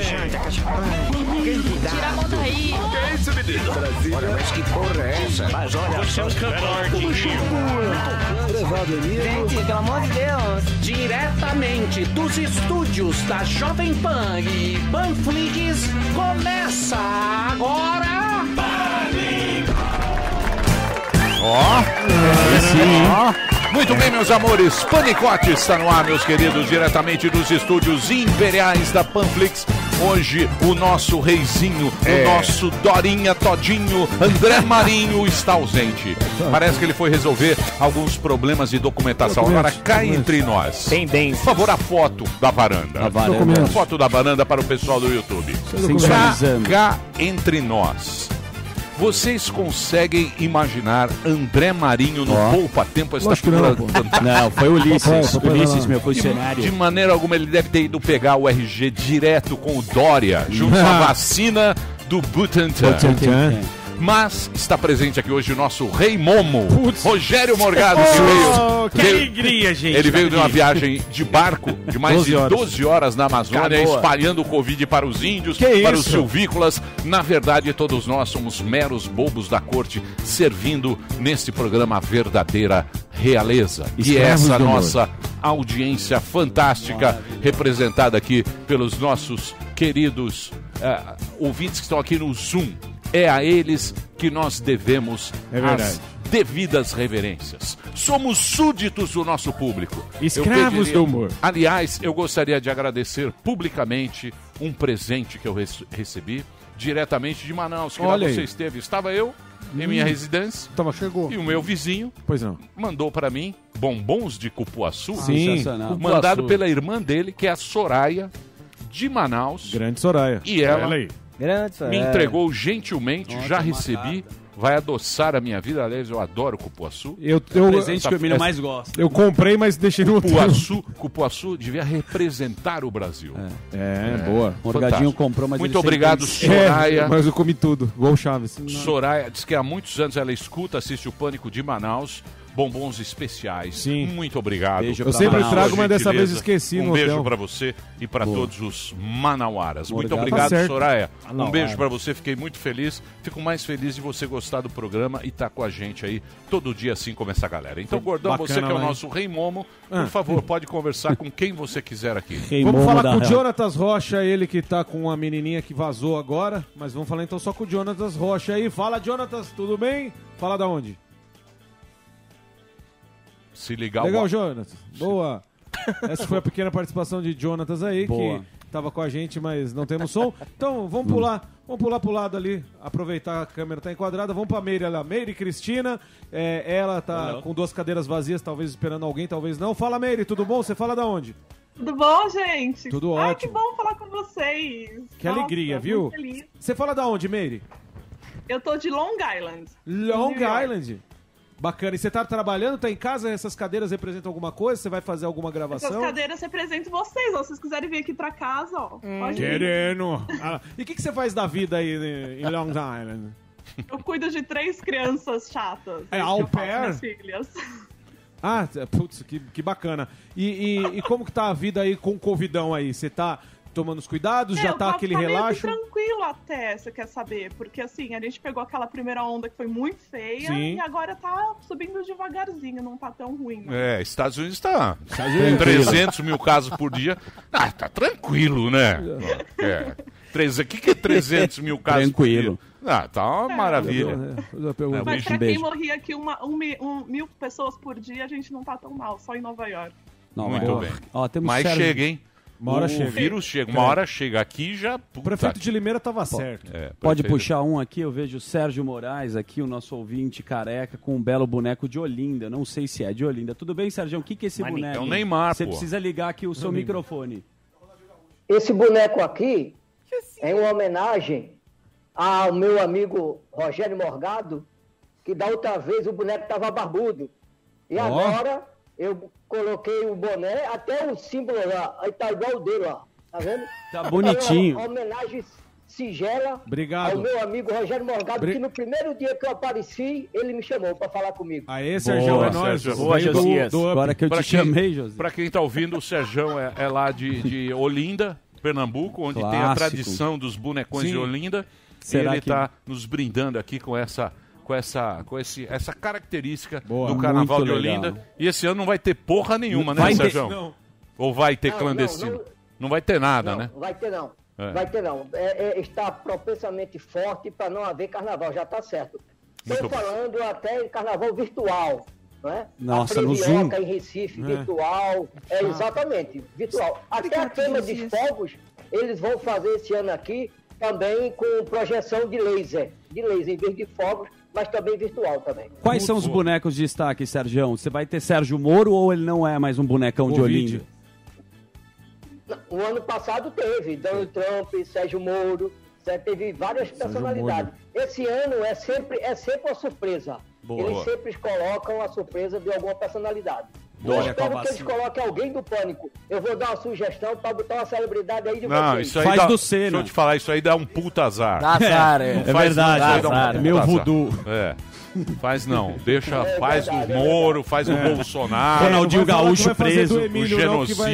janta, cachorro. Tira a mão daí. É isso, menino? Olha, mas que porra é essa? Mas olha, você é um cantor, Quintinho. Gente, pelo amor de Deus. Diretamente dos estúdios da Jovem Pan e Panflix, começa agora... Ó, Ó. Muito bem, meus amores. Panicote está no ar, meus queridos, diretamente dos estúdios imperiais da Panflix. Hoje, o nosso reizinho, o nosso Dorinha Todinho, André Marinho, está ausente. Parece que ele foi resolver alguns problemas de documentação. Agora, cá entre nós. Tendência. Por favor, a foto da varanda. A varanda. A foto da varanda para o pessoal do YouTube. Cá, Sensualizando. cá entre nós. Vocês conseguem imaginar André Marinho no Ó. Poupa Tempo? Esta não. Não, foi o Ulisses. Papai, Ulisses, meu De, funcionário. de maneira alguma, ele deve ter ido pegar o RG direto com o Dória, junto à vacina do Butantan. Butantan. Mas está presente aqui hoje o nosso Rei Momo, Putz. Rogério Morgado, que Oh, que veio- alegria, gente. Ele veio de uma viagem de barco de mais 12 de horas. 12 horas na Amazônia, espalhando o Covid para os índios, Que para os isso? silvícolas. Na verdade, todos nós somos meros bobos da corte, servindo neste programa a verdadeira realeza. E essa nossa audiência fantástica, representada aqui pelos nossos queridos eh, ouvintes que estão aqui no Zoom. É a eles que nós devemos É verdade. as devidas reverências. Somos súditos do nosso público. Escravos pediria- do humor. Aliás, eu gostaria de agradecer publicamente um presente que eu rece- recebi diretamente de Manaus, que lá Olha aí. Hum. você esteve. Estava eu em minha residência Toma, chegou. e o meu vizinho Pois não. mandou para mim bombons de cupuaçu, Sim. Sensacional. mandado pela irmã dele, que é a Soraya de Manaus. Grande Soraya. E ela Olha Grande, me é. entregou gentilmente, Nossa, já uma recebi. Vai adoçar a minha vida. Aliás, eu adoro cupuaçu. Eu, eu, Presente que o menino mais gosta. eu comprei, mas deixei no. Cupuaçu, cupuaçu devia representar o Brasil. É, boa. O Morgadinho comprou, mas Muito obrigado, sempre- Soraya. É, mas eu comi tudo. Igual o Chaves. Soraya diz que há muitos anos ela escuta, assiste o Pânico de Manaus. Bombons especiais. Sim. Muito obrigado. Beijo Eu sempre Manaus. trago, mas dessa vez esqueci Um no beijo pra você e pra todos os manauaras. Muito Morgado. obrigado, Tá. Soraya. Um Manauara. beijo pra você, fiquei muito feliz. Fico mais feliz de você gostar do programa e estar com a gente aí todo dia assim como essa galera. Então, Gordão, Bacana você que é o nosso Rei Momo, por Ah. favor, pode conversar com quem você quiser aqui. Rei Vamos Momo falar com o. Jonatas Rocha, ele que tá com uma menininha que vazou agora. Mas vamos falar então só com o Jonatas Rocha aí. Fala, Jonatas, tudo bem? Fala da onde? Se ligar Legal, o... Jonatas. Boa. Essa foi a pequena participação de Jonatas aí, Boa. que tava com a gente, mas não temos som. Então, vamos pular, vamos pular pro lado ali, aproveitar a câmera tá enquadrada. Vamos pra Meire lá. Meire Cristina, é, ela tá com duas cadeiras vazias, talvez esperando alguém, talvez não. Fala, Meire, tudo bom? Você fala da onde? Tudo bom, gente? Tudo Ai, ótimo. que bom falar com vocês. Que Nossa, alegria, viu? Você fala da onde, Meire? Eu tô de Long Island. Long. Island. Bacana. E você tá trabalhando, tá em casa? Essas cadeiras representam alguma coisa? Você vai fazer alguma Essas gravação? cadeiras representam vocês, ó. Se vocês quiserem vir aqui pra casa, ó. Hum. Pode. Querendo. Ah, e o que, que você faz da vida aí né, em Long Island? Eu cuido de três crianças chatas. É, au pair? filhas. Ah, putz, que, que bacana. E, e- e como que tá a vida aí com o Covidão aí? Você tá tomando os cuidados? Já É, tá eu aquele meio que relaxo? tranquilo até, você quer saber. Porque assim, a gente pegou aquela primeira onda que foi muito feia Sim. e agora tá subindo devagarzinho, não tá tão ruim. não. É, Estados Unidos está com Unidos. 300 mil casos por dia. Ah, tá tranquilo, né? É. O que, que é 300 mil casos Tranquilo. por dia? Ah, tá uma maravilha. É, eu pergunto. É, Mas pra beijo. quem morria aqui uma, um, um- mil pessoas por dia, a gente não tá tão mal, só em Nova York. Não, Muito mas- bem. Ó, temos Mas Sérgio- chega, hein? Uma hora o chega. vírus chega. Uma É. hora chega aqui já. O prefeito de Limeira tava certo. É, Pode prefeito- puxar um aqui, eu vejo o Sérgio Moraes aqui, o nosso ouvinte careca, com um belo boneco de Olinda. Não sei se é de Olinda. Tudo bem, Sérgio? O que, que é esse Mas boneco? é o Neymar, Você pô. precisa ligar aqui o seu microfone. Esse boneco aqui é uma homenagem ao meu amigo Rogério Morgado, que da outra vez o boneco estava barbudo. E Ó. agora eu coloquei o boné, até o símbolo lá, aí tá igual o dele, ó. Tá vendo? Tá bonitinho. Uma homenagem singela Obrigado. ao meu amigo Rogério Morgado, Bri- que no primeiro dia que eu apareci, ele me chamou para falar comigo. Aê, Sérgio, é nóis. Sérgio. Boa, do- Josias. do Up. Agora que eu Pra te quem- chamei, José. Pra quem tá ouvindo, o Serjão é, é lá de, de Olinda. Pernambuco, onde tem a Clássico. tradição dos bonecões Sim. de Olinda. Será e ele que- está nos brindando aqui com essa com essa com esse, essa característica Boa. do Carnaval de legal. Olinda. E esse ano não vai ter porra nenhuma, né, Vai ter- Sérgio? Não. Ou vai ter Não, clandestino? não, Não, não. vai ter nada, Não, né? vai ter não. É. Vai ter não. É, é, está propensamente forte para não haver carnaval, já está certo. Estou falando até em carnaval virtual. Não é? Nossa, a Zoom. em Recife, É. virtual. É, exatamente, virtual. Até a queima de fogos, eles vão fazer esse ano aqui também com projeção de laser. De laser, em vez de fogos, mas também virtual também. Quais são os Boa. bonecos de destaque, Sérgio? Você vai ter Sérgio Moro ou ele não é mais um bonecão de Covid. Olinda? O ano passado teve Donald Trump, Sérgio Moro, Zé, teve várias personalidades. Esse ano é sempre, é sempre uma surpresa. Boa. Eles sempre colocam a surpresa de alguma personalidade. Boa. Eu espero que eles coloquem alguém do pânico. Eu vou dar uma sugestão para botar uma celebridade aí de Não, vocês. isso aí Faz dá, do Senna. Deixa eu te falar, isso aí dá um puta azar. Dá azar, é. É verdade, não, é vai dar um azar. Meu azar. voodoo. É. Faz não. Deixa, É faz verdade, o é Moro, faz o Bolsonaro. Ronaldinho Gaúcho preso, o não, genocida.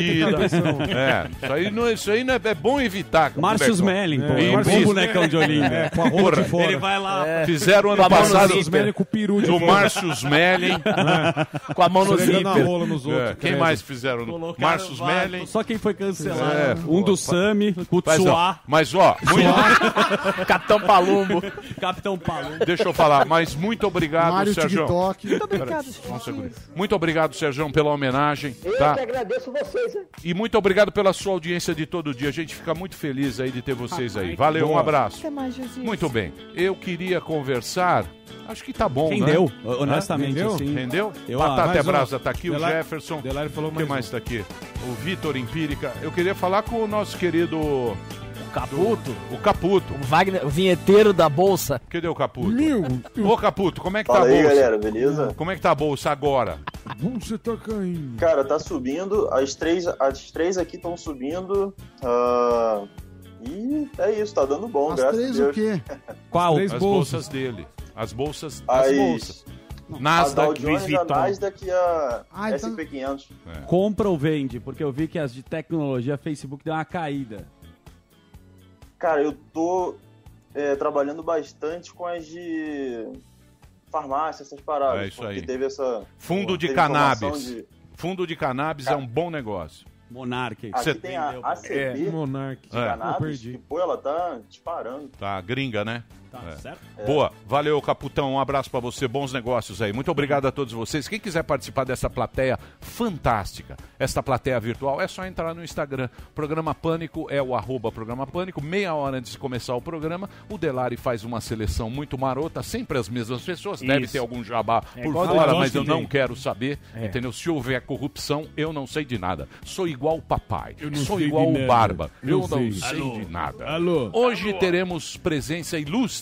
É, isso aí não, isso aí não é, é bom evitar. Márcio. Smelling, pô. É, um bom bonecão de Olinda. É, com a rola de fora. Ele vai lá. Fizeram ano passado com o peru de do. Márcio Smelling. Com a mão no zíper. rola nos outros. É, quem credo. mais fizeram? Márcio Smelling. Só quem foi cancelado. É, um do Sami, o Tsuá, mas ó, muito, Capitão Palumbo. Capitão Palum. deixa eu falar, mas muito obrigado, Mário Sérgio. TikTok. Um segundo. Muito obrigado, Sérgio, pela homenagem. Eu Tá? que agradeço vocês. hein? E muito obrigado pela sua audiência de todo dia. A gente fica muito feliz aí de ter vocês aí. Valeu, um abraço. Muito bem. Eu queria conversar. Acho que tá bom, né? Rendeu, honestamente, Rendeu? assim. Entendeu? Eu Batata mais é um. Brasa tá aqui, o Jefferson. Delari falou O que mais mais um. tá aqui? O Vitor Empírica. Eu queria falar com o nosso querido. Caputo. O Caputo. O Wagner, o vinheteiro da bolsa. Cadê o Caputo? Meu, Ô, Caputo, como é que tá Fala a aí, bolsa? galera, beleza? Como é que tá a bolsa agora? você tá caindo. Cara, tá subindo, as três, as três aqui estão subindo. ah, e é isso, tá dando bom, As graças três a o Deus. quê? Qual? Três As bolsas. bolsas dele. As bolsas. As As, bolsas. Nasdaq, Louis Jones, a Vuitton. Nasdaq e a Ah, então- SP500. Compra ou vende? Porque eu vi que as de tecnologia, Facebook deu uma caída. Cara, eu tô é, trabalhando bastante com as de farmácia, essas paradas. É isso porque aí. teve essa... Fundo de cannabis. de- Fundo de cannabis é um bom negócio. Monark. Aqui Cê- tem a ACB É. de. É. cannabis, perdi. que, pô, ela tá disparando. Tá, gringa, né? Tá É. certo? Boa, valeu, Caputão. Um abraço pra você, bons negócios aí. Muito obrigado a todos vocês. Quem quiser participar dessa plateia fantástica, esta plateia virtual, é só entrar no Instagram. Programa Pânico é o arroba Programa Pânico. Meia hora antes de começar o programa, o Delari faz uma seleção muito marota, sempre as mesmas pessoas. Deve Isso. ter algum jabá por igual do fora, mas eu não quero saber. É. Entendeu? Se houver corrupção, eu não sei de nada. Sou igual o papai. não Sou igual o. Barba. Eu não sei. sei Alô. de nada. Alô. Hoje teremos presença ilustre.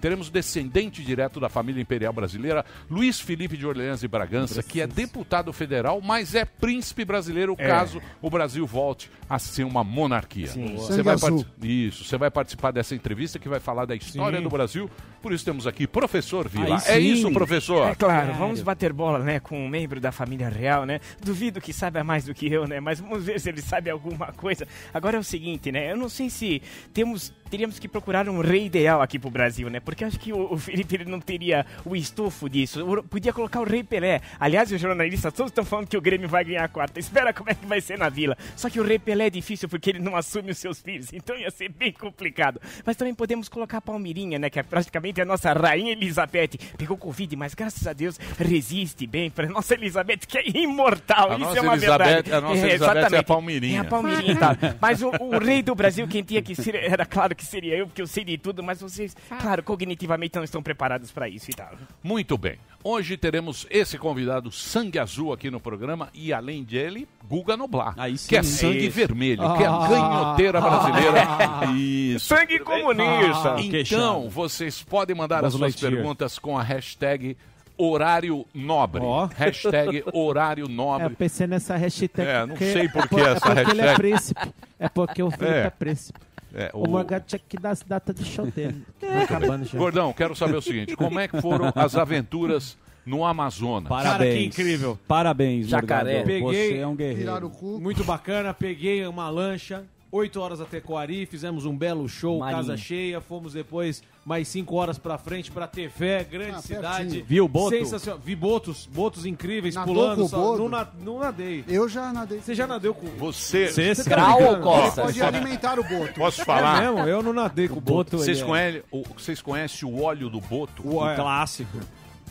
Teremos descendente direto da família imperial brasileira, Luiz Felipe de Orleans e Bragança, que é deputado federal, mas é príncipe brasileiro É. caso o Brasil volte a ser uma monarquia. Sim. Você vai parti- Isso, você vai participar dessa entrevista que vai falar da história Sim. do Brasil. Por isso temos aqui professor Vila. É isso, professor. É claro, vamos bater bola, né, com um membro da família real, né? Duvido que saiba mais do que eu, né? Mas vamos ver se ele sabe alguma coisa. Agora é o seguinte, né? Eu não sei se temos teríamos que procurar um rei ideal aqui pro Brasil, né? Porque eu acho que o, o Felipe ele não teria o estofo disso. O- podia colocar o Rei Pelé. Aliás, os jornalistas todos estão falando que o Grêmio vai ganhar a quarta. Espera como é que vai ser na Vila. Só que o Rei Pelé é difícil porque ele não assume os seus filhos, então ia ser bem complicado. Mas também podemos colocar a Palmirinha, né? Que é praticamente a nossa rainha Elizabeth. Pegou Covid, mas graças a Deus resiste bem para nossa Elizabeth, que é imortal. A Isso nossa é uma Elizabeth- verdade. a nossa Elizabeth é a exatamente. Palmirinha. É a Palmirinha e tal. Mas o, o rei do Brasil, quem tinha que ser, era claro que seria eu, porque eu sei de tudo, mas vocês, claro, cognitivamente não estão preparados para isso e tal. Muito bem. Hoje teremos esse convidado sangue azul aqui no programa e além dele, Guga Noblar, Aí sim. que é sangue Isso. vermelho, que é a ganhoteira brasileira. Isso. Sangue comunista! Então, vocês podem mandar as Buzz suas perguntas com a hashtag horário nobre. Ó. Hashtag horário É, eu nobre. pensei nessa hashtag. É, não porque- sei por que por- essa É porque ele é hashtag. príncipe. É porque o Felipe É. é, príncipe. É, O, Morgado tinha que dar as datas de show dele. Acabando já. Gordão, quero saber o seguinte: como é que foram as aventuras no Amazonas? Parabéns. que incrível. Parabéns, Jacaré. Morgado. Peguei- Você é um guerreiro. o cu. Muito bacana, peguei uma lancha, 8 horas até Coari, fizemos um belo show, Marinho. casa cheia, fomos depois mais 5 horas pra frente pra Tefé, grande Ah, cidade. Viu o Boto? Sensacional. Vi botos, botos incríveis, Nadou pulando. o só- Boto? não, na- não nadei. Eu já nadei. Você já nadeu com Você. Você Você tá ou? Costa? Pode alimentar o boto. Posso É falar? mesmo? Eu não nadei com o Boto. Vocês é- conhecem, o- vocês conhecem o óleo do boto? O- Um é. clássico.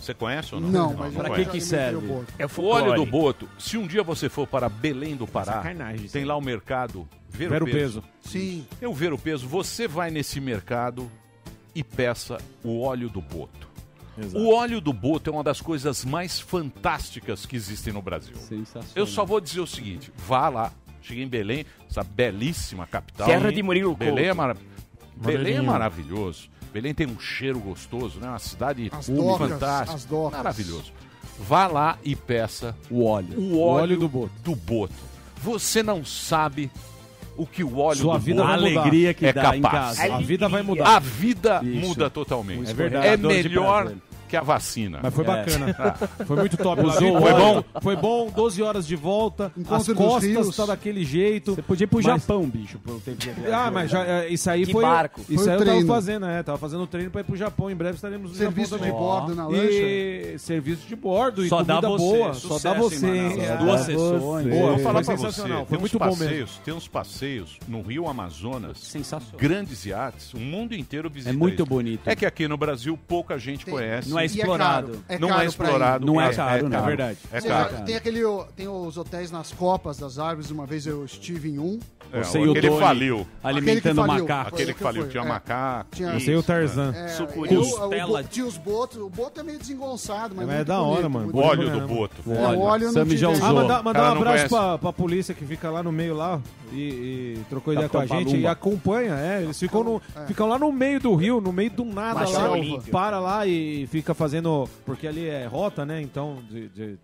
Você conhece ou não? Não, mas Pra eu que já que alimentei serve? É o óleo do boto, se um dia você for para Belém do Pará, Sacanagem. tem lá o mercado Ver, Ver o o Peso. peso. Sim. Eu ver o peso, você vai nesse mercado e peça o óleo do boto. O óleo do boto é uma das coisas mais fantásticas que existem no Brasil. Sensacional. Eu só vou dizer o seguinte: vá lá, cheguei em Belém, essa belíssima capital. Terra de Murilo Belém é, mara... Belém é maravilhoso. Belém tem um cheiro gostoso, né? Uma cidade As docas, fantástica. Maravilhoso. Vá lá e peça O óleo. o óleo, óleo do boto. do boto. Você não sabe o que o óleo Sua do vida boto mudar. alegria que é dá em capaz. casa. A vida vai mudar. A vida Isso. muda totalmente. É verdade. É melhor. Que a vacina. Mas foi É. bacana. Foi muito top. Usou Lá, o foi bom. Foi bom, 12 horas de volta. Encontro as dos costas tá daquele jeito. Você podia ir pro Mas- Japão, bicho, pelo tempo de viagem. Ah, mas já, é, isso aí Que foi. barco? Isso Foi aí o eu tava treino. fazendo, é. Tava fazendo treino pra ir pro Japão. Em breve estaremos no Serviço Japão de também. bordo na lancha. E serviço de bordo e Só dá comida você, boa. sucesso Só dá você. É, Duas dá sessões. Boa, Vou falar foi pra sensacional. você, Foi tem muito uns bom passeios, mesmo. Tem uns passeios no Rio Amazonas, Sensacional. grandes iates, o mundo inteiro visita É muito bonito. É que aqui no Brasil pouca gente conhece. Não é explorado. caro. É não caro é explorado. Não é caro, não. É verdade. É caro. tem aquele, tem os hotéis nas copas das árvores. Uma vez eu estive em um. É, Você e o aquele Doni faliu. alimentando Aquele que faliu. macaco. Aquele que faliu. Tinha é. macaco. Tinha- isso, Você e o Tarzan. É, Sucuri. eu- Costela. o, bo- tinha os botos. O boto é meio desengonçado, mas, é muito da hora, mano. O óleo do boto. O É, o óleo não já. Ah, usou. mandar, um abraço pra, polícia que fica lá no meio lá e, e trocou ideia com a gente e acompanha, é. Eles ficam, no, ficam lá no meio do rio, no meio do nada lá. Para lá e fica fazendo. Porque ali é rota, né? Então. De, de-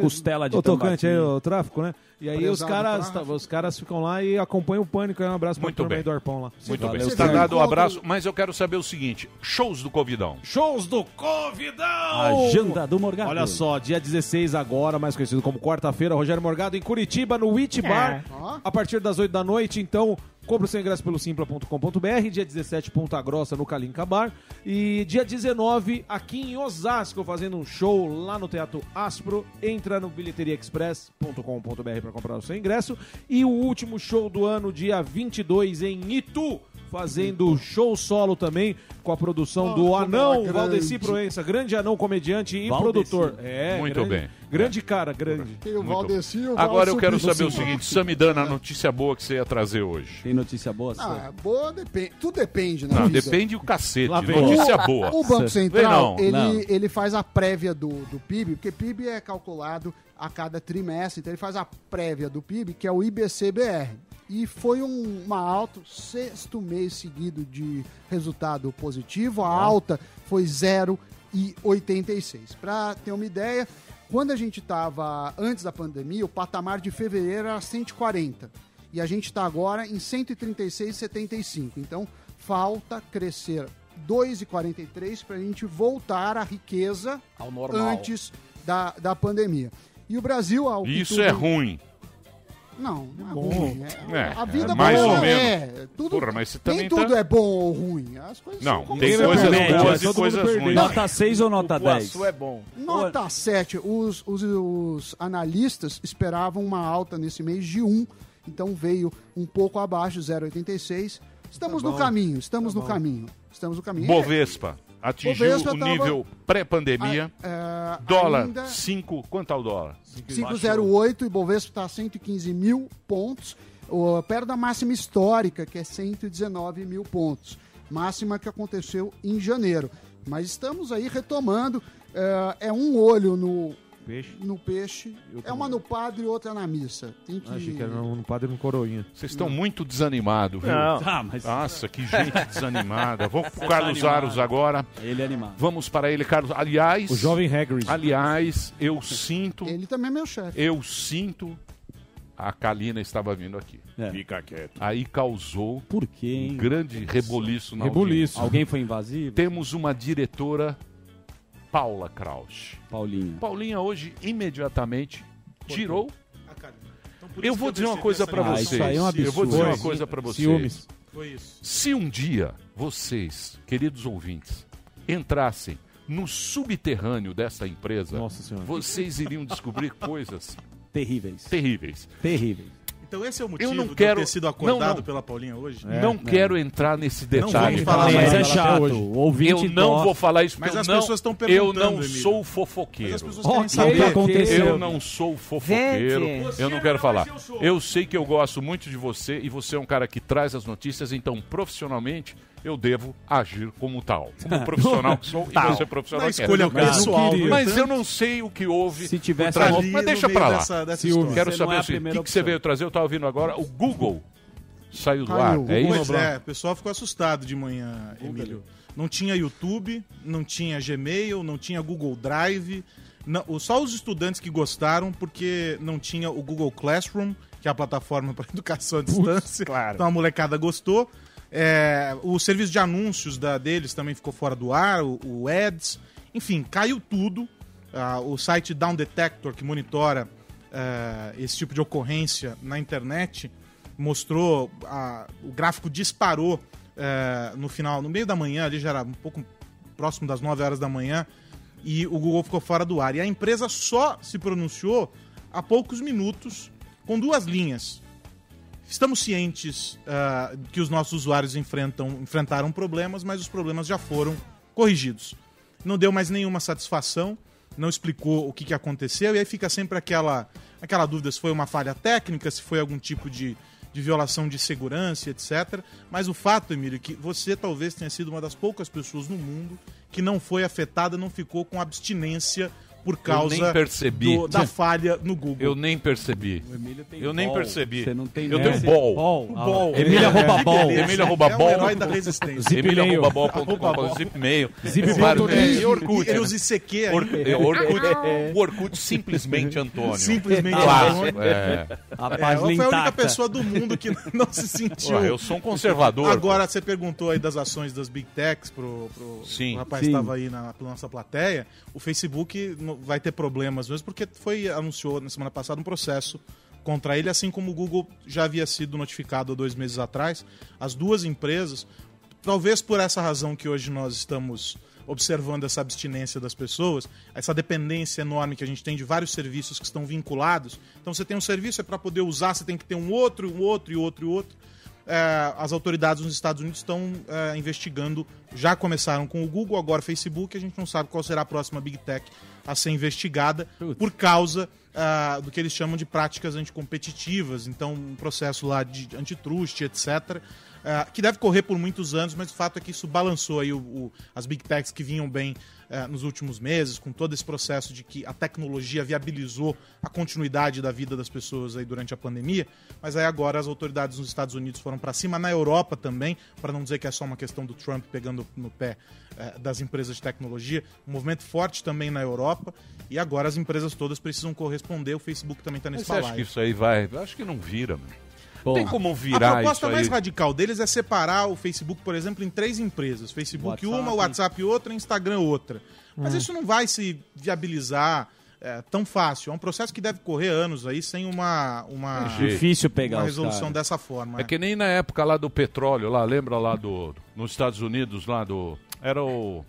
costela de O tocante aí, o tráfico, né? E aí os caras, tráfico. os caras ficam lá e acompanham o pânico. Aí um abraço Muito turma bem. do Arpão lá. Muito Valeu, bem. Você Está dado o encontro- abraço, mas eu quero saber o seguinte: shows do Covidão. Shows do Covidão! Agenda do Morgado. Olha só, dia 16 agora, mais conhecido como quarta-feira, Rogério Morgado em Curitiba, no Witch Bar, Ó. a partir das 8 da noite. Então, compre o seu ingresso pelo simpla.com.br. Dia 17, Ponta Grossa, no Kalinka Bar. E dia 19, aqui em Osasco, fazendo um show lá no Teatro Aspro. Entra no bilheteriaexpress.com.br para comprar o seu ingresso. E o último show do ano, dia 22, em Itu. Fazendo show solo também, com a produção Ah, do como anão grande. Valdeci Proença, grande anão comediante e Valdeci. produtor. É, Muito grande- bem. Grande cara, grande. Tem o Valdeci o Agora eu quero saber o seguinte: Samidana, a notícia boa que você ia trazer hoje. Tem notícia boa? Ah, boa depende. Tudo depende, né? Não, depende o cacete. Notícia boa. O Banco Central, não. ele, não. ele faz a prévia do, do PIB, porque PIB é calculado a cada trimestre, então ele faz a prévia do PIB, que é o IBCBR. E foi um, uma alta, sexto mês seguido de resultado positivo, a alta foi 0,86. Para ter uma ideia, quando a gente estava antes da pandemia, o patamar de fevereiro era 140. E a gente está agora em 136,75. Então, falta crescer 2,43 para a gente voltar à riqueza antes da, da pandemia. E o Brasil, ao que Isso tudo- é ruim. Não, não é Bom. ruim. É, É, a vida é mais boa ou menos. é. Tudo, Porra, mas você também nem tudo tá- é bom ou ruim. As coisas Não, são tem coisas perder, boas e coisas ruins. Nota 6 ou nota O 10? Guaçu é bom. Nota 7. Os, os, os analistas esperavam uma alta nesse mês de 1, então veio um pouco abaixo, 0,86. Estamos Tá no caminho, estamos Tá no bom. caminho. Estamos no caminho. Bovespa atingiu o tava- nível pré-pandemia. É, Dólar, ainda 5. Quanto tá o dólar? 508 e Bovespa está a 115 mil pontos, o, perto da máxima histórica, que é 119 mil pontos. Máxima que aconteceu em janeiro. Mas estamos aí retomando. É, é um olho no Peixe. no peixe. É uma no padre e outra na missa. Tem que. Ah, Achei que era no, no padre e no coroinha. Vocês estão muito desanimados, viu? Não. Tá, mas Nossa, que gente desanimada. Vamos pro Carlos animado. Aros agora. ele é animado. Vamos para ele, Carlos. Aliás, O jovem Hagrid. aliás, eu sinto, Ele também é meu chefe. eu sinto. A Kalina estava vindo aqui. É. Fica quieto. Aí causou Por quê, um hein? grande reboliço na audiência. Rebuliço. Alguém foi invasivo? Temos uma diretora, Paula Kraus. Paulinho. Paulinha hoje imediatamente tirou Eu isso vou que eu dizer uma coisa ligação. vocês. isso aí é um eu vou absurdo. dizer uma coisa pra vocês. Ciúmes. Foi isso. Se um dia vocês, queridos ouvintes, entrassem no subterrâneo dessa empresa, vocês iriam descobrir coisas Terríveis. terríveis. Terríveis. Então esse é o motivo não de eu quero- ter sido acordado não, não. pela Paulinha hoje? É, não é. quero entrar nesse detalhe. vamos falar Mas é chato. até hoje. O ouvinte eu não gosta. vou falar isso porque Mas as eu não, pessoas estão eu perguntando, não Emílio. sou Mas fofoqueiro. as pessoas querem o que saber. aconteceu? Eu não sou fofoqueiro, Gente. eu não quero falar. Eu sei que eu gosto muito de você e você é um cara que traz as notícias, então profissionalmente eu devo agir como tal. Como profissional que sou e você profissional Na que é. escolha Mas pessoal. Mas entanto, eu não sei o que houve. Se tivesse trás Mas deixa pra lá. dessa- dessa. Quero saber é a o que, que você veio trazer? Eu estava ouvindo agora, o Google saiu do Caiu. ar. É isso? Pois é, o pessoal ficou assustado de manhã, Emílio. Não tinha YouTube, não tinha Gmail, não tinha Google Drive. não- só os estudantes que gostaram, porque não tinha o Google Classroom, que é a plataforma para educação à distância. claro. Então a molecada gostou. É, o serviço de anúncios da, deles também ficou fora do ar, o, o Ads. Enfim, caiu tudo. Ah, o site Down Detector, que monitora eh, esse tipo de ocorrência na internet, mostrou o gráfico disparou eh, no final, no meio da manhã, ali já era um pouco próximo das 9 horas da manhã, e o Google ficou fora do ar. E a empresa só se pronunciou há poucos minutos com duas linhas. Estamos cientes ah, que os nossos usuários enfrentam, enfrentaram problemas, mas os problemas já foram corrigidos. Não deu mais nenhuma satisfação, não explicou o que, que aconteceu, e aí fica sempre aquela, aquela dúvida se foi uma falha técnica, se foi algum tipo de, de violação de segurança, etc. Mas o fato, Emílio, é que você talvez tenha sido uma das poucas pessoas no mundo que não foi afetada, não ficou com abstinência por causa nem percebi. do- da falha no Google. Eu nem percebi. Eu nem bol. percebi. Você não tem Eu tenho bol. Bol. Bol. Emília É, rouba bol. Emília rouba É o bol. herói da resistência. Zip Emília rouba bol.com, zip mail. Zip mail. é, E Orkut. Ele usa ICQ Or- ainda. é, Orkut, o Orkut simplesmente Antônio. Simplesmente Antônio. é. A É, página foi a única pessoa do mundo que não se sentiu. Eu sou um conservador. Agora, você perguntou aí das ações das Big Techs pro, pro, Sim. pro rapaz que estava aí na, nossa plateia. O Facebook não- vai ter problemas mesmo, porque foi, anunciou na semana passada um processo contra ele, assim como o Google já havia sido notificado dois meses atrás. As duas empresas, talvez por essa razão que hoje nós estamos observando essa abstinência das pessoas, essa dependência enorme que a gente tem de vários serviços que estão vinculados. Então você tem um serviço, é para poder usar, você tem que ter um outro, um outro e outro e outro. É, as autoridades nos Estados Unidos estão é, investigando, já começaram com o Google, agora o Facebook, a gente não sabe qual será a próxima Big Tech a ser investigada por causa ah, do que eles chamam de práticas anticompetitivas, então um processo lá de antitruste, etc., ah, que deve correr por muitos anos, mas o fato é que isso balançou aí o- o- as Big Techs que vinham bem ah, nos últimos meses, com todo esse processo de que a tecnologia viabilizou a continuidade da vida das pessoas aí durante a pandemia, mas aí agora as autoridades nos Estados Unidos foram para cima, na Europa também, para não dizer que é só uma questão do Trump pegando no pé eh, das empresas de tecnologia, um movimento forte também na Europa, e agora as empresas todas precisam corresponder, o Facebook também está Mas nesse você acha que isso aí vai? Eu acho que não vira, mano. Bom, Tem como A virar proposta isso mais radical deles é separar o Facebook, por exemplo, em três empresas. Facebook WhatsApp. uma, WhatsApp outra, Instagram outra. Mas isso não vai se viabilizar é, tão fácil. É um processo que deve correr anos aí sem uma, uma, Difícil pegar uma resolução dessa forma. É que nem na época lá do petróleo, lá, lembra lá do. Nos Estados Unidos, lá do. Era o.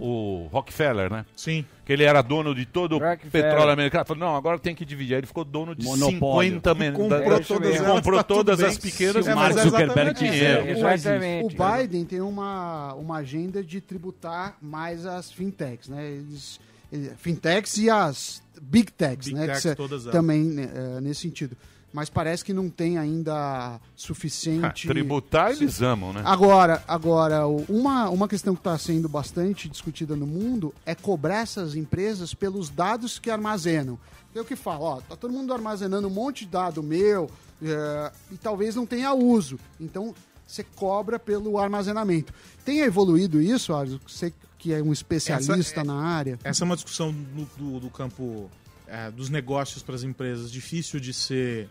O Rockefeller, né? Sim. Que ele era dono de todo o petróleo americano. Falou, não, agora tem que dividir. Aí ele ficou dono de Monopólio. 50 men- Comprou da- todas elas, comprou tá todas as pequenas. Mark mas Zuckerberg isso. O, Exatamente. o Biden tem uma, uma agenda de tributar mais as fintechs, né? Eles, ele- fintechs e as big techs, Big né? techs, cê- também né, é, nesse sentido. Mas parece que não tem ainda suficiente. Tributar eles amam, né? Agora, agora uma, uma questão que está sendo bastante discutida no mundo é cobrar essas empresas pelos dados que armazenam. Tem o que fala, ó, tá todo mundo armazenando um monte de dado meu é, e talvez não tenha uso. Então você cobra pelo armazenamento. Tem evoluído isso, Ars? Você que é um especialista Essa é- na área. Essa é uma discussão no- do, do campo é, dos negócios para as empresas, difícil de ser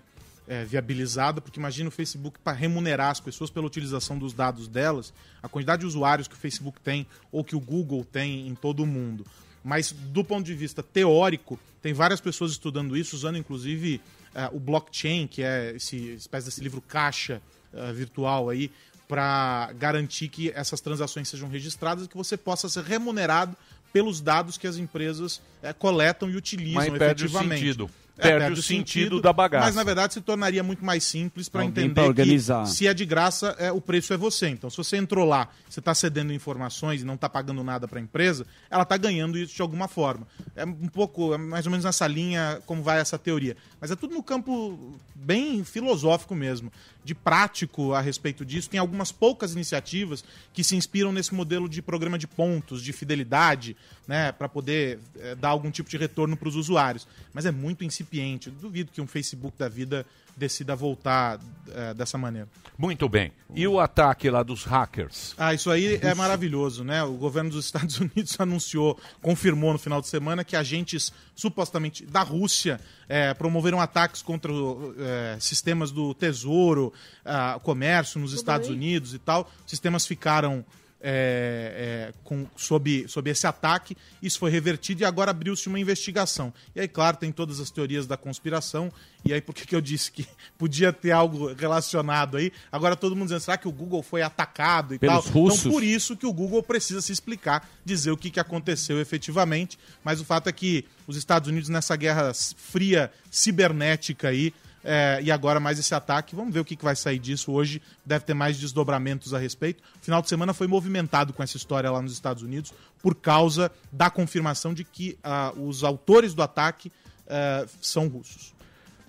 é, viabilizada, porque imagina o Facebook para remunerar as pessoas pela utilização dos dados delas, a quantidade de usuários que o Facebook tem ou que o Google tem em todo o mundo. Mas do ponto de vista teórico, tem várias pessoas estudando isso, usando inclusive eh, o blockchain, que é esse espécie desse livro caixa eh, virtual aí, para garantir que essas transações sejam registradas e que você possa ser remunerado pelos dados que as empresas eh, coletam e utilizam Mas perde o efetivamente. sentido. Perde o sentido da bagaça. Mas na verdade se tornaria muito mais simples para entender organizar. que se é de graça, é, o preço é você. Então, se você entrou lá, você está cedendo informações e não está pagando nada para a empresa, ela está ganhando isso de alguma forma. É um pouco, é mais ou menos nessa linha como vai essa teoria. Mas é tudo no campo bem filosófico mesmo, de prático a respeito disso. Tem algumas poucas iniciativas que se inspiram nesse modelo de programa de pontos, de fidelidade, né, para poder eh, dar algum tipo de retorno para os usuários. Mas é muito incipiente. Duvido que um Facebook da vida decida voltar eh, dessa maneira. Muito bem. E o ataque lá dos hackers? Ah, isso aí é maravilhoso, né? O governo dos Estados Unidos anunciou, confirmou no final de semana que agentes supostamente da Rússia eh, promoveram ataques contra eh, sistemas do Tesouro, ah, comércio nos Estados Unidos e tal. Sistemas ficaram é, é, com- sob, sob esse ataque. Isso foi revertido e agora abriu-se uma investigação. E aí, claro, tem todas as teorias da conspiração. E aí, por que, que eu disse que podia ter algo relacionado aí? Agora todo mundo dizendo, será que o Google foi atacado e Pelos tal? russos? Então, por isso que o Google precisa se explicar, dizer o que, que aconteceu efetivamente. Mas o fato é que os Estados Unidos, nessa guerra fria cibernética aí, é, e agora mais esse ataque. Vamos ver o que, que vai sair disso hoje. Deve ter mais desdobramentos a respeito. O final de semana foi movimentado com essa história lá nos Estados Unidos por causa da confirmação de que ah, os autores do ataque ah, são russos.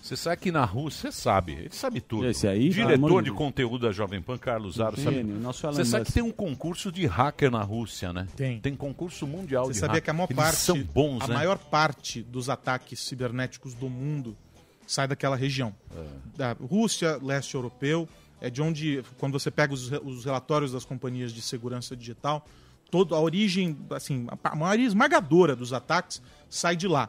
Você sabe que na Rússia, você sabe, ele sabe tudo. Esse aí, Diretor de conteúdo da Jovem Pan, Carlos Aro, sabe? Você sabe que tem um concurso de hacker na Rússia, né? Tem. Tem concurso mundial Você de sabia hacker. que a maior Eles parte, são bons, a né? maior parte dos ataques cibernéticos do mundo sai daquela região. Da Rússia, leste europeu, é de onde, quando você pega os, os relatórios das companhias de segurança digital, toda a origem, assim, a maioria esmagadora dos ataques sai de lá.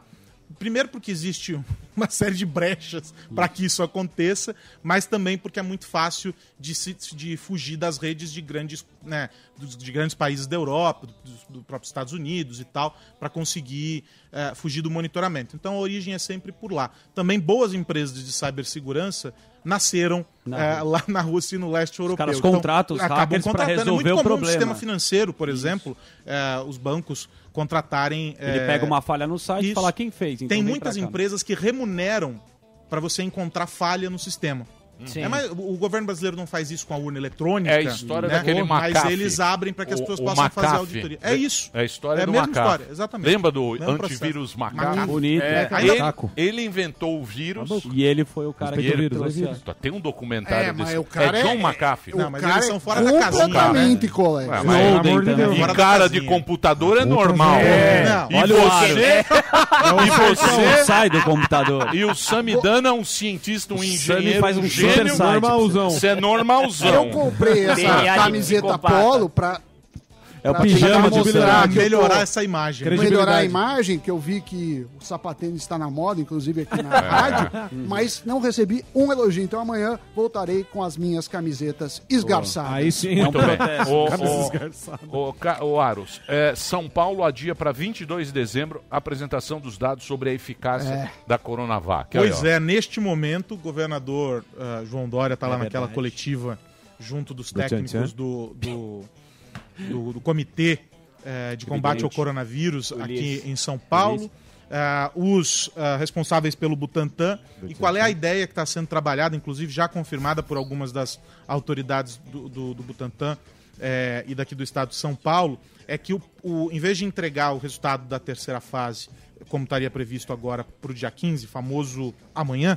Primeiro porque existe uma série de brechas para que isso aconteça, mas também porque é muito fácil de, se, de fugir das redes de grandes, né, dos- de grandes países da Europa, dos do próprios Estados Unidos e tal, para conseguir eh, fugir do monitoramento. Então a origem é sempre por lá. Também boas empresas de cibersegurança nasceram Na eh, lá na Rússia e no leste europeu. caras contratam os acabam hackers contratando. resolver é muito o comum problema. no sistema financeiro, por exemplo, eh, os bancos contratarem. Ele eh, pega uma falha no site e fala quem fez. então Tem muitas empresas que remuneram para você encontrar falha no sistema. Sim. É, mas o o governo brasileiro não faz isso com a urna eletrônica. É a história né? daquele Mas McAfee. eles abrem para que as O- pessoas o possam fazer McAfee. auditoria. É isso. É a história é a do mesma McAfee. história, exatamente. Lembra do Mesmo antivírus macaco? Bonito. É, Ainda- ele, ele inventou o vírus. E ele foi o cara que ele- trouxe a- Tá, Tem um documentário É, mas desse. o cara é John é- McAfee. o Não, mas cara eles é são fora da casinha. completamente né? colega. Mas- e cara de computador é normal. É. E Olha o você, e Não você, sai do computador. e o Samidana é um cientista, um O engenheiro, faz um gênio. Normalzão. Você é normalzão. Eu comprei essa camiseta polo pra É o pijama de melhorar tô- essa imagem. Melhorar a imagem, que eu vi que o sapatênis está na moda, inclusive aqui É. na rádio, mas não recebi um elogio. Então amanhã voltarei com as minhas camisetas esgarçadas. Aí sim. Muito bem. Ô, Ca- ô, Aros, é, São Paulo adia para 22 de dezembro a apresentação dos dados sobre a eficácia É. da Coronavac. Pois é, neste momento, o governador ah, João Dória está lá É naquela verdade. coletiva junto dos Do técnicos do, do, do- Comitê eh, de Combate ao. Coronavírus aqui em São Paulo. Ah, os ah, responsáveis pelo Butantan. E qual é a ideia que está sendo trabalhada, inclusive já confirmada por algumas das autoridades do, do, do Butantan eh, e daqui do estado de São Paulo, é que o, o- em vez de entregar o resultado da terceira fase, como estaria previsto agora para o dia 15, famoso amanhã,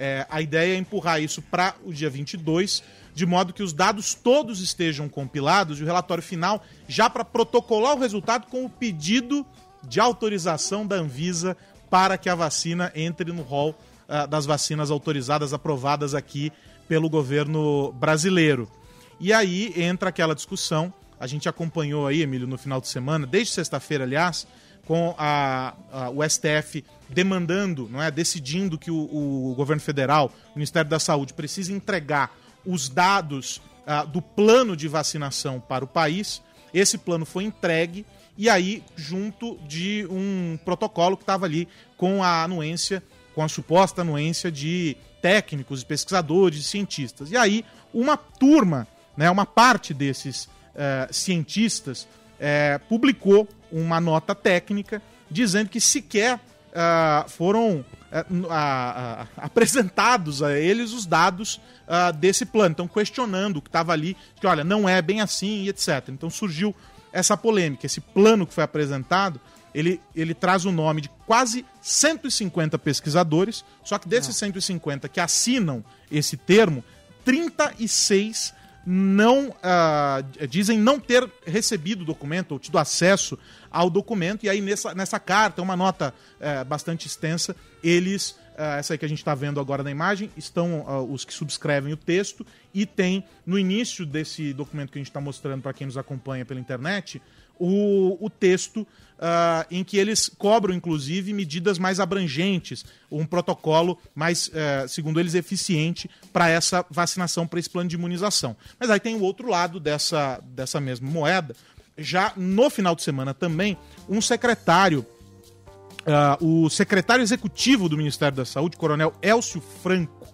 é, a ideia é empurrar isso para o dia 22, de modo que os dados todos estejam compilados e o relatório final já para protocolar o resultado com o pedido de autorização da Anvisa para que a vacina entre no rol ah, das vacinas autorizadas, aprovadas aqui pelo governo brasileiro. E aí entra aquela discussão, a gente acompanhou aí, Emílio, no final de semana, desde sexta-feira, aliás, com a, a- o STF demandando, não é, decidindo que o, o governo federal, o Ministério da Saúde, precisa entregar os dados ah, do plano de vacinação para o país. Esse plano foi entregue e aí junto de um protocolo que estava ali com a anuência, com a suposta anuência de técnicos, pesquisadores, cientistas. E aí uma turma, né, uma parte desses eh, cientistas eh, publicou uma nota técnica dizendo que sequer ah, foram ah, ah, ah, apresentados a eles os dados ah, desse plano. Então, questionando o que estava ali, que olha, não é bem assim e etc. Então surgiu essa polêmica. Esse plano que foi apresentado, ele, ele traz o nome de quase 150 pesquisadores, só que desses 150 que assinam esse termo, 36 não ah, dizem não ter recebido o documento ou tido acesso ao documento, e aí nessa, nessa carta, uma nota eh, bastante extensa, eles, ah, essa aí que a gente está vendo agora na imagem, estão ah, os que subscrevem o texto, e tem no início desse documento que a gente está mostrando para quem nos acompanha pela internet, o, o texto ah, em que eles cobram, inclusive, medidas mais abrangentes, um protocolo mais, eh, segundo eles, eficiente para essa vacinação, para esse plano de imunização. Mas aí tem o outro lado dessa, dessa mesma moeda. Já no final de semana também, um secretário, ah, o secretário executivo do Ministério da Saúde, Coronel Elcio Franco,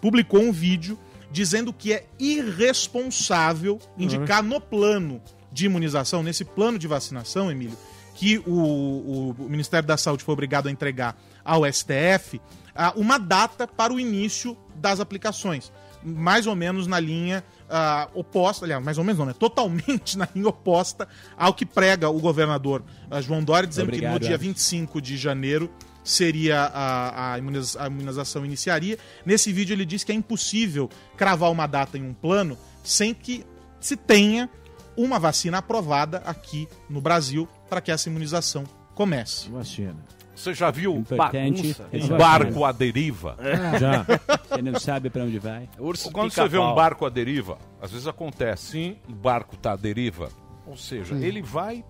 publicou um vídeo dizendo que é irresponsável indicar no plano de imunização, nesse plano de vacinação, Emílio, que o, o- Ministério da Saúde foi obrigado a entregar ao STF, ah, uma data para o início das aplicações. Mais ou menos na linha ah, oposta, aliás, mais ou menos não, né? Totalmente na linha oposta ao que prega o governador ah, João Dória, dizendo que Obrigado, no dia Emerson. 25 de janeiro seria a, a, imuniza- a imunização iniciaria. Nesse vídeo ele diz que é impossível cravar uma data em um plano sem que se tenha uma vacina aprovada aqui no Brasil para que essa imunização comece. Vacina. Você já viu Importante. um barco à deriva? Já. Você não sabe para onde vai. Quando você vê um barco à deriva, às vezes acontece. Sim. O barco tá à deriva. Ou seja, Sim. ele vai.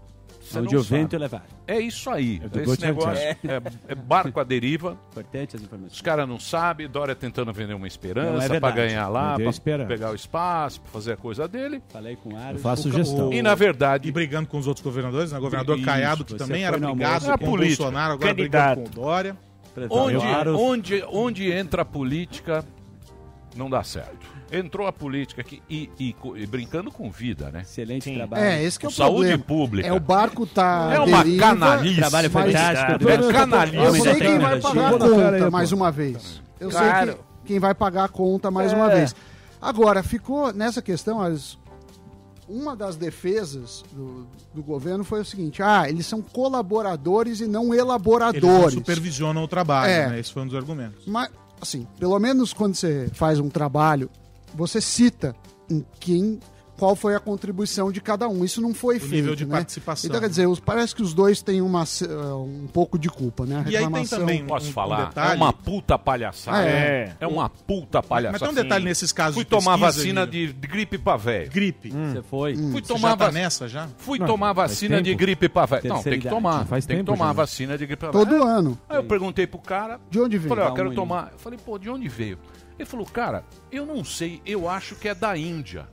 Você Onde não o vento levar. É isso aí. É Esse negócio é, é barco à deriva. Importante as informações. Os caras não sabem, Dória tentando vender uma esperança é verdade. ganhar lá, esperança. pegar o espaço, pra fazer a coisa dele. Falei com o Aros. Eu faço O- E na verdade. E brigando com os outros governadores, né? O governador Isso, Caiado, que também era brigado com o. Bolsonaro, agora Candidato. brigando com o Dória. Onde, onde, onde entra a política, não dá certo. Entrou a política aqui e, e e brincando com vida, né? Excelente trabalho. É, esse que é o Saúde problema. pública. É o barco tá É uma deriva, canalice. Trabalho mas- fantástico. É do- canalice. Eu sei quem vai pagar a conta mais uma vez. Eu Claro. sei que, quem vai pagar a conta mais uma vez. Agora, ficou nessa questão, as, uma das defesas do, do governo foi o seguinte: ah, eles são colaboradores e não Eles não elaboradores. supervisionam o trabalho, É. né? Esse foi um dos argumentos. Mas, assim, pelo menos quando você faz um trabalho, você cita em quem, qual foi a contribuição de cada um. Isso não foi O feito, nível de né? participação. Então, quer dizer, os- parece que os dois têm uma, um pouco de culpa, né? A E aí tem também Posso um- um falar? detalhe. É uma puta palhaçada. É. É uma puta palhaçada. Mas tem um detalhe nesses casos Fui de tomar pesquisa, vacina de, de gripe pra velho. Gripe. Você foi. Fui Você tomar já tá nessa já? Fui Não, tomar vacina de tempo. gripe pra velho. Não, tem que tomar. Faz tem que tempo tomar já. vacina de gripe pra velho. Todo ano. Aí eu perguntei pro cara. De onde veio? Falei, ó, quero um tomar. Eu falei, pô, de onde veio? Ele falou, cara, eu não sei, eu acho que é da Índia.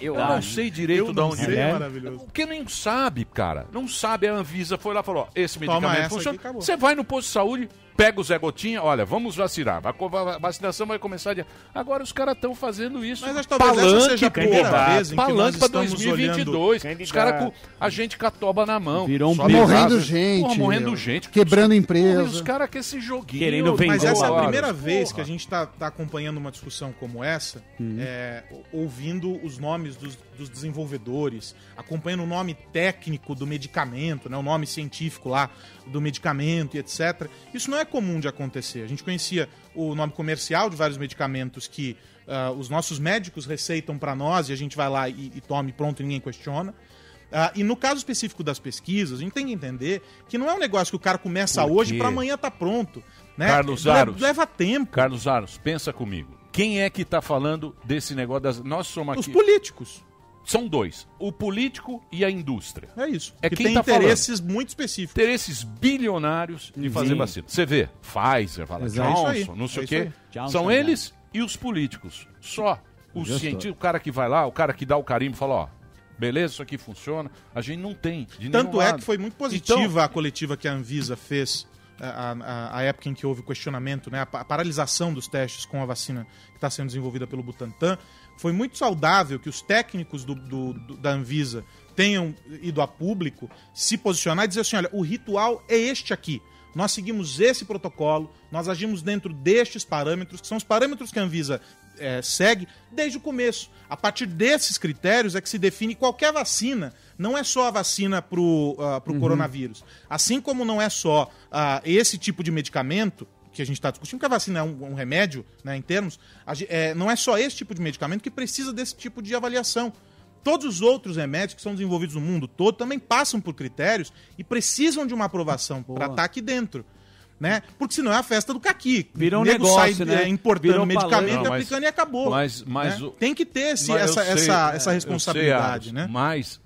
Eu não sei direito Eu de onde sei, veio. é maravilhoso. Porque nem sabe, cara. Não sabe. A Anvisa foi lá e falou: ó, esse medicamento funciona. Você vai no posto de saúde, pega o Zé Gotinha, olha, vamos vacinar. A vacinação vai começar. De... Agora os caras estão fazendo isso. Mas talvez essa seja a primeira porra. vez em que nós Palanque pra estamos 2022. olhando- Os caras com a gente com a toba na mão. Virou um Morrendo gente, Porra, morrendo meu. gente. Quebrando Porra, empresa. e os caras com esse joguinho. Querendo vender. Mas essa é a primeira vez Porra. que a gente está acompanhando uma discussão como essa, é, o- ouvindo os nomes dos, dos desenvolvedores, acompanhando o nome técnico do medicamento, né, o nome científico lá do medicamento e etc. Isso não é comum de acontecer. A gente conhecia o nome comercial de vários medicamentos que ah, os nossos médicos receitam para nós e a gente vai lá e, e toma e pronto, ninguém questiona. Ah, e no caso específico das pesquisas, a gente tem que entender que não é um negócio que o cara começa hoje para amanhã tá pronto. Né? Carlos Aros. Leva tempo. Carlos Aros, pensa comigo. Quem é que tá falando desse negócio das. Nós somos Os aqui. políticos. São dois: o político e a indústria. É isso. É que quem tem tá interesses muito específicos. Interesses bilionários de fazer Sim. vacina. Você vê, Pfizer, fala. Johnson, É aí, não sei é o quê. Johnson, São Johnson. eles e os políticos. Só. O cientista, o cara que vai lá, o cara que dá o carimbo, fala, ó, Beleza, isso aqui funciona. A gente não tem. Tanto é lado. que foi muito positiva Então, a coletiva que a Anvisa fez a, a- a época em que houve o questionamento, né, a paralisação dos testes com a vacina que está sendo desenvolvida pelo Butantan. Foi muito saudável que os técnicos do- do- do- da Anvisa tenham ido a público se posicionar e dizer assim: olha, o ritual é este aqui. Nós seguimos esse protocolo, nós agimos dentro destes parâmetros, que são os parâmetros que a Anvisa eh, segue desde o começo. A partir desses critérios é que se define qualquer vacina. Não é só a vacina para o Uhum. coronavírus. Assim como não é só ah, esse tipo de medicamento que a gente está discutindo, que a vacina é um, um remédio, né, em termos, a é, não é só esse tipo de medicamento que precisa desse tipo de avaliação. Todos os outros remédios que são desenvolvidos no mundo todo também passam por critérios e precisam de uma aprovação para estar aqui dentro. Né? Porque senão é a festa do caqui. Virou um O nego negócio, sai, né? é, importando Virou medicamento e Não, mas- aplicando e acabou. Mas, mas né? o- Tem que ter esse, essa, sei, essa, é, essa responsabilidade. sei, né? Mas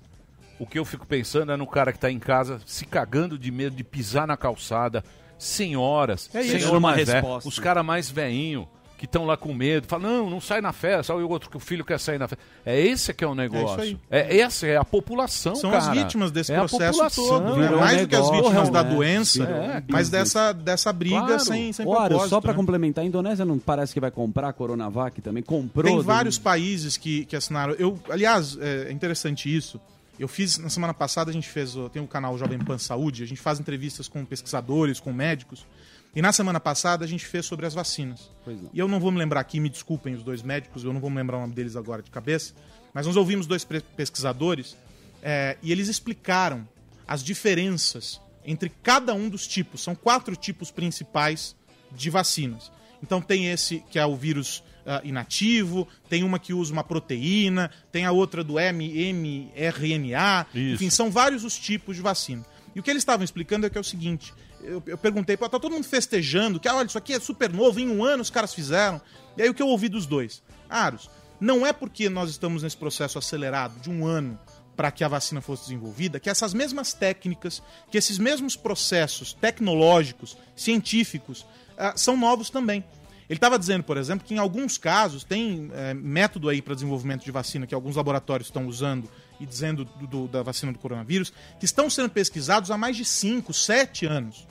o que eu fico pensando é no cara que tá em casa se cagando de medo de pisar na calçada, senhoras, É isso. senhor Uma mais velho, resposta. os caras mais veinho que estão lá com medo, falam, não, não sai na festa, olha o outro que o filho quer sair na festa. É esse que é o negócio. aí. É, essa é a população, São cara. as vítimas desse É processo população. todo. Né? Mais do que as negócio, vítimas da né? doença, É, mas dessa, dessa briga Claro. sem, sem Aros, propósito. só pra né? complementar, a Indonésia não parece que vai comprar a Coronavac também? Comprou? Tem vários países que, que assinaram. Eu, aliás, é interessante isso. Eu fiz na semana passada a gente fez, tem o canal Jovem Pan Saúde, a gente faz entrevistas com pesquisadores, com médicos. E na semana passada a gente fez sobre as vacinas. E eu não vou me lembrar aqui, me desculpem os dois médicos, eu não vou me lembrar o nome deles agora de cabeça, mas nós ouvimos dois pesquisadores é, e eles explicaram as diferenças entre cada um dos tipos. São quatro tipos principais de vacinas. Então tem esse que é o vírus ah, inativo, tem uma que usa uma proteína, tem a outra do mRNA, enfim, são vários os tipos de vacina. E o que eles estavam explicando é que é o seguinte: eu, eu perguntei, tá todo mundo festejando, que olha, isso aqui é super novo, em um ano os caras fizeram. E aí o que eu ouvi dos dois? Aros, não é porque nós estamos nesse processo acelerado de um ano para que a vacina fosse desenvolvida, que essas mesmas técnicas, que esses mesmos processos tecnológicos, científicos, ah, são novos também. Ele estava dizendo, por exemplo, que em alguns casos tem eh, método aí para desenvolvimento de vacina que alguns laboratórios estão usando e dizendo do- do- da vacina do coronavírus, que estão sendo pesquisados há mais de 5, 7 anos.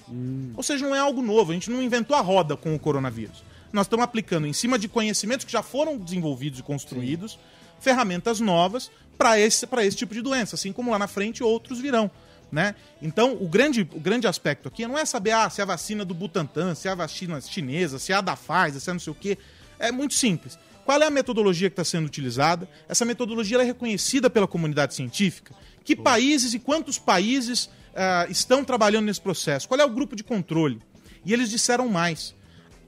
Ou seja, não é algo novo, a gente não inventou a roda com o coronavírus. Nós estamos aplicando em cima de conhecimentos que já foram desenvolvidos e construídos, ferramentas novas para esse, pra esse tipo de doença, assim como lá na frente outros virão. Né? Então, o grande, o grande aspecto aqui não é saber ah, se é a vacina do Butantan, se é a vacina chinesa, se é a da Pfizer, se é não sei o quê. É muito simples. Qual é a metodologia que está sendo utilizada? Essa metodologia é reconhecida pela comunidade científica? Que países e quantos países ah, estão trabalhando nesse processo? Qual é o grupo de controle? E eles disseram mais.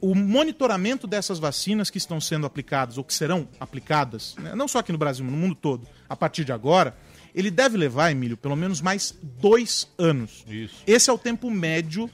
O monitoramento dessas vacinas que estão sendo aplicadas ou que serão aplicadas, né, não só aqui no Brasil, mas no mundo todo, a partir de agora, ele deve levar, Emílio, pelo menos mais dois anos. Isso. Esse é o tempo médio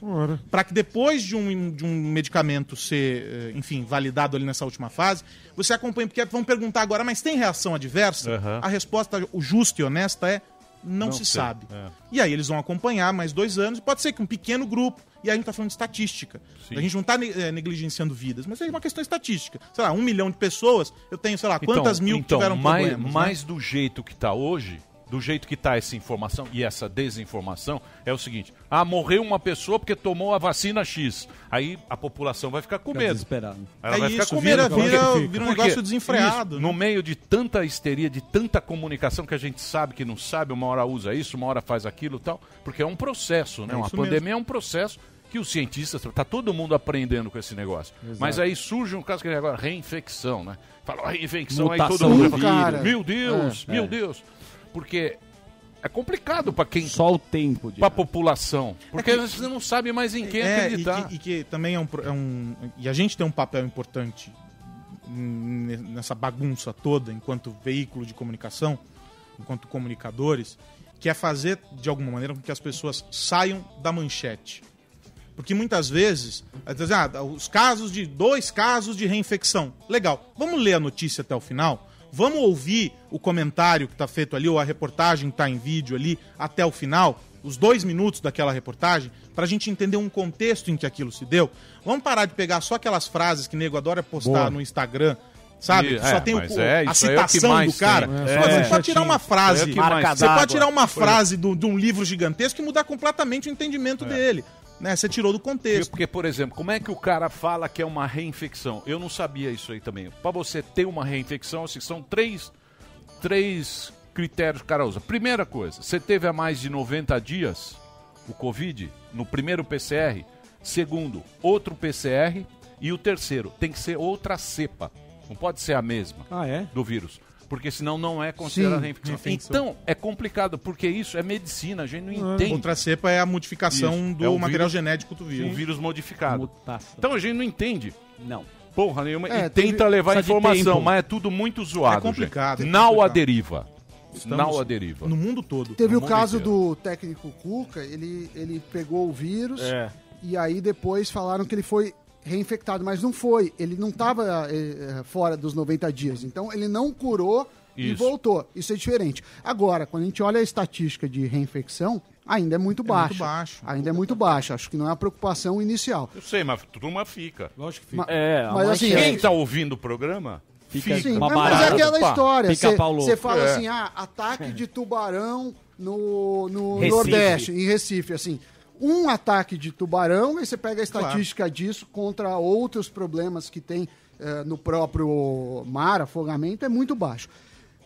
para que depois de um, de um medicamento ser, eh, enfim, validado ali nessa última fase, você acompanhe, porque vão perguntar agora, mas tem reação adversa? Aham. A resposta, o justa e honesta é não, Não se sei. sabe. É. E aí eles vão acompanhar mais dois anos, e pode ser que um pequeno grupo, e aí a gente está falando de estatística. Sim. A gente não está negligenciando vidas, mas é uma questão estatística. Sei lá, um milhão de pessoas, eu tenho, sei lá, quantas mil que então, tiveram mais, problemas. né? mais do jeito que está hoje, do jeito que está essa informação e essa desinformação, é o seguinte: ah, morreu uma pessoa porque tomou a vacina X. Aí a população vai ficar com Fica medo. desesperado. Ela É vai ficar isso, com vira- medo. vira- quê? vira um negócio desenfreado, isso, né? No meio de tanta histeria, de tanta comunicação que a gente sabe que não sabe, uma hora usa isso, uma hora faz aquilo e tal, porque é um processo, né? É uma pandemia mesmo. é um processo que os cientistas, tá todo mundo aprendendo com esse negócio. Mas aí surge um caso que agora, reinfecção, né? Fala, "Ó, reinfecção, aí todo Mutação mundo do fala, meu Deus, É. meu É. Deus. Porque é complicado para quem Só o tempo. De... para a população. Porque que- você não sabe mais em quem É, e acreditar. que, e que também é um, é um. E a gente tem um papel importante nessa bagunça toda, enquanto veículo de comunicação, enquanto comunicadores, que é fazer, de alguma maneira, com que as pessoas saiam da manchete. Porque muitas vezes, ah, os casos de. dois casos de reinfecção. Legal. Vamos ler a notícia até o final. Vamos ouvir o comentário que está feito ali, ou a reportagem que está em vídeo ali, até o final, os dois minutos daquela reportagem, para a gente entender um contexto em que aquilo se deu. Vamos parar de pegar só aquelas frases que nego adora postar Boa. no Instagram Sabe? E- Só é, tem o, o- é, a é o citação mais do cara. tem. Mas É, você pode tirar uma frase. é o que mais Você pode tirar uma frase do- de um livro gigantesco e mudar completamente o entendimento dele. Né? Você tirou do contexto. Porque, por exemplo, como é que o cara fala que é uma reinfecção? Eu não sabia isso aí também. Para você ter uma reinfecção, assim, são três, três critérios que o cara usa. Primeira coisa, você teve há mais de 90 dias o Covid no primeiro PCR. Segundo, outro PCR. E o terceiro, tem que ser outra cepa. Não pode ser a mesma Ah, é? do vírus. Porque senão não é considerado Sim, reinfecção. reinfecção. Então, é complicado, porque isso é medicina, a gente não entende. Outra cepa é a modificação Isso, do é material vírus- genético do vírus. O vírus modificado. Então a gente não entende. Não. Porra nenhuma. É, e teve- tenta levar precisa de informação, mas é tudo muito zoado. É complicado, gente. é Não complicado. a deriva. Estamos Não a deriva. No mundo todo. Teve No o caso inteiro. do técnico Cuca, ele, ele pegou o vírus É. e aí depois falaram que ele foi reinfectado, mas não foi. Ele não estava fora dos 90 dias. Então ele não curou e Isso. voltou. Isso é diferente. Agora, quando a gente olha a estatística de reinfecção, ainda é muito baixa. muito baixo. Ainda é muito baixa. Acho que não é a preocupação inicial. Eu sei, mas turma fica. Lógico que fica. É, mas assim, Quem é- tá ouvindo o programa fica. Sim, uma mas é barata. aquela história. Você fala É. assim, ah, ataque de tubarão no, no Recife. Nordeste, em Recife, assim. Um ataque de tubarão, aí você pega a estatística disso contra outros problemas que tem eh, no próprio mar, afogamento, é muito baixo.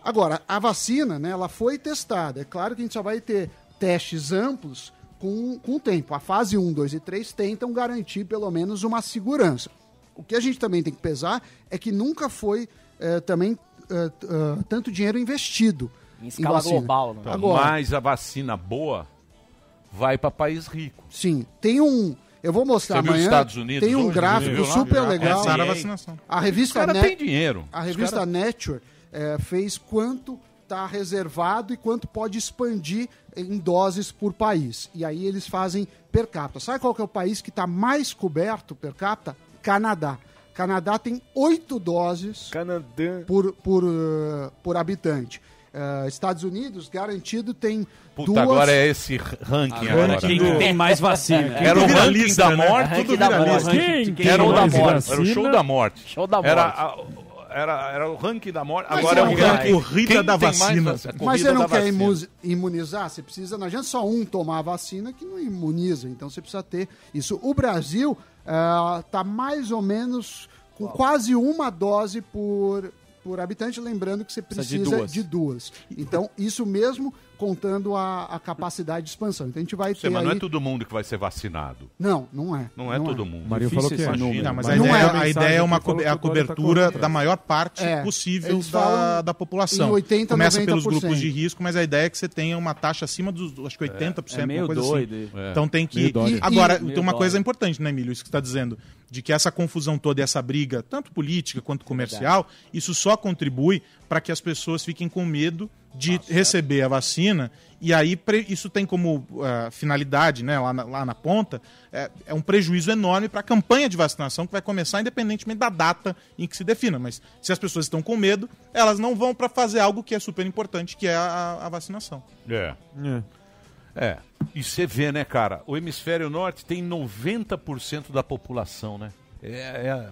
Agora, a vacina, né, ela foi testada. É claro que a gente só vai ter testes amplos com, com o tempo. A fase 1, 2 e 3 tentam garantir pelo menos uma segurança. O que a gente também tem que pesar é que nunca foi eh, também ah, tanto dinheiro investido Em escala vacina. global, né? Então, Agora, Mas a vacina boa vai para país rico. Sim, tem um. Eu vou mostrar Você viu amanhã. Estados Unidos tem um hoje? gráfico super legal. começaram a vacinação. A revista Os cara Net- tem dinheiro. A revista cara- Nature eh, fez quanto está reservado e quanto pode expandir em doses por país. E aí eles fazem per capita. Sabe qual que é o país que está mais coberto per capita? Canadá. Canadá tem oito doses por, por, eh, por habitante. Eh, Estados Unidos, garantido, tem Puta, duas... agora é esse ranking Agora, agora. quem que tem mais vacina? Era o ranking da né? morte. Ranking tudo da morte. Quem tem Era o da morte. vacina? Era o show da morte. Show da Era, morte. a- era, era o ranking da morte. Mas Agora é você o ranking. corrida Quem da mais vacina. Mas você não quer vacina. imu- imunizar? Você precisa, não adianta só um tomar a vacina que não imuniza. Então você precisa ter isso. O Brasil está mais ou menos com quase uma dose por, por habitante, lembrando que você Precisa precisa de de duas. duas. Então, isso mesmo contando a, a capacidade de expansão. Então a gente vai Sei, ter mas aí... não é todo mundo que vai ser vacinado. Não, não é. Não é todo mundo. Mario falou que é. Imagina. Não, mas a Não ideia, é. a ideia é, uma co- é a tá cobertura correndo. da maior parte É, possível da, da população. em 80, Começa pelos 90%. grupos de risco, mas a ideia é que você tenha uma taxa acima dos, acho que 80%, É meio uma coisa doido. assim. É. Então tem que... Meio dói. Agora, Meio tem uma coisa importante, né, Emílio, isso que você está dizendo, de que essa confusão toda e essa briga, tanto política quanto comercial, isso só contribui para que as pessoas fiquem com medo de receber a vacina e aí isso tem como ah, finalidade, né, lá na, lá na ponta, é, é um prejuízo enorme para a campanha de vacinação que vai começar independentemente da data em que se defina. Mas se as pessoas estão com medo, elas não vão para fazer algo que é super importante, que é a, a vacinação. É. É. É. E você vê, né, cara? O hemisfério norte tem 90% da população, né? É, é-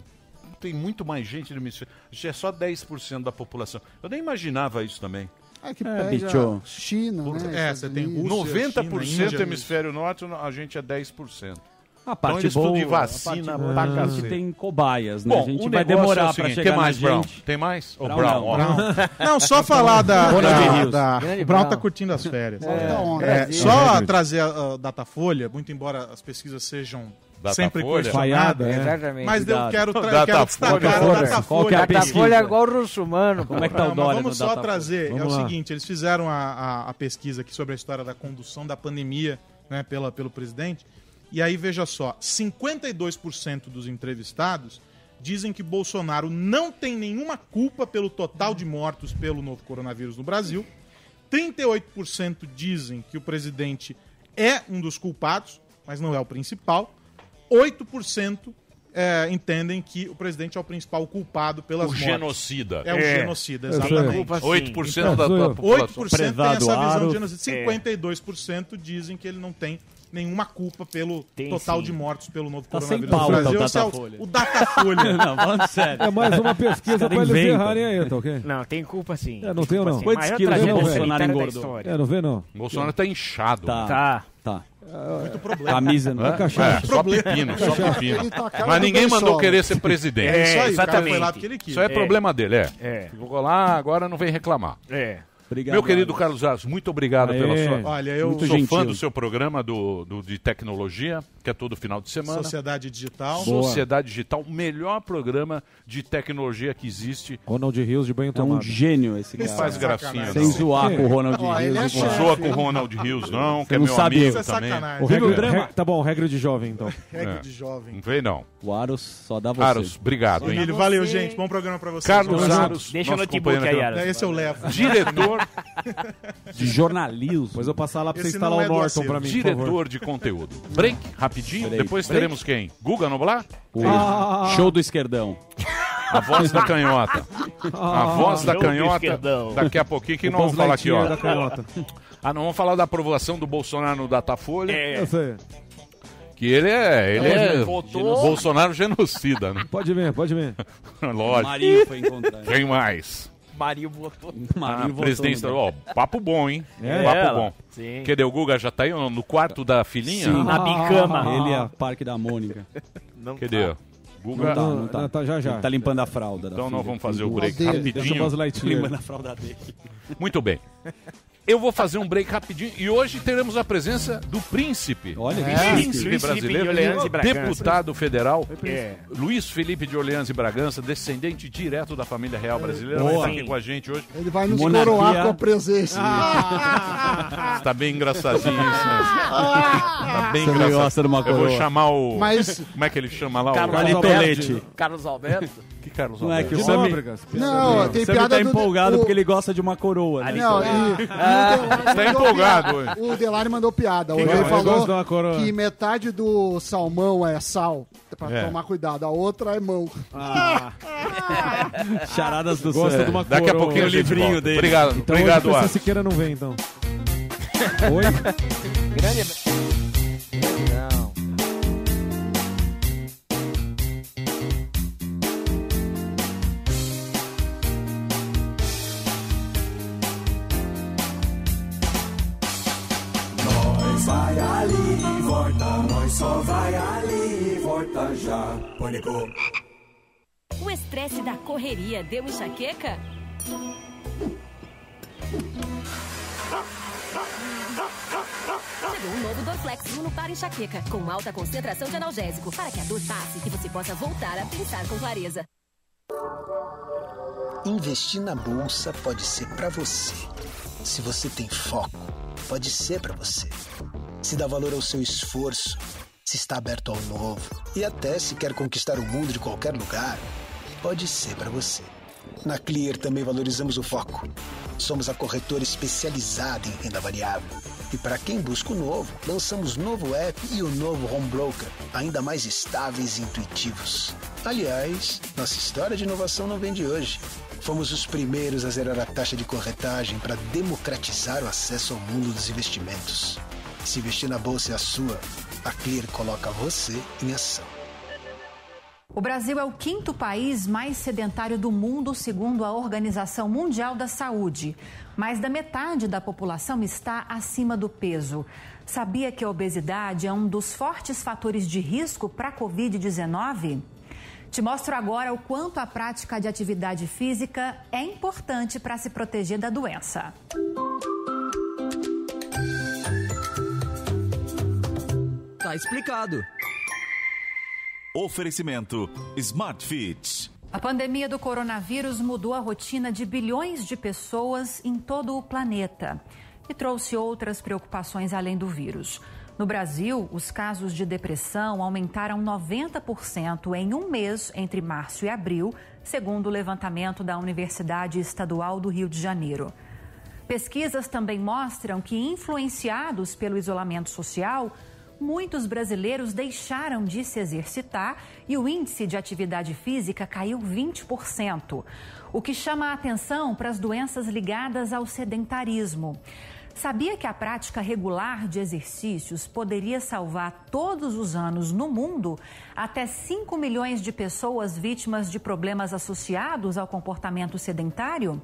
tem muito mais gente no hemisfério. É só 10% da população. Eu nem imaginava isso também. É que É, pega bicho. China, né? É, você tem. Rússia, 90% China, Índia, hemisfério norte, a gente é 10%. A parte eles boa, de a vacina parte boa pra é que tem cobaias, né? Bom, a gente o vai negócio é demorar o pra seguinte, chegar tem mais, na Brown? gente. Tem mais? Ô, Brown Brown, ó. Brown. Não, só falar da. Da, da- o Brown tá curtindo as férias. É. É, Brasil. só É. trazer a, a Datafolha, muito embora as pesquisas sejam? Sempre questionadas. Vaiada, é. Exatamente. Mas eu quero, tra- quero destacar a Datafolha. É a? Datafolha é igual o russo humano. Como é que tá o mas Dória vamos no só trazer, Vamos é o lá. seguinte, eles fizeram a, a- a pesquisa aqui sobre a história da condução da pandemia né, pela, pelo presidente, e aí veja só, 52% dos entrevistados dizem que Bolsonaro não tem nenhuma culpa pelo total de mortos pelo novo coronavírus no Brasil, 38% dizem que o presidente é um dos culpados, mas não é o principal, 8% é, entendem que o presidente é o principal culpado pelas O mortes. genocida. É o É. genocida, exatamente. Culpa, sim. 8% da, Então, da eu. população. 8% tem essa visão de genocídio. 52% dizem que ele não tem nenhuma culpa pelo total de mortos pelo novo Tá sem coronavírus no pauta Brasil. o Esse é Datafolha. o, o Datafolha. Não, falando sério. É mais uma pesquisa pra eles errarem aí, tá ok? Não, tem culpa sim. É, não tem ou não? Quantos maior quilos o Bolsonaro da engordou? história. É, não vê não. O Bolsonaro tá inchado. Tá. Tá. Muito problema. Camisa não. É, cachaça. é, só pepino, só pepino. Tá Mas ninguém mandou querer ser presidente. É, isso aí, exatamente. foi lá porque ele quis. Isso é, É. problema dele, é. É. Ficou lá, agora não vem reclamar. É. Obrigado. Meu querido Carlos Aros, muito obrigado Aê. pela sua. Olha, eu sou Muito fã gentil. do seu programa do, do- de tecnologia, que é todo final de semana. Sociedade Digital. Sociedade Digital, o melhor programa de tecnologia que existe. Ronald Rios de banho É um tomado. gênio esse Ele cara. faz gracinha. Sem zoar com o Ronald ele é Rios. Não chefe. zoa com o Ronald Rios, não, que é não meu sabe amigo Isso é também. sacanagem. O regra, re- tá bom, regra de jovem, então. Regra É. de jovem. Não vem, não. O Aros só dá você. Aros, obrigado, hein? Emílio, valeu, gente. Bom programa pra vocês. Carlos junto. Aros, Deixa o nosso notebook companheiro aí. Aros. Esse eu levo. Diretor, De jornalismo. Depois eu passar lá pra você instalar o é do Norton pra mim, por favor. diretor de conteúdo. Break, rapidinho. Break. Depois Break. teremos quem? Guga Noblar? O Ah. Show do esquerdão. A voz da canhota. A voz da canhota. Daqui a pouquinho que O nós vamos falar aqui, ó. da canhota. Ah, não vamos falar da aprovação do Bolsonaro no Datafolha. É. Eu sei. Que ele é. Ele É, é. votou. Bolsonaro genocida, né? Pode ver, pode ver. Lógico. Marinho foi encontrar. Quem mais? Mario botou. Ah, Marinho votou presidência. no- Ó, papo bom, hein? É, papo ela. bom. Sim. Cadê o Guga? Já tá aí no quarto da filhinha? Sim. Na bicama. Ele é Parque da Mônica. Não Cadê? tá. Guga. Não tá, não tá. Tá já já. Ele tá limpando a fralda. da Então nós filha. vamos fazer o break dele. Deixa o rapidinho. Limpando a fralda dele. Muito bem. Eu vou fazer um break rapidinho e hoje teremos a presença do príncipe. Olha, É. príncipe brasileiro, de Orleans e Bragança. deputado federal, É. Luiz Felipe de Orleans e Bragança, descendente direto da família real brasileira, vai estar aqui com a gente hoje. Ele vai nos Monarquia. coroar com a presença. Está bem engraçadinho isso. né? Tá bem Você engraçado. gosta de uma Eu vou chamar o. Mas- Como é que ele chama lá? Carlos o... Carlito Alberto. Carlos Alberto. Que Carlos Não é que o Sami, Nóbregas. Não, tem o Sami piada tá do- empolgado o- porque ele gosta de uma coroa. Né? Não, e, e o Delari Tá mandou empolgado piada. hoje. O Delari mandou piada. Hoje que ele é? Eu gosto falou de uma coroa. que metade do salmão é sal. Pra É. tomar cuidado. A outra é mão. Charadas do Gosta de uma Daqui a coroa. pouquinho a O gente livrinho volta. dele. Obrigado, Então obrigado, hoje o. PC Siqueira não vem, então. Oi? Grande. Só vai ali e volta já. Pânico. O estresse da correria deu enxaqueca? Chegou um novo Dorflex Uno para enxaqueca, com alta concentração de analgésico, para que a dor passe e você possa voltar a pensar com clareza. Investir na bolsa pode ser para você. Se você tem foco, pode ser para você. Se dá valor ao seu esforço, se está aberto ao novo e até se quer conquistar o mundo de qualquer lugar, pode ser para você. Na Clear também valorizamos o foco. Somos a corretora especializada em renda variável. E para quem busca o novo, lançamos novo app e o novo Home Broker, ainda mais estáveis e intuitivos. Aliás, nossa história de inovação não vem de hoje. Fomos os primeiros a zerar a taxa de corretagem para democratizar o acesso ao mundo dos investimentos. Se investir na bolsa é a sua, a Clear coloca você em ação. O Brasil é o quinto país mais sedentário do mundo, segundo a Organização Mundial da Saúde. Mais da metade da população está acima do peso. Sabia que a obesidade é um dos fortes fatores de risco para a Covid-19? Te mostro agora o quanto a prática de atividade física é importante para se proteger da doença. Tá explicado. Oferecimento Smart Fit. A pandemia do coronavírus mudou a rotina de bilhões de pessoas em todo o planeta e trouxe outras preocupações além do vírus. No Brasil, os casos de depressão aumentaram 90% em um mês entre março e abril, segundo o levantamento da Universidade Estadual do Rio de Janeiro. Pesquisas também mostram que, influenciados pelo isolamento social, muitos brasileiros deixaram de se exercitar e o índice de atividade física caiu 20%, o que chama a atenção para as doenças ligadas ao sedentarismo. Sabia que a prática regular de exercícios poderia salvar todos os anos no mundo até 5 milhões de pessoas vítimas de problemas associados ao comportamento sedentário?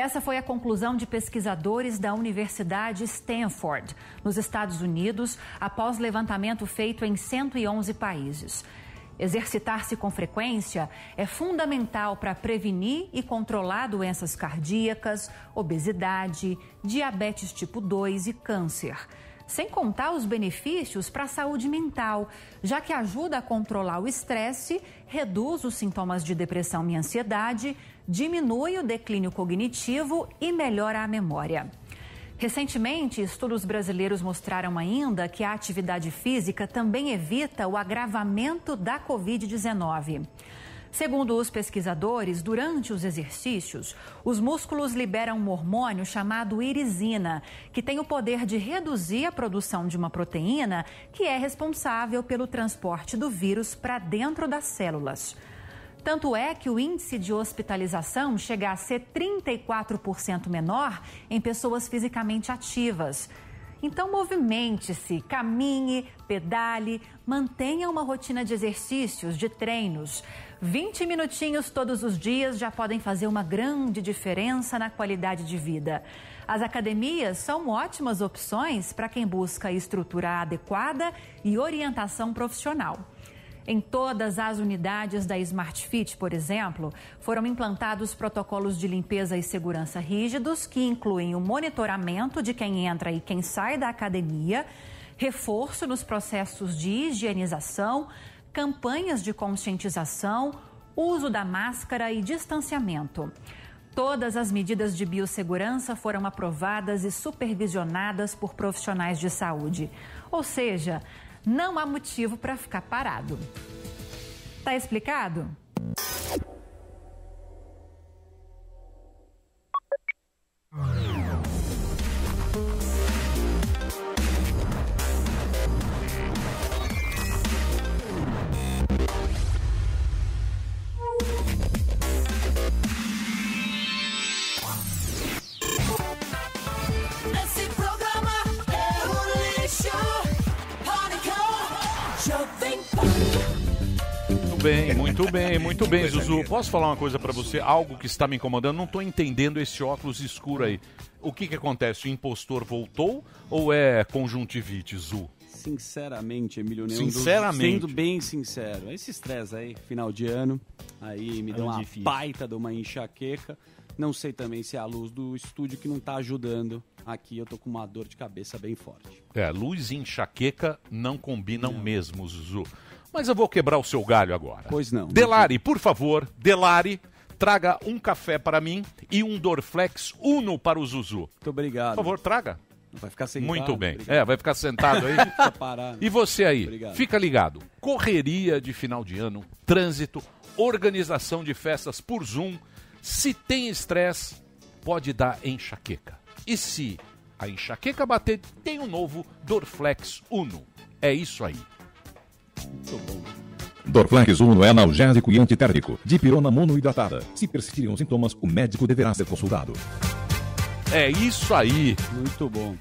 Essa foi a conclusão de pesquisadores da Universidade Stanford, nos Estados Unidos, após levantamento feito em 111 países. Exercitar-se com frequência é fundamental para prevenir e controlar doenças cardíacas, obesidade, diabetes tipo 2 e câncer. Sem contar os benefícios para a saúde mental, já que ajuda a controlar o estresse, reduz os sintomas de depressão e ansiedade, diminui o declínio cognitivo e melhora a memória. Recentemente, estudos brasileiros mostraram ainda que a atividade física também evita o agravamento da Covid-19. Segundo os pesquisadores, durante os exercícios, os músculos liberam um hormônio chamado irisina, que tem o poder de reduzir a produção de uma proteína que é responsável pelo transporte do vírus para dentro das células. Tanto é que o índice de hospitalização chega a ser 34% menor em pessoas fisicamente ativas. Então, movimente-se, caminhe, pedale, mantenha uma rotina de exercícios, de treinos. 20 minutinhos todos os dias já podem fazer uma grande diferença na qualidade de vida. As academias são ótimas opções para quem busca estrutura adequada e orientação profissional. Em todas as unidades da Smart Fit, por exemplo, foram implantados protocolos de limpeza e segurança rígidos que incluem o monitoramento de quem entra e quem sai da academia, reforço nos processos de higienização, campanhas de conscientização, uso da máscara e distanciamento. Todas as medidas de biossegurança foram aprovadas e supervisionadas por profissionais de saúde. Ou seja, não há motivo para ficar parado. Tá explicado? Bem, muito bem, muito bem, Zuzu. Posso falar uma coisa pra você? Algo que está me incomodando? Não tô entendendo esse óculos escuro aí. O que que acontece? O impostor voltou ou é conjuntivite, Zu? Sinceramente, Emílio Neus, Sinceramente. Sendo bem sincero, esse estresse aí, final de ano, aí me deu Ano uma difícil. baita de uma enxaqueca. Não sei também se é a luz do estúdio que não tá ajudando. Aqui eu tô com uma dor de cabeça bem forte. É, luz e enxaqueca não combinam mesmo, Zuzu. Mas eu vou quebrar o seu galho agora. Pois não. Delari, por favor, Delari, traga um café para mim e um Dorflex Uno para o Zuzu. Muito obrigado. Por favor, traga. Vai ficar sentado. Muito bem. Obrigado. É, vai ficar sentado aí. E você aí, Obrigado. fica ligado. Correria de final de ano, trânsito, organização de festas por Zoom. Se tem estresse, pode dar enxaqueca. E se a enxaqueca bater, tem um novo Dorflex Uno. É isso aí. Dorflex Uno é analgésico e antitérmico, dipirona monoidratada. Se persistirem os sintomas, o médico deverá ser consultado. É isso aí. Muito bom.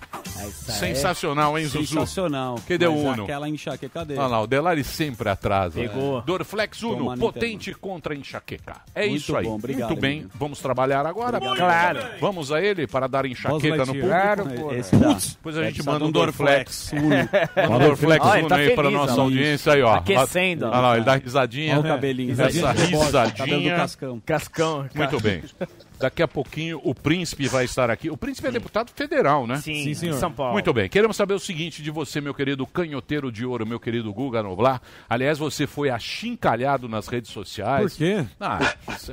Sensacional, hein, Zuzu? Sensacional. Cadê o Mas Uno? Aquela enxaqueca dele. Olha lá, o Delari sempre atrasa. Pegou. Dorflex Uno, Toma potente contra a enchaqueca. É Muito isso aí. bom, obrigado, Muito bem, amigo. vamos trabalhar agora? Obrigado. Claro. Vamos a ele para dar enxaqueca no público? Claro, pô. Esse dá. Putz, Depois a É, gente manda um Dorflex. Uno. Manda um Dorflex Uno tá aí para nossa ó. audiência aí, ó. Aquecendo. Olha lá, ele dá risadinha. Olha o cabelinho. Essa Risadinha de bosta, cabelo do risadinha. Cascão. Cascão. Muito bem. Daqui a pouquinho o príncipe vai estar aqui. O príncipe é deputado federal, né? Sim, Sim, senhor. São Paulo. Muito bem. Queremos saber o seguinte de você, meu querido canhoteiro de ouro, meu querido Guga Noblar. Aliás, você foi achincalhado nas redes sociais. Por quê? Ah,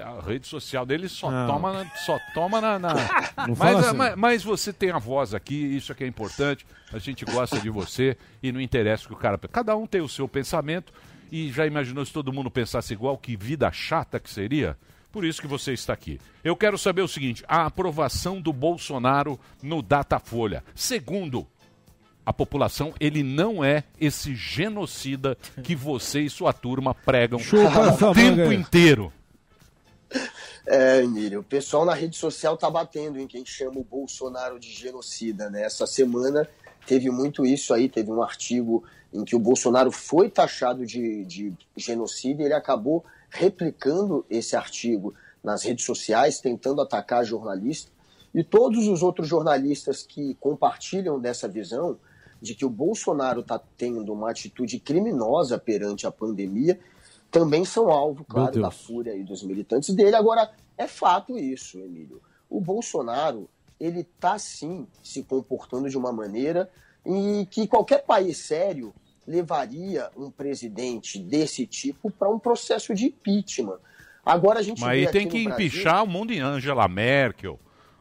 a rede social dele só Não. toma na, só toma na. na- Não mas, assim. mas, mas você tem a voz aqui, isso é que é importante. A gente gosta de você e não interessa o que o cara. Cada um tem o seu pensamento e já imaginou se todo mundo pensasse igual, que vida chata que seria? Por isso que você está aqui. Eu quero saber o seguinte: a aprovação do Bolsonaro no Datafolha. Segundo a população, ele não é esse genocida que você e sua turma pregam o tempo inteiro. É, Emílio, o pessoal na rede social tá batendo em quem chama o Bolsonaro de genocida, né? Essa semana teve muito isso aí, teve um artigo em que o Bolsonaro foi taxado de, de genocida e ele acabou replicando esse artigo nas redes sociais, tentando atacar jornalista. E todos os outros jornalistas que compartilham dessa visão de que o Bolsonaro está tendo uma atitude criminosa perante a pandemia também são alvo, claro, da fúria aí dos militantes dele. Agora, é fato isso, Emílio. O Bolsonaro, ele está sim se comportando de uma maneira em que qualquer país sério levaria um presidente desse tipo para um processo de impeachment. Agora a gente Mas aí tem que Brasil- empichar o mundo em Angela Merkel.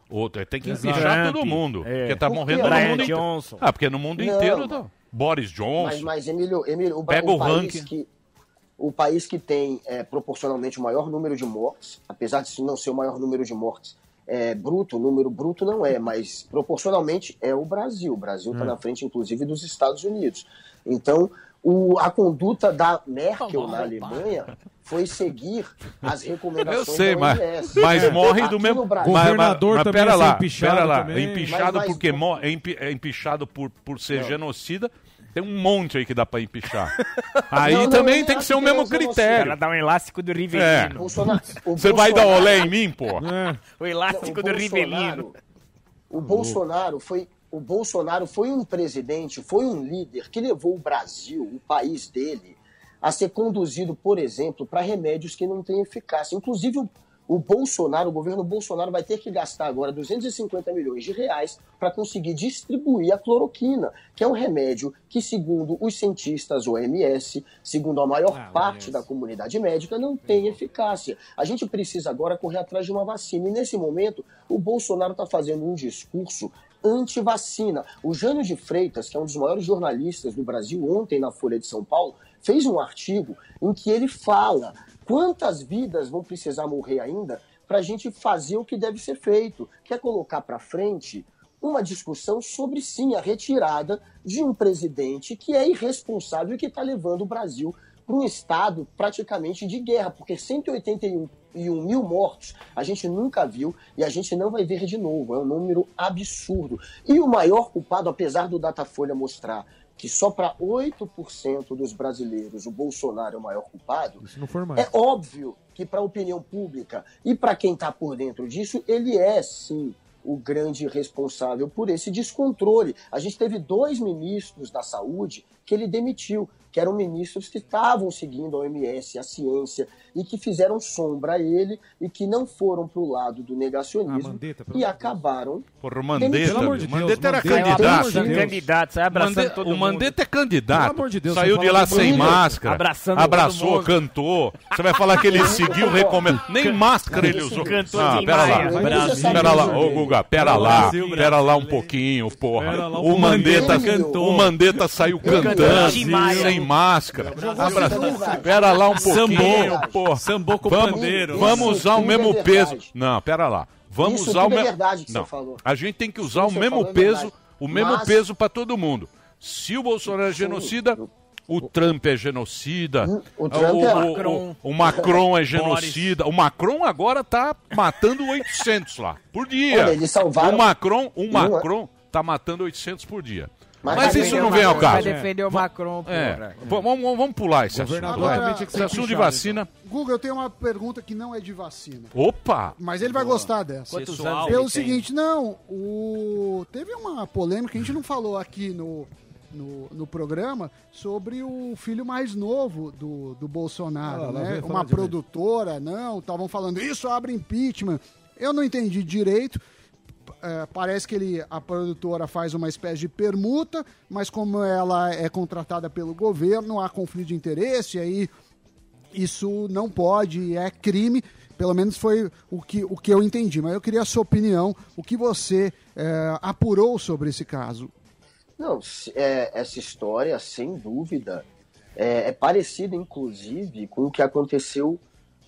Outra, tem que empichar todo mundo. é. Porque tá Por morrendo no mundo inteiro. Johnson. Ah, porque no mundo Não, inteiro tá. Boris Johnson. Mas, mas Emílio, Emílio o, Pega o o país ranking. que o país que tem é, proporcionalmente o maior número de mortes, apesar de não ser o maior número de mortes é, bruto, o número bruto não é, mas proporcionalmente é o Brasil. O Brasil está Hum. na frente, inclusive, dos Estados Unidos. Então, o- a conduta da Merkel na Alemanha foi seguir as Eu recomendações sei, da mas, mas morre do mesmo. Brasil- Mas, mas, mas também pera ser lá, empichado pera lá. também. É empichado Mas- mas- porque mo- é, empi- é empichado por, por ser Não. genocida. Tem um monte aí que dá pra empichar. Aí Não, não, também eu tem que ser o mesmo é critério. Ela dá um elástico do É. Rivelino. Bolsonaro- o Você vai dar olé em mim, pô? O elástico O do Rivelino. O Bolsonaro foi o Bolsonaro foi um presidente, foi um líder que levou o Brasil, o país dele, a ser conduzido, por exemplo, para remédios que não têm eficácia. Inclusive o, o Bolsonaro, o governo Bolsonaro vai ter que gastar agora 250 milhões de reais para conseguir distribuir a cloroquina, que é um remédio que, segundo os cientistas OMS, segundo a maior parte da comunidade médica, não tem eficácia. A gente precisa agora correr atrás de uma vacina. E nesse momento, o Bolsonaro está fazendo um discurso anti-vacina. O Jânio de Freitas, que é um dos maiores jornalistas do Brasil, ontem na Folha de São Paulo, fez um artigo em que ele fala quantas vidas vão precisar morrer ainda para a gente fazer o que deve ser feito, que é colocar para frente uma discussão sobre sim a retirada de um presidente que é irresponsável e que está levando o Brasil para um estado praticamente de guerra, porque 181 mil mortos a gente nunca viu e a gente não vai ver de novo. É um número absurdo. E o maior culpado, apesar do Datafolha mostrar que só para 8% dos brasileiros o Bolsonaro é o maior culpado, é óbvio que para a opinião pública e para quem está por dentro disso, ele é sim o grande responsável por esse descontrole. A gente teve dois ministros da saúde que ele demitiu, que eram ministros que estavam seguindo a OMS, a ciência, e que fizeram sombra a ele e que não foram para o lado do negacionismo Ah, Mandetta, pelo e amor de acabaram. Porra, o Mandetta. Pelo amor de Deus, Mandetta era Mandetta, candidato. Deus. Candidato, sai abraçando todo o mundo. Mandetta é candidato. Pelo amor de Deus, Saiu de lá sem mundo. máscara. Abraçando abraçou, todo mundo. cantou. Você vai falar que ele seguiu recomendo. Nem máscara ele usou. Cantor Ah, pera lá. Brasil. Pera lá, ô Guga, pera lá. Pera lá um pouquinho, porra. O. Mandetta cantou. O Mandetta saiu cantando sem máscara. Brasil. Abra- Pera lá um pouquinho, Sambou. porra. Sambou com Vamos- pandeiro. Vamos usar o é mesmo peso. Não, pera lá. Vamos Isso usar o tudo é mesmo. verdade que você Não. falou. A gente tem que usar o você mesmo é peso, o mesmo Mas- peso para todo mundo. Se o Bolsonaro é genocida, o Trump é genocida. o Trump é- o, Macron. o Macron é genocida. O Macron agora tá matando 800 lá por dia. Olha, salvaram- O Macron, o Macron tá matando 800 por dia. Mas Mas, isso não vem ao caso. Vai defender o Macron, É. Vamos, vamos pular esse assunto. Governador que ser Esse assunto de vacina. Guga, eu tenho uma pergunta que não é de vacina. Opa! Mas ele vai gostar dessa. Quantos anos Pelo seguinte, não, o... teve uma polêmica, a gente não falou aqui no, no, no programa, sobre o filho mais novo do, do Bolsonaro, Ah, né? Uma produtora, não, estavam falando, isso abre impeachment. Eu não entendi direito. É, parece que ele, a produtora faz uma espécie de permuta, mas como ela é contratada pelo governo, há conflito de interesse, aí isso não pode, é crime. Pelo menos foi o que, o que eu entendi. Mas eu queria a sua opinião, o que você é, apurou sobre esse caso. Não, é, essa história, sem dúvida, é, é parecida, inclusive, com o que aconteceu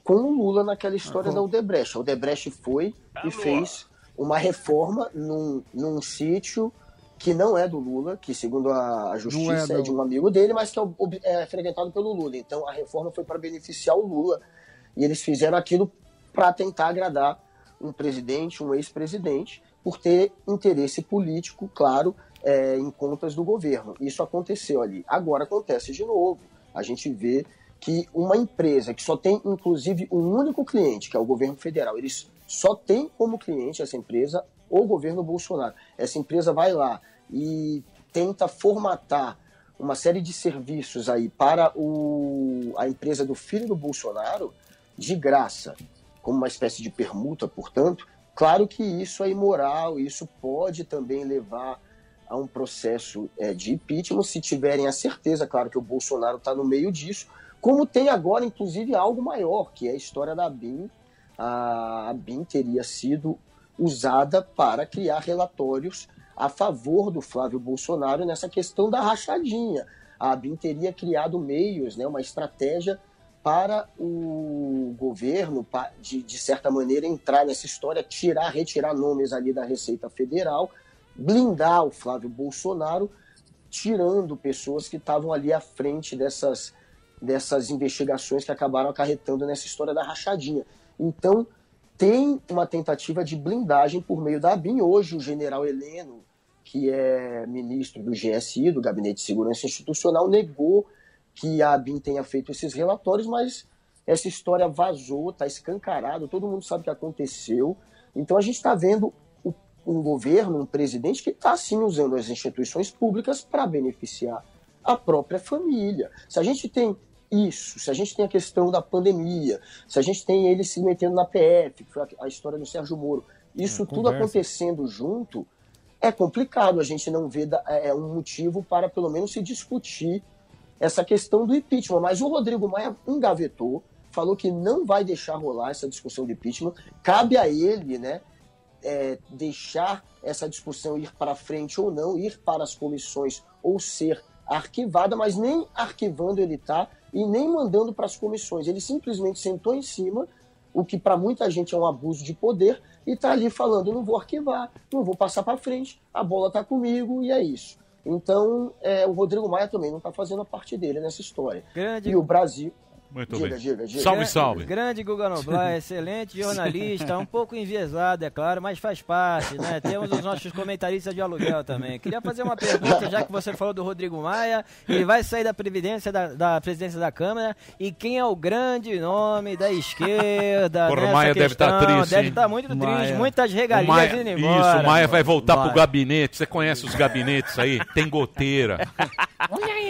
com o Lula naquela história da Odebrecht. A Odebrecht foi e fez uma reforma num, num sítio que não é do Lula, que segundo a, justiça é, do- de um amigo dele, mas que é, é frequentado pelo Lula. Então a reforma foi para beneficiar o Lula. E eles fizeram aquilo para tentar agradar um presidente, um ex-presidente, por ter interesse político, claro, é, em contas do governo. Isso aconteceu ali. Agora acontece de novo. A gente vê que uma empresa que só tem, inclusive, um único cliente, que é o governo federal, eles só tem como cliente essa empresa o governo Bolsonaro. Essa empresa vai lá e tenta formatar uma série de serviços aí para o, a empresa do filho do Bolsonaro de graça, como uma espécie de permuta, portanto, claro que isso é imoral, isso pode também levar a um processo é, de impeachment, se tiverem a certeza, claro, que o Bolsonaro está no meio disso, como tem agora, inclusive, algo maior, que é a história da BIM. A BIM teria sido usada para criar relatórios a favor do Flávio Bolsonaro nessa questão da rachadinha. A BIM teria criado meios, né, uma estratégia para o governo, de, de certa maneira, entrar nessa história, tirar, retirar nomes ali da Receita Federal, blindar o Flávio Bolsonaro, tirando pessoas que estavam ali à frente dessas, dessas investigações que acabaram acarretando nessa história da rachadinha. Então, tem uma tentativa de blindagem por meio da ABIN. Hoje, o general Heleno, que é ministro do GSI, do Gabinete de Segurança Institucional, negou que a ABIN tenha feito esses relatórios, mas essa história vazou, está escancarado, todo mundo sabe o que aconteceu. Então, a gente está vendo um governo, um presidente que está, sim, usando as instituições públicas para beneficiar a própria família. Se a gente tem isso, se a gente tem a questão da pandemia, se a gente tem ele se metendo na PF, que foi a, a história do Sérgio Moro, isso é, tudo acontecendo junto, é complicado. A gente não vê da, é, é, um motivo para pelo menos se discutir essa questão do impeachment. Mas o Rodrigo Maia engavetou, falou que não vai deixar rolar essa discussão do impeachment. Cabe a ele, né, é, deixar essa discussão ir para frente ou não, ir para as comissões ou ser arquivada, mas nem arquivando ele está e nem mandando para as comissões. Ele simplesmente sentou em cima, o que para muita gente é um abuso de poder, e está ali falando: não vou arquivar, não vou passar para frente, a bola está comigo e é isso. Então, é, o Rodrigo Maia também não está fazendo a parte dele nessa história. Grande... E o Brasil. Muito diga, bem. Diga, diga. Salve, salve. Grande Guga Noblar, excelente jornalista, um pouco enviesado, é claro, mas faz parte, né? Temos os nossos comentaristas de aluguel também. Queria fazer uma pergunta, já que você falou do Rodrigo Maia, ele vai sair da previdência da, da presidência da Câmara, e quem é o grande nome da esquerda? Porra, o Maia deve estar triste. Deve estar muito triste, Maia. muitas O regalias Maia- indo embora. Isso, o Maia vai voltar Maia. pro gabinete. Você conhece os gabinetes aí? Tem goteira.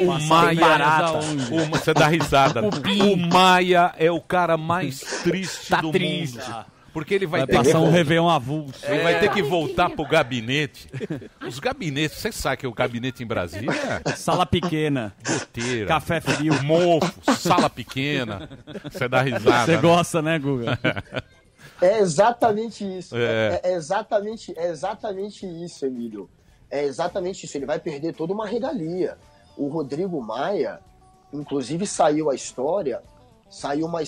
O Passa Maia. barata. O- você dá risada. O Maia é o cara mais triste Tá do triste. mundo. Porque ele vai, Vai ter passar que um Réveillon avulso. Ele vai ter que voltar pro gabinete. Os gabinetes, você sabe que o gabinete em Brasília é Sala pequena. goteira. Café frio. Mofo, sala pequena. Você dá risada. Você né? gosta, né, Guga? É exatamente isso. É. É, é exatamente, é exatamente isso, Emílio. É exatamente isso. Ele vai perder toda uma regalia. O Rodrigo Maia, inclusive, saiu a história. Saiu uma.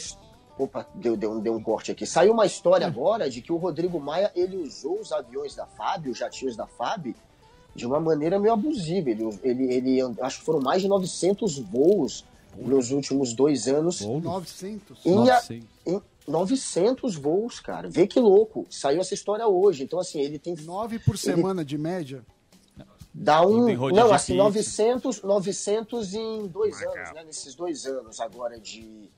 Opa, deu, deu, um- deu um corte aqui. Saiu uma história agora de que o Rodrigo Maia ele usou os aviões da FAB, os jatinhos da FAB, de uma maneira meio abusiva. Ele, ele, ele acho que foram mais de 900 voos nos últimos dois anos. 900? Em, a- em 900 voos, cara. Vê que louco. Saiu essa história hoje. Então, assim, ele tem. 9 por semana de média? Dá um. Não, assim, pizza. 900, 900 em dois anos, né? Nesses dois anos agora de.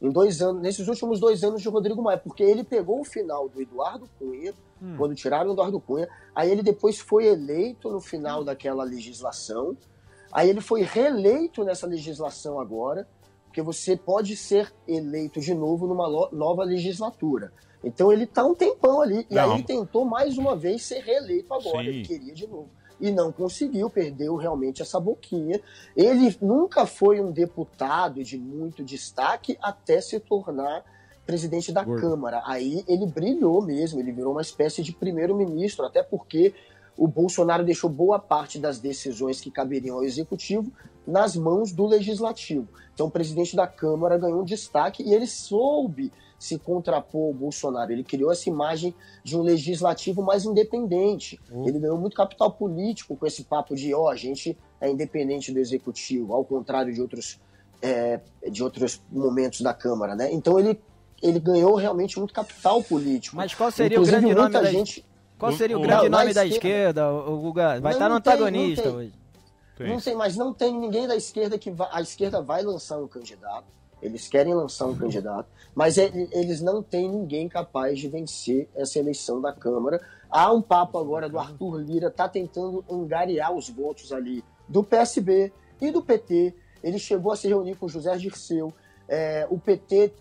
Em dois anos, nesses últimos dois anos de Rodrigo Maia, porque ele pegou o final do Eduardo Cunha, Hum. quando tiraram o Eduardo Cunha, aí ele depois foi eleito no final daquela legislação, aí ele foi reeleito nessa legislação agora, porque você pode ser eleito de novo numa nova legislatura. Então ele tá um tempão ali, e aí ele tentou mais uma vez ser reeleito agora, Sim. ele queria de novo. E não conseguiu, perdeu realmente essa boquinha. Ele nunca foi um deputado de muito destaque até se tornar presidente da Gordo. Câmara. Aí ele brilhou mesmo, ele virou uma espécie de primeiro-ministro, até porque o Bolsonaro deixou boa parte das decisões que caberiam ao executivo nas mãos do legislativo. Então o presidente da Câmara ganhou um destaque e ele soube se contrapor ao Bolsonaro. Ele criou essa imagem de um legislativo mais independente. Ele ganhou muito capital político com esse papo de, ó, a gente é independente do executivo, ao contrário de outros, é, de outros momentos da Câmara, né? Então ele ele ganhou realmente muito capital político. Mas qual seria Inclusive, o grande nome muita da gente... Qual seria o Não, grande na nome da esquerda, o o Guga? Vai Não, estar no não tem, antagonista não tem. hoje. Não tem, mas não tem ninguém da esquerda que vai, a esquerda vai lançar um candidato. Eles querem lançar um candidato, mas ele- eles não têm ninguém capaz de vencer essa eleição da Câmara. Há um papo agora do Arthur Lira, tá tentando angariar os votos ali do PSB e do PT. Ele chegou a se reunir com o José Dirceu. É, o PT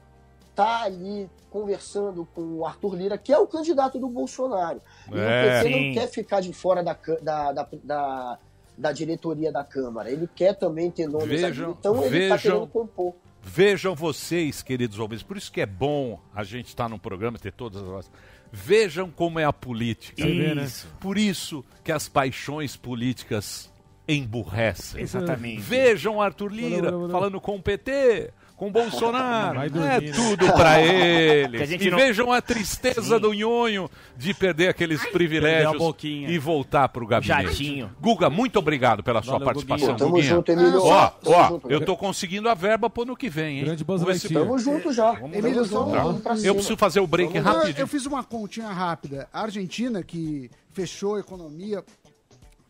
tá ali conversando com o Arthur Lira, que é o candidato do Bolsonaro. E É. o PT Sim. não quer ficar de fora da, da, da, da, da diretoria da Câmara. Ele quer também ter nomes Vejam- ali. Então ele está querendo compor. Vejam vocês, queridos ouvintes, por isso que é bom a gente estar num programa e ter todas as vozes. Vejam como é a política. Né? Isso. Por isso que as paixões políticas emburrecem. Exatamente. Vejam Arthur Lira falando com o PT, com o Bolsonaro. Vai é né? tudo pra eles. Que a gente E não- vejam a tristeza do nhonho de perder aqueles privilégios Perdeu a boquinha. e voltar pro gabinete. Jatinho. Guga, muito obrigado pela sua Valeu, participação. Guguinha. Tamo Guguinha. junto, Emílio. Ó, ó, eu tô conseguindo a verba pro ano que vem, hein? Grande Buzz Vamos. Tamo junto já. Emílio, Tá. vamos pra Eu cima. preciso fazer o break Eu- rapidinho. Eu, fiz uma continha rápida. A Argentina, que fechou a economia,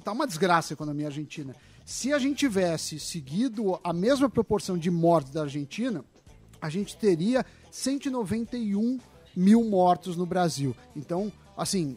tá uma desgraça a economia argentina. Se a gente tivesse seguido a mesma proporção de mortes da Argentina, a gente teria 191 mil mortos no Brasil. Então, assim,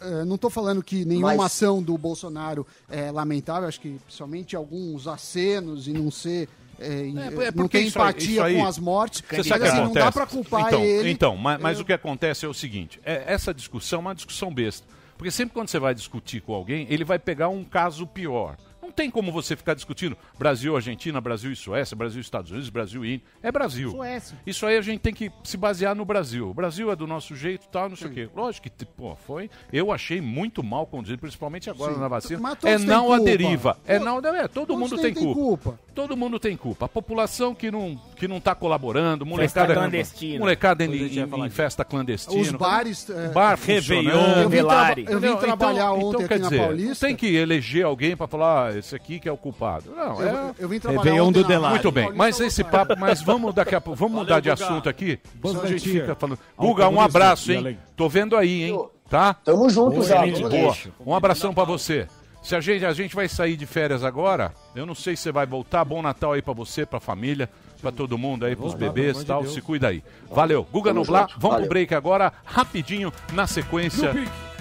eh, não estou falando que nenhuma Mas- ação do Bolsonaro é lamentável, acho que principalmente alguns acenos e não ser. eh, É, é não porque tem empatia aí- com as mortes. Você sabe assim, não dá para culpar então, ele. Então, mas, mas Eu- o que acontece é o seguinte: é, essa discussão é uma discussão besta. Porque sempre quando você vai discutir com alguém, ele vai pegar um caso pior. Não tem como você ficar discutindo Brasil, Argentina, Brasil e Suécia, Brasil, Estados Unidos, Brasil e Índia. É Brasil. Suécia. Isso aí a gente tem que se basear no Brasil. O Brasil é do nosso jeito, tal, não sei o quê. Lógico que, pô, foi. Eu achei muito mal conduzido, principalmente agora Sim. na vacina. É têm não a deriva. É não, é, todo mundo tem culpa. Todo mundo tem culpa. A população que não, que não tá colaborando, molecada, clandestina. molecada em, em- em festa clandestina. Os bares, é, bar Réveillon. Eu vim, eu vim Entendeu? trabalhar então, ontem então, aqui quer na dizer, Paulista. Tem que eleger alguém pra falar, ah, esse aqui que é o culpado. Não, Eu, é... eu vim trabalhar Réveillon ontem do na Delari. Muito bem, mas esse papo, mas vamos daqui a pouco, vamos mudar de Guga. assunto aqui. Senão a gente fica falando. Guga, um abraço, hein? Tô vendo aí, hein? Tá? Tamo junto Boa, já. boa. Um abração pra você. Se a gente, a gente vai sair de férias agora, eu não sei se você vai voltar. Bom Natal aí pra você, pra família, pra todo mundo aí, pros Vamos lá, bebês e tal. de. Se cuida aí. Valeu. Guga Tamo Nublar, vamos pro break agora, rapidinho, na sequência.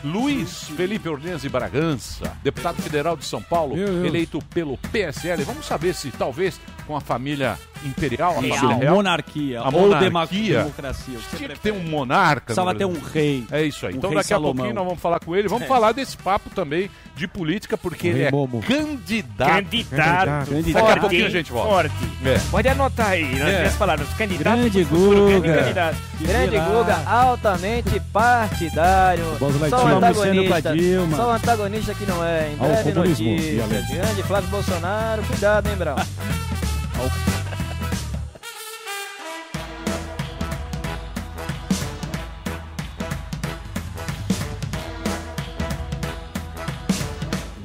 Luiz Felipe Orleans e Bragança, deputado federal de São Paulo, eleito pelo PSL. Vamos saber se talvez com a família imperial, a Real. família real, monarquia. a ou monarquia. democracia. o que você tinha que ter um monarca. Precisava no ter um rei. É isso aí. um então daqui a Salomão. pouquinho nós vamos falar com ele. Vamos falar desse papo também de política, porque O ele é Momo. candidato. Candidato. Daqui a Forte, pouquinho a gente volta. Forte. É. Pode anotar aí, nas É. minhas palavras. Candidato. Grande futuro Guga. candidato. Grande? Guga, altamente partidário. Só. Antagonista. Só o antagonista que não é. Em breve notícias. Grande Flávio Bolsonaro. Cuidado, hein, Brau?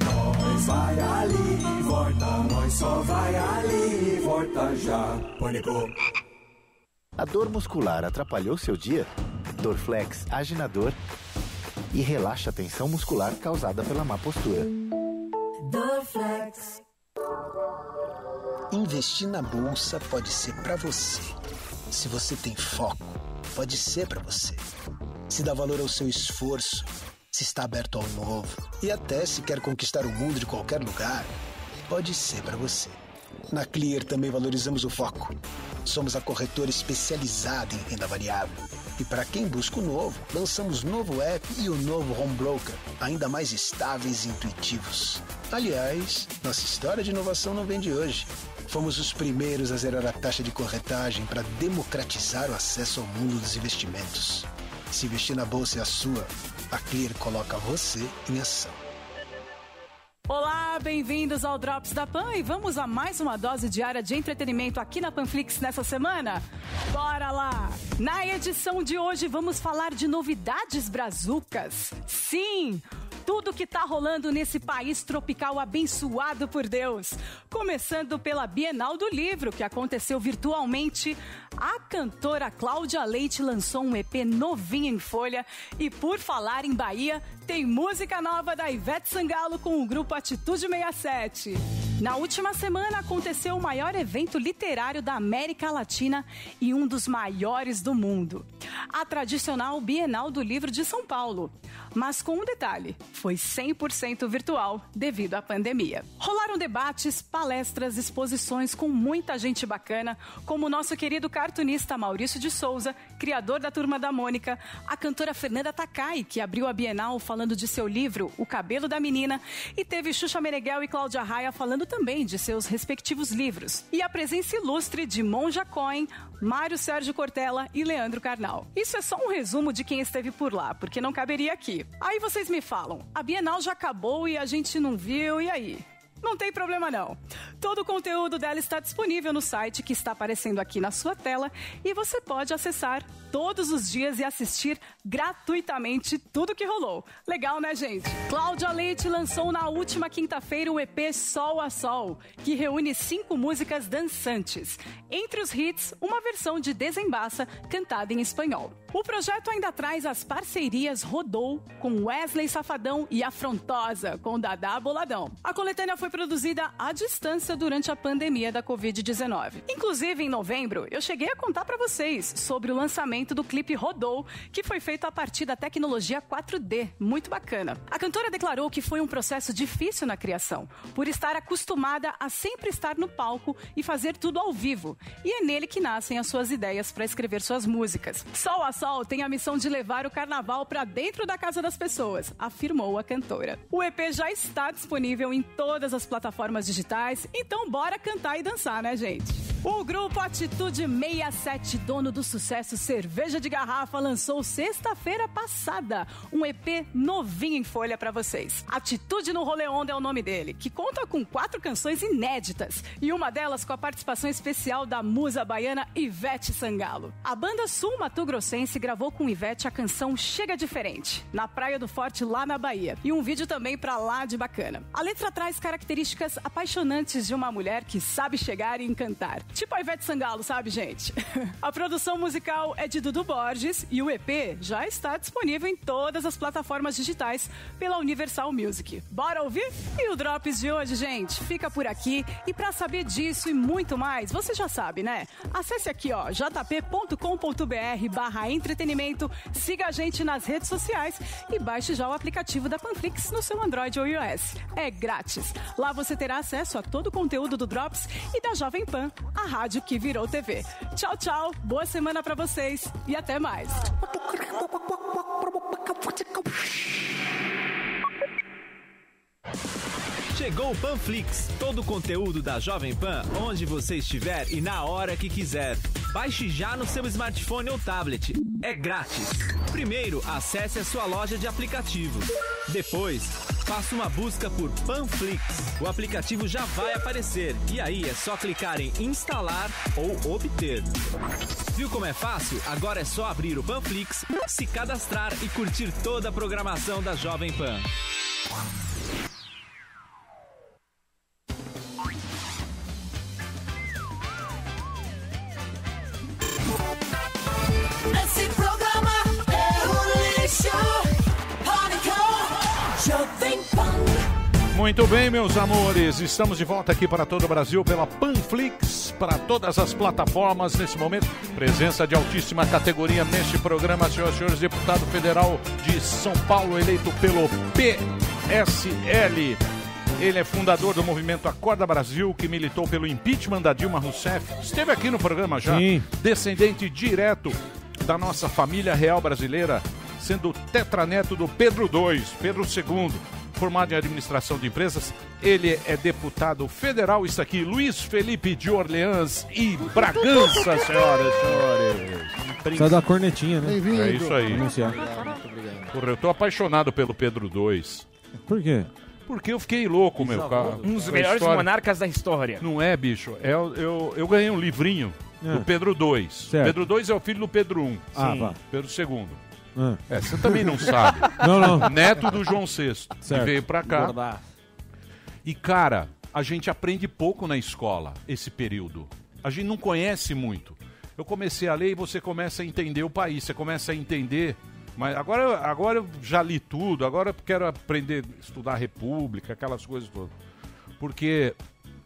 Nós vai ali e volta, nós só vai ali e volta já. Pânico. A dor muscular atrapalhou seu dia? Dorflex age na dor e relaxa a tensão muscular causada pela má postura. Dorflex. Investir na bolsa pode ser pra você. Se você tem foco, pode ser pra você. Se dá valor ao seu esforço, se está aberto ao novo e até se quer conquistar o mundo de qualquer lugar, pode ser pra você. Na Clear também valorizamos o foco. Somos a corretora especializada em renda variável. E para quem busca o novo, lançamos novo app e o novo Home Broker, ainda mais estáveis e intuitivos. Aliás, nossa história de inovação não vem de hoje. Fomos os primeiros a zerar a taxa de corretagem para democratizar o acesso ao mundo dos investimentos. Se investir na bolsa é a sua, a Clear coloca você em ação. Olá, bem-vindos ao Drops da Pan e vamos a mais uma dose diária de entretenimento aqui na Panflix nessa semana? Bora lá! Na edição de hoje vamos falar de novidades brazucas. Sim! Tudo que tá rolando nesse país tropical abençoado por Deus. Começando pela Bienal do Livro, que aconteceu virtualmente. A cantora Cláudia Leite lançou um EP novinho em folha. E por falar em Bahia, tem música nova da Ivete Sangalo com o grupo Atitude 67. Na última semana aconteceu o maior evento literário da América Latina e um dos maiores do mundo. A tradicional Bienal do Livro de São Paulo. Mas com um detalhe: foi 100% virtual devido à pandemia. Rolaram debates, palestras, exposições com muita gente bacana, como o nosso querido cartunista Maurício de Souza, criador da Turma da Mônica, a cantora Fernanda Takai, que abriu a Bienal falando de seu livro O Cabelo da Menina, e teve Xuxa Meneghel e Cláudia Raia falando também de seus respectivos livros. E a presença ilustre de Monja Cohen, Mário Sérgio Cortella e Leandro Carnal. Isso é só um resumo de quem esteve por lá, porque não caberia aqui. Aí vocês me falam, a Bienal já acabou e a gente não viu, e aí? Não tem problema não. Todo o conteúdo dela está disponível no site que está aparecendo aqui na sua tela e você pode acessar todos os dias e assistir gratuitamente tudo que rolou. Legal, né, gente? Cláudia Leite lançou na última quinta-feira o EP Sol a Sol, que reúne cinco músicas dançantes. Entre os hits, uma versão de Desembaça cantada em espanhol. O projeto ainda traz as parcerias Rodou com Wesley Safadão e Afrontosa com Dadá Boladão. A coletânea foi produzida à distância durante a pandemia da Covid-19. Inclusive, em novembro, eu cheguei a contar para vocês sobre o lançamento do clipe Rodou, que foi feito a partir da tecnologia 4D. Muito bacana. A cantora declarou que foi um processo difícil na criação, por estar acostumada a sempre estar no palco e fazer tudo ao vivo. E é nele que nascem as suas ideias para escrever suas músicas. Sol a Sol tem a missão de levar o carnaval para dentro da casa das pessoas, afirmou a cantora. O EP já está disponível em todas as plataformas digitais, então bora cantar e dançar, né, gente? O grupo Atitude 67, dono do sucesso Cerveja de Garrafa, lançou sexta-feira passada um EP novinho em folha para vocês. Atitude no Rolê Onda é o nome dele, que conta com quatro canções inéditas e uma delas com a participação especial da musa baiana Ivete Sangalo. A banda sul Mato Grossense gravou com Ivete a canção Chega Diferente, na Praia do Forte, lá na Bahia, e um vídeo também pra lá de bacana. A letra traz características apaixonantes de uma mulher que sabe chegar e encantar. Tipo a Ivete Sangalo, sabe, gente? a produção musical é de Dudu Borges e o EP já está disponível em todas as plataformas digitais pela Universal Music. Bora ouvir? E o Drops de hoje, gente, fica por aqui. E pra saber disso e muito mais, você já sabe, né? Acesse aqui, ó, jp.com.br barra entretenimento, siga a gente nas redes sociais e baixe já o aplicativo da Panflix no seu Android ou iOS. É grátis. Lá você terá acesso a todo o conteúdo do Drops e da Jovem Pan, a rádio que virou TV. Tchau, tchau, boa semana pra vocês e até mais. Chegou o Panflix, todo o conteúdo da Jovem Pan, onde você estiver e na hora que quiser. Baixe já no seu smartphone ou tablet. É grátis. Primeiro, acesse a sua loja de aplicativos. Depois, faça uma busca por Panflix. O aplicativo já vai aparecer e aí é só clicar em instalar ou obter. Viu como é fácil? Agora é só abrir o Panflix, se cadastrar e curtir toda a programação da Jovem Pan. Esse programa é um lixo. Pânico, Jovem Pan. Muito bem, meus amores, estamos de volta aqui para todo o Brasil pela Panflix, para todas as plataformas nesse momento. Presença de altíssima categoria neste programa, senhoras e senhores, deputado federal de São Paulo, eleito pelo PSL. Ele é fundador do movimento Acorda Brasil, que militou pelo impeachment da Dilma Rousseff. Esteve aqui no programa já. Sim. Descendente direto da nossa família real brasileira, sendo tetraneto do Pedro II, Pedro II, formado em administração de empresas. Ele é deputado federal. Isso aqui, Luiz Felipe de Orleans e Bragança, senhoras e senhores. Precisa da cornetinha, né? É isso aí. Anunciar. Porra, eu tô apaixonado pelo Pedro II. Por quê? Porque eu fiquei louco, meu cara. Um dos melhores história. monarcas da história. Não é, bicho? É, eu, eu ganhei um livrinho É. do Pedro II. Certo. Pedro II é o filho do Pedro I. Ah, vá. Pedro II. É, você também não sabe. Não, não. Neto do João VI. que Certo. veio pra cá. E, cara, a gente aprende pouco na escola esse período. A gente não conhece muito. Eu comecei a ler e você começa a entender o país, você começa a entender. Mas agora, agora eu já li tudo, agora eu quero aprender a estudar a República, aquelas coisas todas. Porque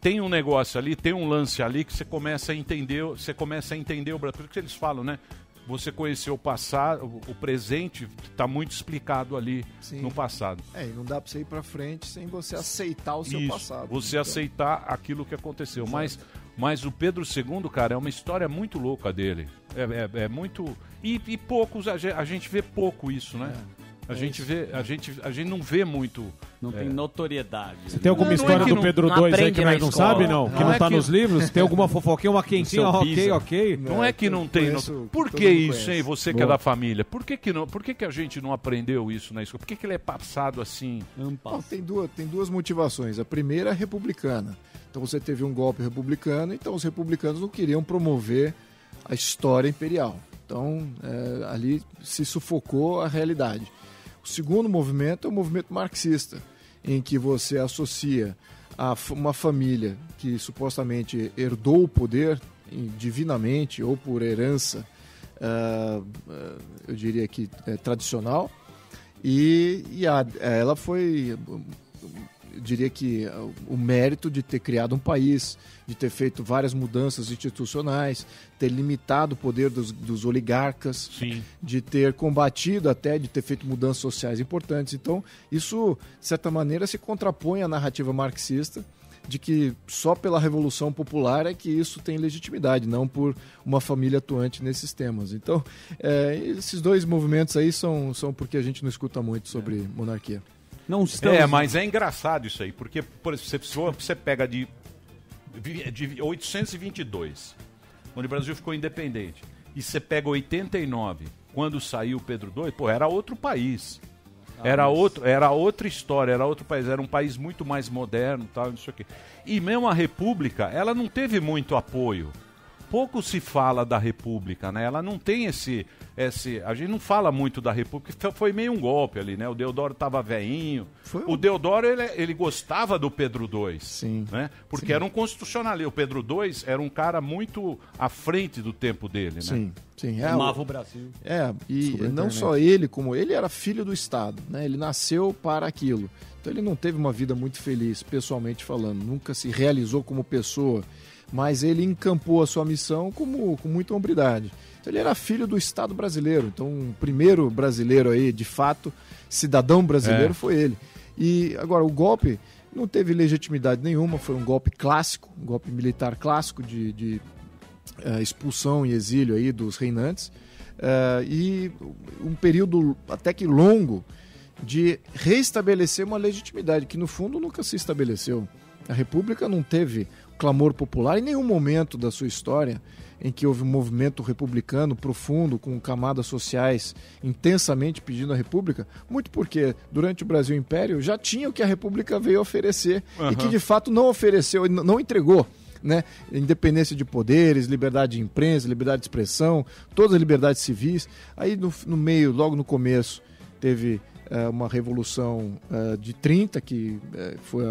tem um negócio ali, tem um lance ali que você começa a entender, você começa a entender o Brasil. Que eles falam, né? Você conheceu o passado, o presente está muito explicado ali Sim. no passado. É, e não dá pra você ir pra frente sem você aceitar o seu Isso, passado. Você Então, aceitar aquilo que aconteceu. Exato. Mas, mas o Pedro II, cara, é uma história muito louca dele. É, é- é muito. E, e poucos, a gente, a gente vê pouco isso, né? A É gente vê, a gente, a gente não vê muito. Não é, tem notoriedade. Você tem alguma Não, não é história que do não- Pedro não II aí que nós não escola. sabe, não? Não Que não é tá que- nos livros? Tem alguma fofoquinha, uma quentinha, seu ok, ok. Não é que não tem. conheço no- que Por que isso, hein? Você que Boa. é da família. Por que, que, não, por que, que a gente não aprendeu isso na escola? Por que, que ele é passado assim? Bom, tem, duas, tem duas motivações. A primeira é republicana. Então você teve um golpe republicano, então os republicanos não queriam promover a história imperial. Então é, ali se sufocou a realidade. O segundo movimento é o movimento marxista, em que você associa a uma família que supostamente herdou o poder divinamente ou por herança, ah, ah, eu diria que é, tradicional, e, e a- ela foi, diria que o mérito de ter criado um país, de ter feito várias mudanças institucionais, ter limitado o poder dos, dos oligarcas, de ter combatido até, de ter feito mudanças sociais importantes. Então, isso, de certa maneira, se contrapõe à narrativa marxista de que só pela Revolução Popular é que isso tem legitimidade, não por uma família atuante nesses temas. Então, é, esses dois movimentos aí são, são porque a gente não escuta muito sobre monarquia. Não É, mas é engraçado isso aí, porque, por exemplo, se você- pega de, de 822, onde o Brasil ficou independente, e você pega 89, quando saiu Pedro II, pô, era outro país. Ah, Era, outro, era outra história, era outro país, era um país muito mais moderno, tal, não sei o quê. E mesmo a República, ela não teve muito apoio. Pouco se fala da República, né? Ela não tem esse, esse. A gente não fala muito da República, foi- foi meio um golpe ali, né? O Deodoro tava veinho. O Deodoro, ele, ele gostava do Pedro II. Sim. Né? Porque Sim. era um constitucionalista. O Pedro II era um cara muito à frente do tempo dele, né? Sim, sim. É, Amava o Brasil. É, e não só ele, como ele era filho do Estado, né? Ele nasceu para aquilo. Então ele não teve uma vida muito feliz, pessoalmente falando. Nunca se realizou como pessoa, mas ele encampou a sua missão como, com muita hombridade. Então ele era filho do Estado brasileiro. Então o primeiro brasileiro aí, de fato, cidadão brasileiro É. foi ele. E agora o golpe não teve legitimidade nenhuma, foi um golpe clássico, um golpe militar clássico de, de eh, expulsão e exílio aí dos reinantes eh, e um período até que longo de reestabelecer uma legitimidade que no fundo nunca se estabeleceu. A República não teve clamor popular em nenhum momento da sua história em que houve um movimento republicano profundo com camadas sociais intensamente pedindo a República, muito porque durante o Brasil Império já tinha o que a República veio oferecer e Aham. que de fato não ofereceu, não entregou. Né? Independência de poderes, liberdade de imprensa, liberdade de expressão, todas as liberdades civis. Aí no, no meio, logo no começo, teve uma revolução eh, de 30 que eh, foi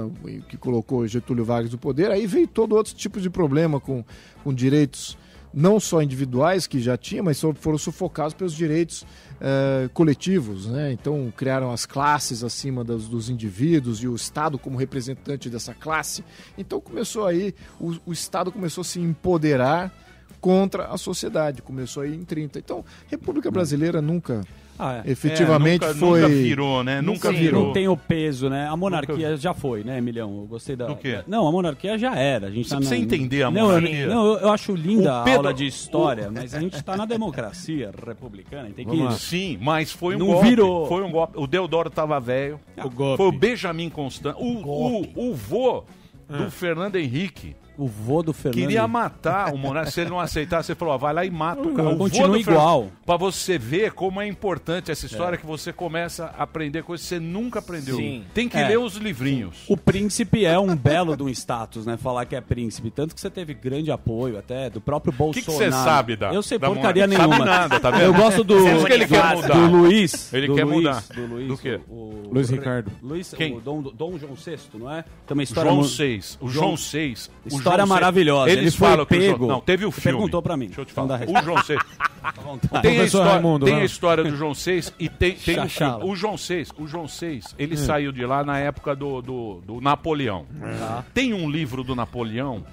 que colocou Getúlio Vargas no poder. Aí veio todo outro tipo de problema com, com direitos não só individuais que já tinha, mas foram sufocados pelos direitos eh, coletivos, né? Então criaram as classes acima das- dos indivíduos e o Estado como representante dessa classe. Então começou aí o, o Estado começou a se empoderar contra a sociedade. Começou aí em 30. Então, República Brasileira nunca Ah, é. efetivamente É, nunca- foi nunca virou, né? Nunca Sim, virou. Não tem o peso, né? A monarquia Nunca- já foi, né, Emilhão? Eu gostei da. Do quê? Não, a monarquia já era. A gente Você tá precisa na- entender a Não, eu- monarquia. Não, eu, eu acho linda O Pedro- a aula de história, mas a gente tá na democracia republicana. e Tem que... Sim, mas foi um Não golpe. virou. Foi um golpe. O Deodoro tava velho. O golpe. Foi o Benjamin Constant. O, o, o vô do Ah. Fernando Henrique. O vô do Fernando. Queria matar o monarca. Se ele não aceitasse, você falou: ó, vai lá e mata o cara. O Continua igual. Pra você ver como é importante essa história que você começa a aprender coisas que você nunca aprendeu. Sim. Tem que É. ler os livrinhos. O príncipe é um belo de um status, né? Falar que é príncipe. Tanto que você teve grande apoio até do próprio que Bolsonaro. você sabe da- Eu sei da porcaria nenhuma. Sabe nada, tá vendo? Eu gosto do, que ele quer mudar. do Luiz. Ele do quer Luiz, mudar. Do Luiz. Do quê? O, Luiz o- Ricardo. Luiz, Quem? o Dom, Dom João VI, não é? Uma história João VI. O João VI. o História maravilhosa. Eles Ele foi falam que o João- pego. Não, teve o Você filme. perguntou pra mim. Deixa eu te falar. O. João VI. vontade. Tem, a história, Raimundo, tem a lá. história do João VI e tem, tem o, filme. o João VI. O João VI, ele Hum. saiu de lá na época do, do, do Napoleão. Tá. Tem um livro do Napoleão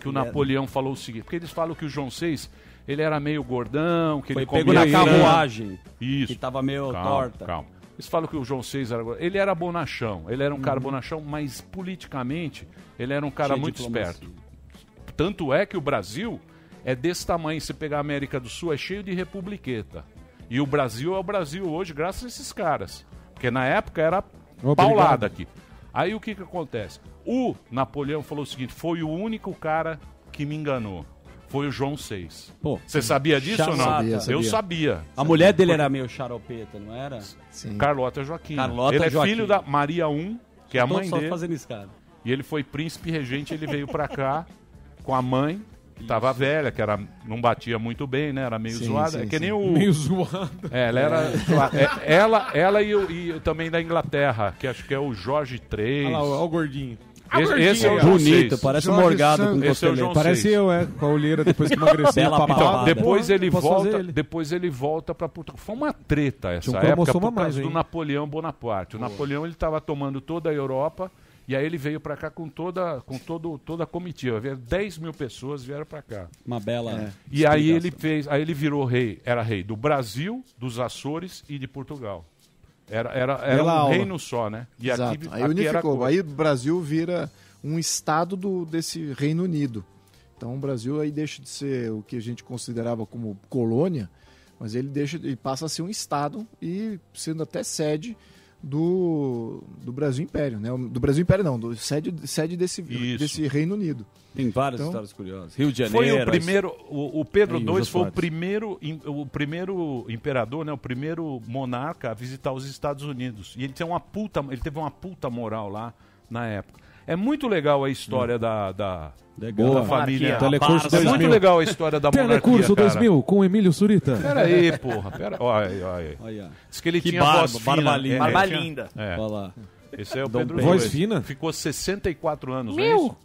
que o Napoleão falou o seguinte, porque eles falam que o João VI, ele era meio gordão, que Foi ele pego comia na carruagem. Isso. Que tava meio Calma, torta. Calma. Eles falam que o João VI era. Ele era bonachão. Ele era um Uhum. cara bonachão, mas politicamente ele era um cara Cheio muito diplomacia. esperto. Tanto é que o Brasil é desse tamanho. Se pegar a América do Sul, é cheio de republiqueta. E o Brasil é o Brasil hoje, graças a esses caras. Porque na época era Obrigado. paulada aqui. Aí o que, que acontece? O Napoleão falou o seguinte: foi o único cara que me enganou. Foi o João VI. Você sabia disso ou não? Sabia, Eu sabia. A mulher dele era meio xaropeta, não era? Sim. Carlota Joaquim. Carlota ele é Joaquim. filho da Maria I, que é a Tô mãe só dele. fazendo escada. E ele foi príncipe regente, ele veio pra cá com a mãe, que tava velha, que era, não batia muito bem, né? Era meio Sim, zoada. sim, é que sim. nem o. Meio zoado. É, ela era. zoada. É, ela ela e, o- e também da Inglaterra, que acho que é o Jorge III. Olha lá, olha o gordinho. Esse, esse é o Bonito, VI. parece um Jorge morgado com. Esse é o. João Parece VI. eu, é, com a olheira depois que emagreceu. Bela. Então, depois ele posso fazer volta, ele. depois ele volta para Portugal. Foi uma treta essa Tinha um época por cromossoma causa mais, do hein? Napoleão Bonaparte. O Napoleão ele estava tomando toda a Europa e aí ele veio para cá com toda com todo toda a comitiva. Vieram 10 mil pessoas vieram para cá. Uma bela. E aí ele fez, aí ele virou rei, era rei do Brasil, dos Açores e de Portugal. Era, era, era Bela um aula. reino só, né? E Exato. aqui, aí aqui unificou. Aí o Brasil vira um estado do, desse Reino Unido. Então o Brasil aí deixa de ser o que a gente considerava como colônia, mas ele deixa ele passa a ser um estado e sendo até sede do, do Brasil Império, né? Do Brasil Império não, do sede, sede desse, Isso. desse Reino Unido. Tem várias Então- histórias curiosas. Rio de Foi Janeiro. o primeiro, o, o Pedro II foi o primeiro, im- o primeiro imperador, né, o primeiro monarca a visitar os Estados Unidos. E ele tem uma puta, ele teve uma puta moral lá na época. É muito legal a história da, da, Legal. da Boa. família. Telecurso É muito 2000. legal a história da monarquia, Telecurso cara. 2000 com Emílio Surita. Pera aí, porra. Pera, olha, olha. Olha. Diz que ele Que tinha barba, voz fina. barba linda. É, Barba linda. É. Olha lá. Esse é o Dom Pedro Pedro. Voz fina? Ficou 64 anos, não é Meu! isso?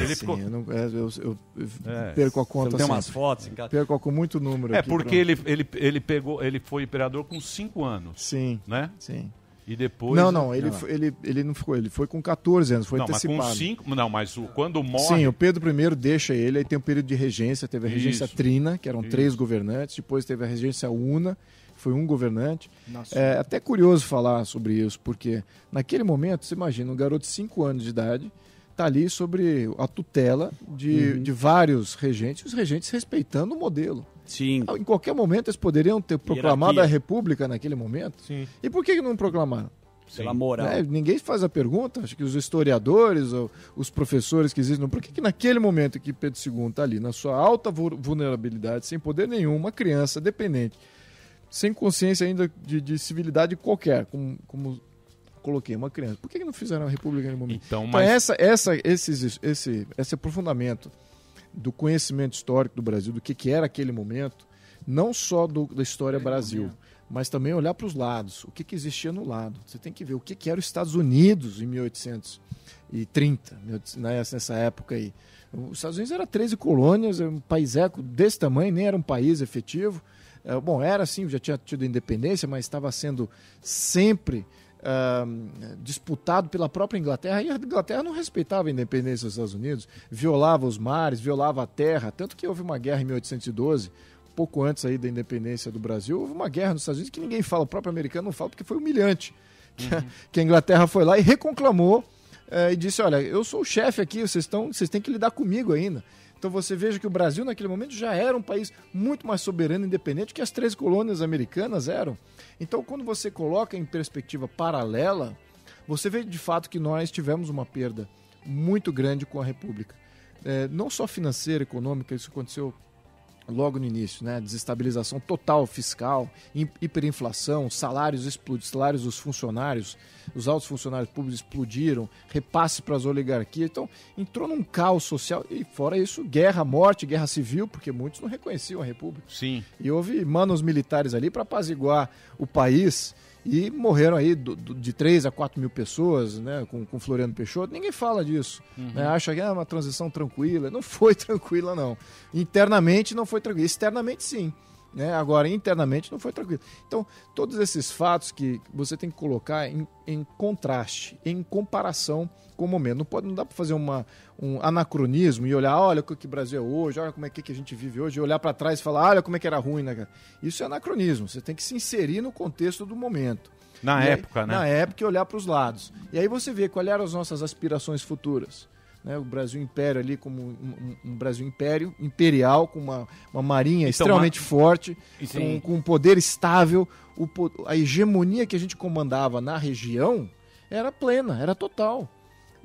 Ele Sim, ficou... eu, não- é, eu- eu- eu É. perco a conta tem umas sempre. fotos em casa? Perco com muito número É aqui porque ele, ele, ele pegou, ele foi imperador com 5 anos, Sim, né? sim. E depois Não, não, ele, foi- ele, ele não ficou, ele foi com 14 anos, foi não, mas antecipado. com 5, não, mas o, quando morre, Sim, o Pedro I deixa ele, aí tem um período de regência, teve a regência Isso. Trina, que eram Isso. três governantes, depois teve a regência Una, foi um governante. É até curioso falar sobre isso, porque naquele momento, você imagina, um garoto de 5 anos de idade está ali sobre a tutela de, Uhum. de vários regentes, e os regentes respeitando o modelo. Sim. Em qualquer momento eles poderiam ter proclamado Hierarquia. a república naquele momento. Sim. E por que não proclamaram? Pela moral. Né? Ninguém faz a pergunta, acho que os historiadores, ou os professores que existem, por que, que naquele momento que Pedro II está ali, na sua alta vu- vulnerabilidade, sem poder nenhum, uma criança dependente, sem consciência ainda de, de civilidade qualquer, como, como coloquei, uma criança, por que, que não fizeram a república naquele momento? Então, Então, mas essa, essa, esses, esse, esse aprofundamento do conhecimento histórico do Brasil, do que, que era aquele momento, não só do- da história Brasil, mas também olhar para os lados, o que, que existia no lado. Você tem que ver o que, que era os Estados Unidos em 1830, né, nessa época aí. Os Estados Unidos era 13 colônias, um país eco desse tamanho, nem era um país efetivo. É, bom, era assim, já tinha tido independência, mas estava sendo sempre ah, disputado pela própria Inglaterra, e a Inglaterra não respeitava a independência dos Estados Unidos, violava os mares, violava a terra, tanto que houve uma guerra em 1812, pouco antes aí da independência do Brasil, houve uma guerra nos Estados Unidos que ninguém fala, o próprio americano não fala porque foi humilhante, que, a, que a Inglaterra foi lá e reconclamou eh, e disse, olha, eu sou o chefe aqui, vocês, estão, vocês têm que lidar comigo ainda. Então você veja que o Brasil naquele momento já era um país muito mais soberano e independente que as três colônias americanas eram. Então quando você coloca em perspectiva paralela, você vê de fato que nós tivemos uma perda muito grande com a República. é, não só financeira, econômica, isso aconteceu logo no início, né? Desestabilização total fiscal, hi- hiperinflação, salários explodiram, salários dos funcionários, os altos funcionários públicos explodiram, repasse para as oligarquias. Então, entrou num caos social e fora isso, guerra, morte, guerra civil, porque muitos não reconheciam a República. Sim. E houve manos militares ali para apaziguar o país e morreram aí do- do- de 3 a 4 mil pessoas, né, com, com Floriano Peixoto. Ninguém fala disso. Uhum. né? Acha que é uma transição tranquila. Não foi tranquila, não. Internamente não foi tranquila. Externamente, sim. Né? Agora, internamente não foi tranquilo. Então, todos esses fatos que você tem que colocar em, em contraste, em comparação com o momento. Não, pode, não dá para fazer uma, um anacronismo e olhar, olha o que o Brasil é hoje, olha como é que, a gente vive hoje, e olhar para trás e falar, olha como é que era ruim, né, cara? Isso é anacronismo. Você tem que se inserir no contexto do momento. Na E aí- época, né? Na época e olhar para os lados. E aí você vê quais eram as nossas aspirações futuras. Né, o Brasil Império ali como um, um- Brasil Império, imperial, com uma, uma marinha Então, extremamente mas- forte, com, com um poder estável. O, a hegemonia que a gente comandava na região era plena, era total.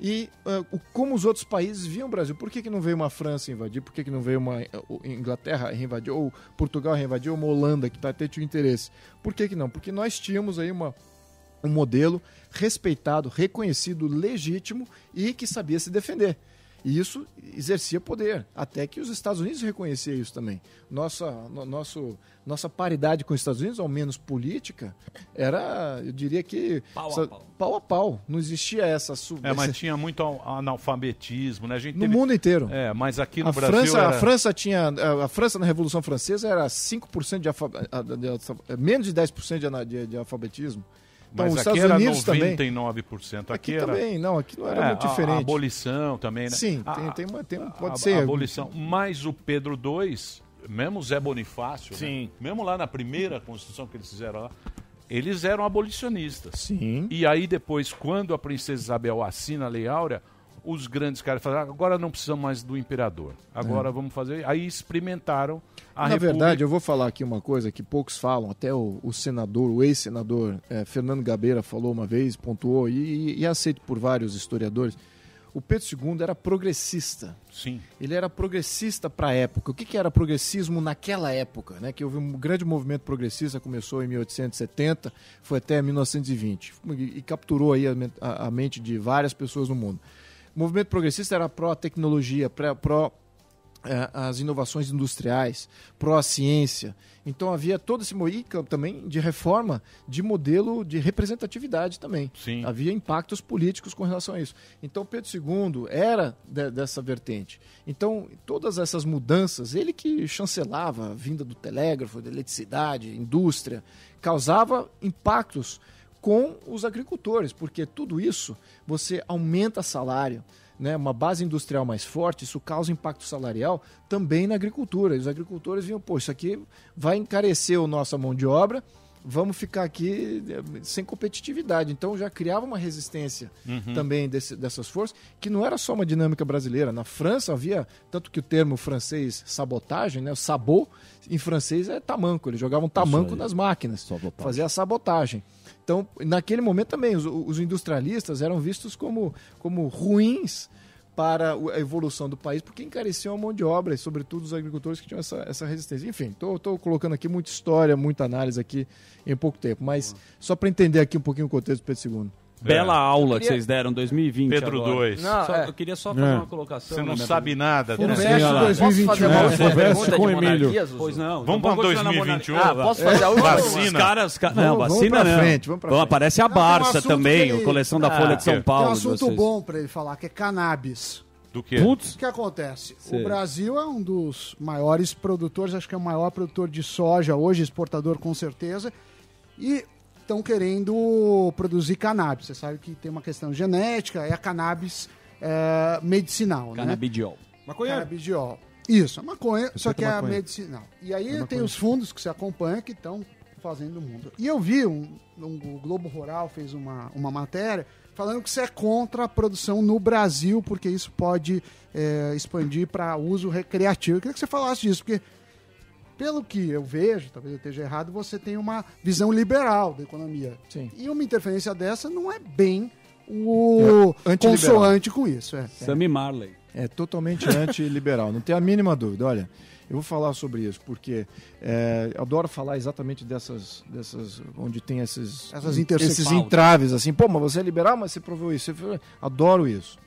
E o- como os outros países viam o Brasil, por que, que não veio uma França invadir? Por que, que não veio uma eh, Inglaterra invadir? Ou Portugal invadir? Ou uma Holanda que tá, até tinha interesse? Por que, que não? Porque nós tínhamos aí uma, um modelo respeitado, reconhecido, legítimo e que sabia se defender. E isso exercia poder, até que os Estados Unidos reconheciam isso também. Nossa, no- nosso, nossa paridade com os Estados Unidos, ao menos política, era, eu diria que Pau a essa- pau. pau a pau. Não existia essa sub... É, mas essa- tinha muito an- analfabetismo, né? A gente No teve- mundo inteiro. É, mas aqui no a Brasil França, era- a França tinha a, a França na Revolução Francesa era 5% de, alfa, a- de alfa- menos de 10% de, de, de alfabetismo. Então, Mas os aqui Estados era Unidos também 99%. Aqui, Aqui era... também, não, aqui não era É, muito a- diferente. A abolição também, né? Sim, A- tem, tem uma, tem um, pode a, ser. a abolição. Mas o Pedro II, mesmo Zé Bonifácio, né? Sim. mesmo lá na primeira Constituição que eles fizeram lá, eles eram abolicionistas. Sim. E aí depois, quando a princesa Isabel assina a Lei Áurea, os grandes caras falaram, agora não precisamos mais do imperador. Agora É. vamos fazer... Aí experimentaram a Na República. verdade, eu vou falar aqui uma coisa que poucos falam, até o, o senador, o ex-senador eh, Fernando Gabeira falou uma vez, pontuou, e, e, e é aceito por vários historiadores. O Pedro II era progressista. Sim. Ele era progressista para a época. O que, que era progressismo naquela época? Né? Que houve um grande movimento progressista, começou em 1870, foi até 1920, e, capturou aí a, a- a mente de várias pessoas no mundo. O movimento progressista era pró-tecnologia, pró, pró eh, as inovações industriais, pró-ciência. Então havia todo esse movimento também de reforma de modelo de representatividade também. Sim. Havia impactos políticos com relação a isso. Então Pedro II era de- dessa vertente. Então todas essas mudanças, ele que chancelava a vinda do telégrafo, da eletricidade, indústria, causava impactos com os agricultores, porque tudo isso você aumenta salário, né, uma base industrial mais forte, isso causa impacto salarial também na agricultura. E os agricultores viam, pô, isso aqui vai encarecer a nossa mão de obra, vamos ficar aqui eh, sem competitividade. Então já criava uma resistência Uhum. também desse- dessas forças, que não era só uma dinâmica brasileira. Na França havia, tanto que o termo francês sabotagem, né, o sabot, em francês é tamanco, eles jogavam tamanco nas máquinas, fazia a sabotagem. Então, naquele momento também, os, os industrialistas eram vistos como, como ruins para a evolução do país, porque encareciam a mão de obra, e sobretudo os agricultores que tinham essa, essa resistência. Enfim, estou colocando aqui muita história, muita análise aqui em pouco tempo, mas só para entender aqui um pouquinho o contexto do Pedro II. Bela aula que vocês deram 2020 Pedro agora. II. Só- Não, é. Eu queria só fazer É. uma colocação. Você não minha sabe nada. né? Fulvestre Posso fazer uma 2021. Posso fazer Fulvestre uma com pergunta de Emílio. Pois não. Vamos então na 2021? monarquia. Ah, posso fazer a última? Vacina. Os caras, não, vamos vacina pra não. frente, vamos pra frente. Aparece a um Barça também, que ele- coleção da Ah, Folha de São Tem um Paulo. assunto bom para ele falar, que é cannabis. Do quê? O que acontece? Sei. O Brasil é um dos maiores produtores, acho que é o maior produtor de soja hoje, exportador com certeza, e estão querendo produzir cannabis. Você sabe que tem uma questão genética, é a cannabis é, medicinal, né? Canabidiol. Maconheiro. Canabidiol. Isso, a maconha, só que é a maconha. medicinal. E aí É tem maconha. os fundos que se acompanham que estão fazendo o mundo. E eu vi, um, um- o Globo Rural fez uma, uma matéria falando que você é contra a produção no Brasil, porque isso pode é, expandir para uso recreativo. Eu queria que você falasse disso, porque pelo que eu vejo, talvez eu esteja errado, você tem uma visão liberal da economia. Sim. E uma interferência dessa não é bem o É, consoante com isso. É. Sammy Marley. É totalmente antiliberal, não tem a mínima dúvida. Olha, eu vou falar sobre isso, porque é, eu adoro falar exatamente dessas, dessas onde tem esses, Essas esses entraves, assim, pô, mas você é liberal, mas você provou isso. Adoro isso.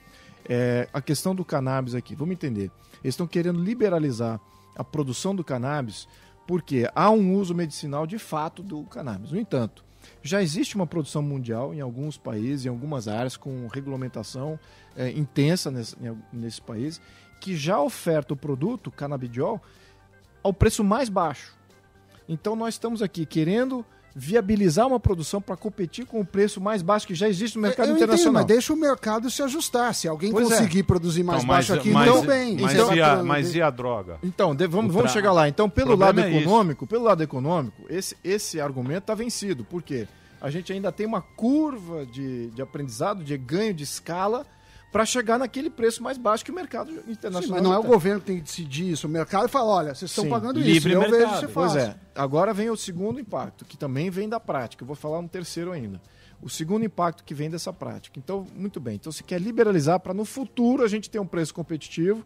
É, a questão do cannabis aqui, vamos entender. Eles estão querendo liberalizar a produção do cannabis porque há um uso medicinal de fato do cannabis. No entanto, já existe uma produção mundial em alguns países, em algumas áreas, com regulamentação é, intensa nesse, nesse país, que já oferta o produto canabidiol ao preço mais baixo. Então nós estamos aqui querendo viabilizar uma produção para competir com o preço mais baixo que já existe no mercado eu entendo, internacional. mas deixa o mercado se ajustar. Se alguém Pois é. conseguir produzir mais Então, mas- baixo aqui, mas- então bem. mas Então, e a- vai- mas e a droga? Então, de- vamos, vamos chegar lá. Então, pelo lado é isso. econômico, pelo lado econômico, esse, esse argumento está vencido. Por quê? A gente ainda tem uma curva de, de aprendizado, de ganho de escala, para chegar naquele preço mais baixo que o mercado internacional. Sim, mas não é o governo que tem que decidir isso. O mercado fala, olha, vocês estão Sim. pagando isso, eu vejo que você faz. Pois é. Agora vem o segundo impacto, que também vem da prática. Eu vou falar um terceiro ainda. O segundo impacto que vem dessa prática. Então, muito bem. Então, se quer liberalizar para no futuro a gente ter um preço competitivo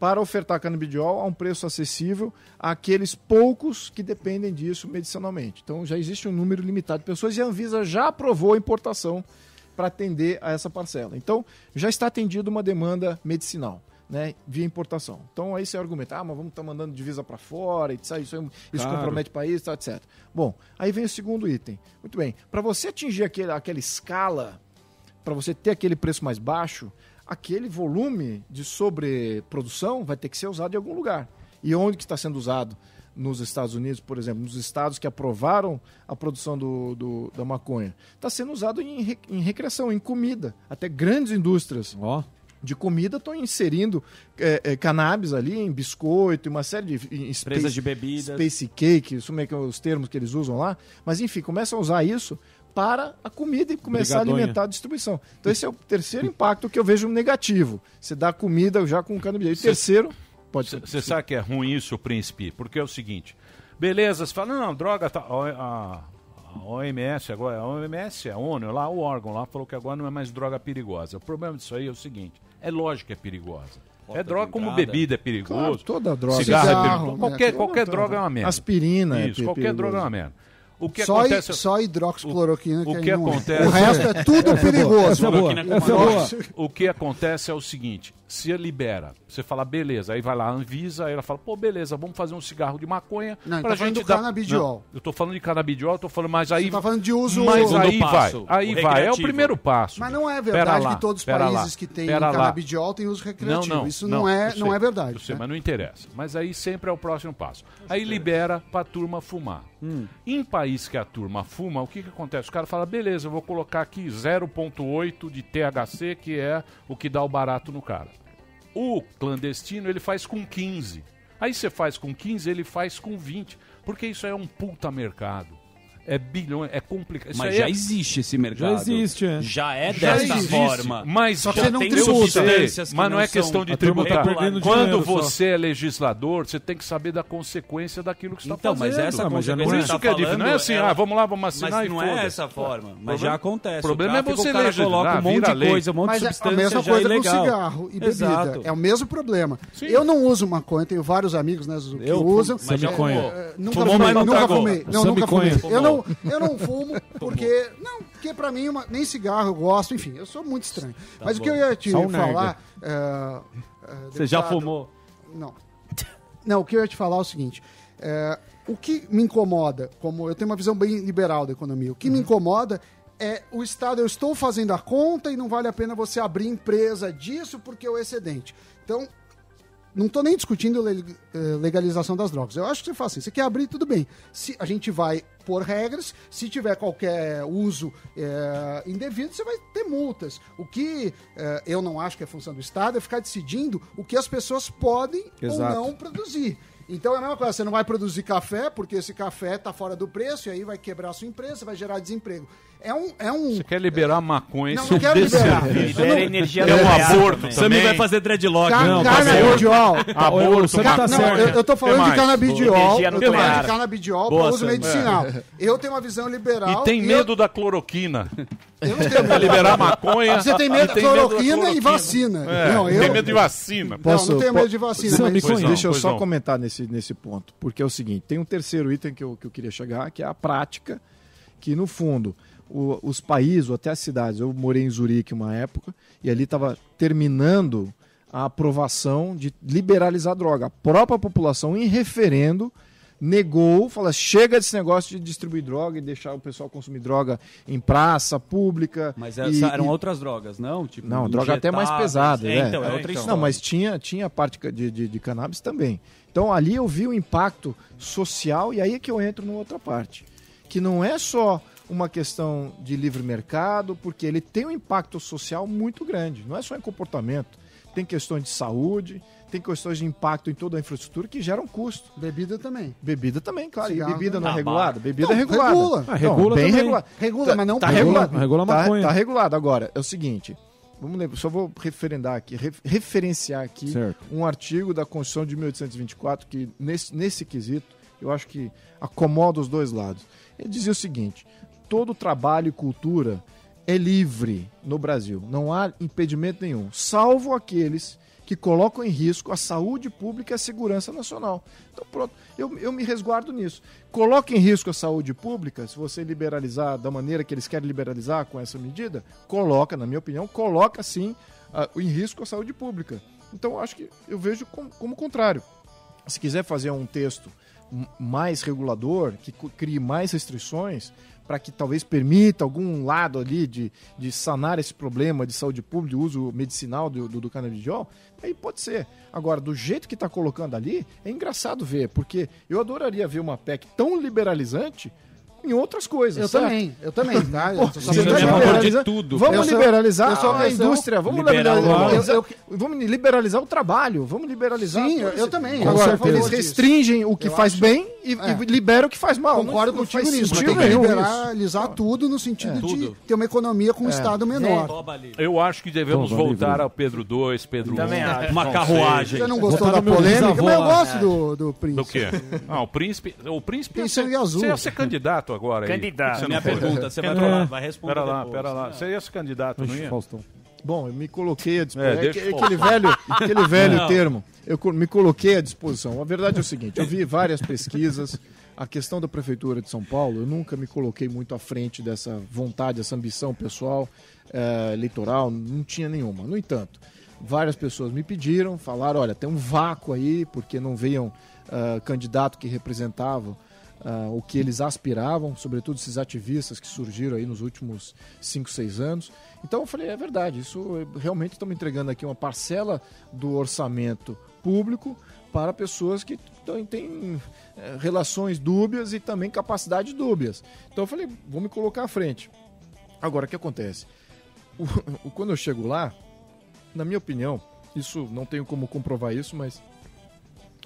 para ofertar canabidiol a um preço acessível àqueles poucos que dependem disso medicinalmente. Então, já existe um número limitado de pessoas e a Anvisa já aprovou a importação para atender a essa parcela. Então, já está atendida uma demanda medicinal. Né, via importação. Então, esse é o argumento. Ah, mas vamos estar mandando divisa para fora, e isso, aí, isso, aí- isso Claro. compromete o país, tá, etc. Bom, aí vem o segundo item. Muito bem. Para você atingir aquele, aquela escala, para você ter aquele preço mais baixo, aquele volume de sobreprodução vai ter que ser usado em algum lugar. E onde que está sendo usado? Nos Estados Unidos, por exemplo, nos estados que aprovaram a produção do, do- da maconha. Está sendo usado em, em recreação, em comida. Até grandes indústrias de comida estão inserindo é, é, cannabis ali em biscoito, e uma série de... em Empresas de bebidas. Space cake, isso meio que é os termos que eles usam lá. Mas enfim, começam a usar isso para a comida e começar Brigadonha. a alimentar a distribuição. Então esse é o terceiro impacto que eu vejo negativo. Você dá comida já com cannabis. E terceiro, pode ser. Você sabe que é ruim isso, príncipe? Porque é o seguinte: beleza, você fala, não, droga, tá, a, a- OMS agora, a OMS, a ONU, lá, o órgão lá falou que agora não é mais droga perigosa. O problema disso aí é o seguinte: é lógico que é perigosa. Porta é droga como bebida é perigoso. Claro, toda droga. Cigarro, é Cigarro, perigoso. né? Qualquer, Toda qualquer droga. é uma merda. Aspirina é Isso, qualquer perigoso. droga é uma merda. O que só, acontece... só hidroxicloroquina O que, que aí não é. acontece... O resto é tudo perigoso. O que acontece é o seguinte: se libera, você fala, beleza, aí vai lá a Anvisa, aí ela fala, pô, beleza, vamos fazer um cigarro de maconha. Não, pra tá gente do dar- canabidiol. Não, eu tô falando de canabidiol, eu tô falando, mas aí. Você tá falando de uso- Mas aí vai, passo, aí o vai, é o primeiro passo. Mas não é verdade lá, que todos os países lá, que têm canabidiol têm uso recreativo. Isso não, é, não é verdade. Eu sei, mas não interessa. Mas aí sempre é o próximo passo. Aí libera pra turma fumar. Em país que a turma fuma, o que, que acontece? O cara fala, beleza, eu vou colocar aqui 0,8 de THC, que é o que dá o barato no cara. O clandestino, ele faz com 15. Aí você faz com 15, ele faz com 20. Porque isso é um puta mercado. É bilhões, é complicado. Mas já é- existe esse mercado. Já existe, é. Já é Já dessa existe, forma. Mas Só que já você não tem tributa. Mas não é questão de tá tributar. perdendo Quando dinheiro só. você é legislador, você tem que saber da consequência daquilo que você está Então, fazendo. mas essa Por consequência isso que que é tá difícil. Não é assim, ela- ah, vamos lá, vamos assinar Mas e não é essa forma. Mas Problema- já acontece. O problema é tráfico, você o cara legislar, coloca um monte de coisa, um monte Mas de é a substância mesma já coisa com cigarro e bebida. É o mesmo problema. Eu não uso maconha, tenho vários amigos né, que Eu usam. mas já É, é, nunca Fumou, fumei, mas não nunca fumei. Não, nunca fumei. Eu não, eu não fumo porque não, porque para mim uma- nem cigarro eu gosto, enfim, eu sou muito estranho. Tá mas o que bom. eu ia te um falar, é, é, Você já fumou? Não. Não, o que eu ia te falar é o seguinte. é, o que me incomoda, como eu tenho uma visão bem liberal da economia, o que me incomoda é o Estado, eu estou fazendo a conta e não vale a pena você abrir empresa disso porque é o excedente. Então, não estou nem discutindo le- legalização das drogas. Eu acho que você faz assim, você quer abrir, tudo bem. Se a gente vai por regras, se tiver qualquer uso eh, indevido, você vai ter multas. O que eh, eu não acho que é função do Estado é ficar decidindo o que as pessoas podem Exato. ou não produzir. Então é a mesma coisa, você não vai produzir café porque esse café está fora do preço e aí vai quebrar a sua empresa, vai gerar desemprego. É um, é um Você quer liberar maconha Não, não quero é um liberar. Libera É energia um nuclear aborto também. também. Sammy vai fazer dreadlock. Ca- Não, canabidiol. Aborto, Ca- maconha. não, eu, eu tô falando de canabidiol. Energia Eu tô falando de canabidiol para uso medicinal. É. Eu tenho uma visão liberal. E tem medo da cloroquina. Eu não tenho Pra liberar maconha. Você tem medo da cloroquina e vacina. É, Não, eu- Tem medo de vacina. Posso, não, não tenho medo de vacina, Não, mas- Deixa eu só não. comentar nesse, nesse ponto. Porque é o seguinte: tem um terceiro item que eu, que eu queria chegar, que é a prática, que no fundo, o- os países, ou até as cidades, eu morei em Zurique uma época, e ali estava terminando a aprovação de liberalizar a droga. A própria população, em referendo, negou, falou: chega desse negócio de distribuir droga e deixar o pessoal consumir droga em praça pública. Mas e- eram e- outras drogas, não? Tipo, não, droga até mais pesada. É, né? então, é outra história. Não, mas tinha, tinha a parte de, de, de cannabis também. Então ali eu vi o impacto social e aí é que eu entro numa outra parte. Que não é só uma questão de livre mercado, porque ele tem um impacto social muito grande. Não é só em comportamento. Tem questões de saúde, tem questões de impacto em toda a infraestrutura que geram custo. Bebida também. Bebida também, claro. Cigarro e bebida não é também. regulada? Bebida Não, é regulada. regula. Ah, regula bem também. regulada. Regula, Tá- mas não tá regula. regulado. Regula a Tá- maconha. Tá, regulado. Agora, é o seguinte. Vamos lembrar, só vou referendar aqui, re- referenciar aqui Certo. um artigo da Constituição de 1824 que, nesse, nesse quesito, eu acho que acomoda os dois lados. Ele dizia o seguinte: todo trabalho e cultura é livre no Brasil. Não há impedimento nenhum, salvo aqueles que colocam em risco a saúde pública e a segurança nacional. Então, pronto, eu, eu me resguardo nisso. Coloca em risco a saúde pública, se você liberalizar da maneira que eles querem liberalizar com essa medida, coloca, na minha opinião, coloca sim ah, em risco a saúde pública. Então, acho que eu vejo como, como contrário. Se quiser fazer um texto mais regulador, que crie mais restrições, para que talvez permita algum lado ali de, de sanar esse problema de saúde pública, de uso medicinal do, do, do canabidiol, aí pode ser. Agora, do jeito que está colocando ali, é engraçado ver, porque eu adoraria ver uma PEC tão liberalizante em outras coisas. Eu certo? também, eu também, tá? Pô, Eu só favor liberalizando- de tudo. Vamos Eu liberalizar sou a indústria, vamos liberalizar, eu- vamos liberalizar o trabalho, vamos liberalizar. Sim, eu- eu também, Agora, eles disso. restringem o que Eu faz acho- bem e, É. e liberam o que faz mal. Concordo Não- contigo nisso, mas tem que nenhum isso. liberalizar tudo no sentido de Tudo. ter uma economia com um Estado menor. Eu acho que devemos voltar ao Pedro II, Pedro Também I. Uma não carruagem. Você não gostou da polêmica, mas eu gosto do, príncipe. Do quê? Ah, o príncipe. O príncipe Tem sangue azul. Você ia ser candidato agora. aí. Candidato. Não Minha foi? pergunta, você vai, É. falar, vai responder Pera lá, depois. pera lá. Você ia ser candidato, não ia? Faustão. Bom, eu me coloquei à É, disposição. deixa eu aquele velho, aquele velho Não. termo. Eu me coloquei à disposição. A verdade é o seguinte: eu vi várias pesquisas. A questão da prefeitura de São Paulo, eu nunca me coloquei muito à frente dessa vontade, dessa ambição pessoal eh, eleitoral, não tinha nenhuma. No entanto, várias pessoas me pediram, falaram: olha, tem um vácuo aí, porque não veio ah, candidato que representava ah, o que eles aspiravam, sobretudo esses ativistas que surgiram aí nos últimos 5, 6 anos. Então eu falei, é verdade, isso realmente estamos entregando aqui uma parcela do orçamento público para pessoas que têm eh, relações dúbias e também capacidades dúbias. Então eu falei, vou me colocar à frente. Agora, o que acontece? O- o- quando eu chego lá, na minha opinião, isso não tenho como comprovar isso, mas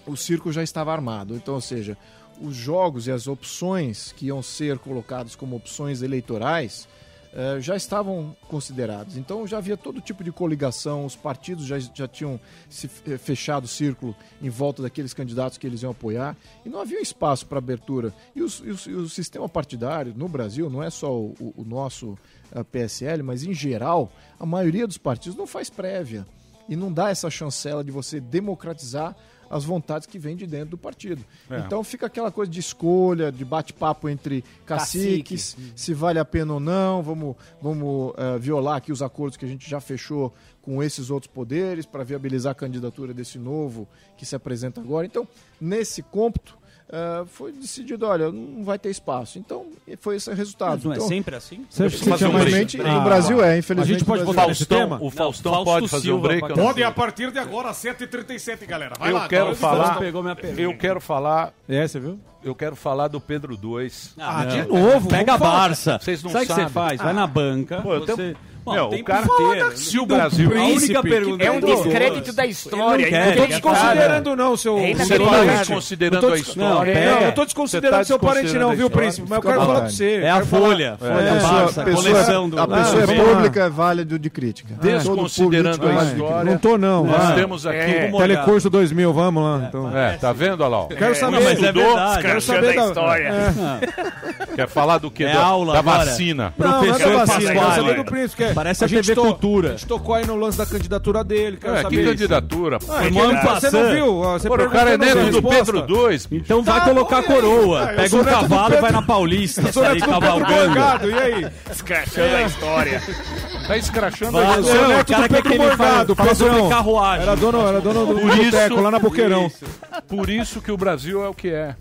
o circo já estava armado. Então, ou seja, os jogos e as opções que iam ser colocados como opções eleitorais eh, já estavam considerados. Então já havia todo tipo de coligação, os partidos já, já tinham se eh, fechado o círculo em volta daqueles candidatos que eles iam apoiar e não havia espaço para abertura. E, os- e os- e o sistema partidário no Brasil, não é só o, o- nosso eh, PSL, mas em geral, a maioria dos partidos não faz prévia e não dá essa chancela de você democratizar as vontades que vêm de dentro do partido. É. Então fica aquela coisa de escolha, de bate-papo entre caciques, se vale a pena ou não, vamos, vamos eh, violar aqui os acordos que a gente já fechou com esses outros poderes para viabilizar a candidatura desse novo que se apresenta agora. Então, nesse cômputo, eh, foi decidido, olha, não vai ter espaço. Então, foi esse o resultado. Mas não é Então, sempre assim? Você acha que. Infelizmente, no Brasil é, infelizmente. A gente pode nesse é. tema? O Faustão Fausto pode fazer um Silva, break. pode- não Pode a partir de agora, 7h37, galera. Vai Eu lá. quero falar. pegou minha pergunta. Eu quero falar. É, você viu? Eu quero falar do Pedro II. Ah, de novo? Pega a. Barça. Vocês não Sabe o que sabem. você faz? Vai na banca. Pô, eu você... tenho- Bom, Meu, tem o cara- carteira. Se o Brasil. A única pergunta É um do- descrédito da história. Não quer, tô ele desconsiderando não, seu... Reina Você seu não parente. está desconsiderando a história. Não, É. não, eu tô desconsiderando tá seu parente não, viu, príncipe? Mas eu quero falar vontade. você. É a folha. Folha A pessoa, Barça, a pessoa- coleção do... a pessoa é pública, é válido de crítica. Desconsiderando a é história. Não tô não, Nós temos aqui. É. Telecurso 2000, vamos lá. Então. É, tá vendo, ó. Quero saber. Não, mas é verdade. quero saber da história. É. Quer falar do quê? É da, aula da agora. vacina. Não, não é Professor da vacina, quero saber do príncipe. Que Parece a gente TV to- Cultura. A gente tocou aí no lance da candidatura dele. Quero É, que saber. candidatura? pô? Ah, é que Mano, ele- você passando. não viu? Você Pô, o cara é perguntou, não neto do. Pedro II. Então vai Tá, colocar olha aí. coroa. Ah, Pega um cavalo e vai na Paulista. Sair cavalgando. Morgado, e aí? Escrachando a história. Tá escrachando Vai, a Eu Não, sou história. neto o cara do quer Pedro que ele fale- fala sobre carruagem. Era dono, era dono do isso, boteco lá na Boqueirão. Isso. Por isso que o Brasil é o que é.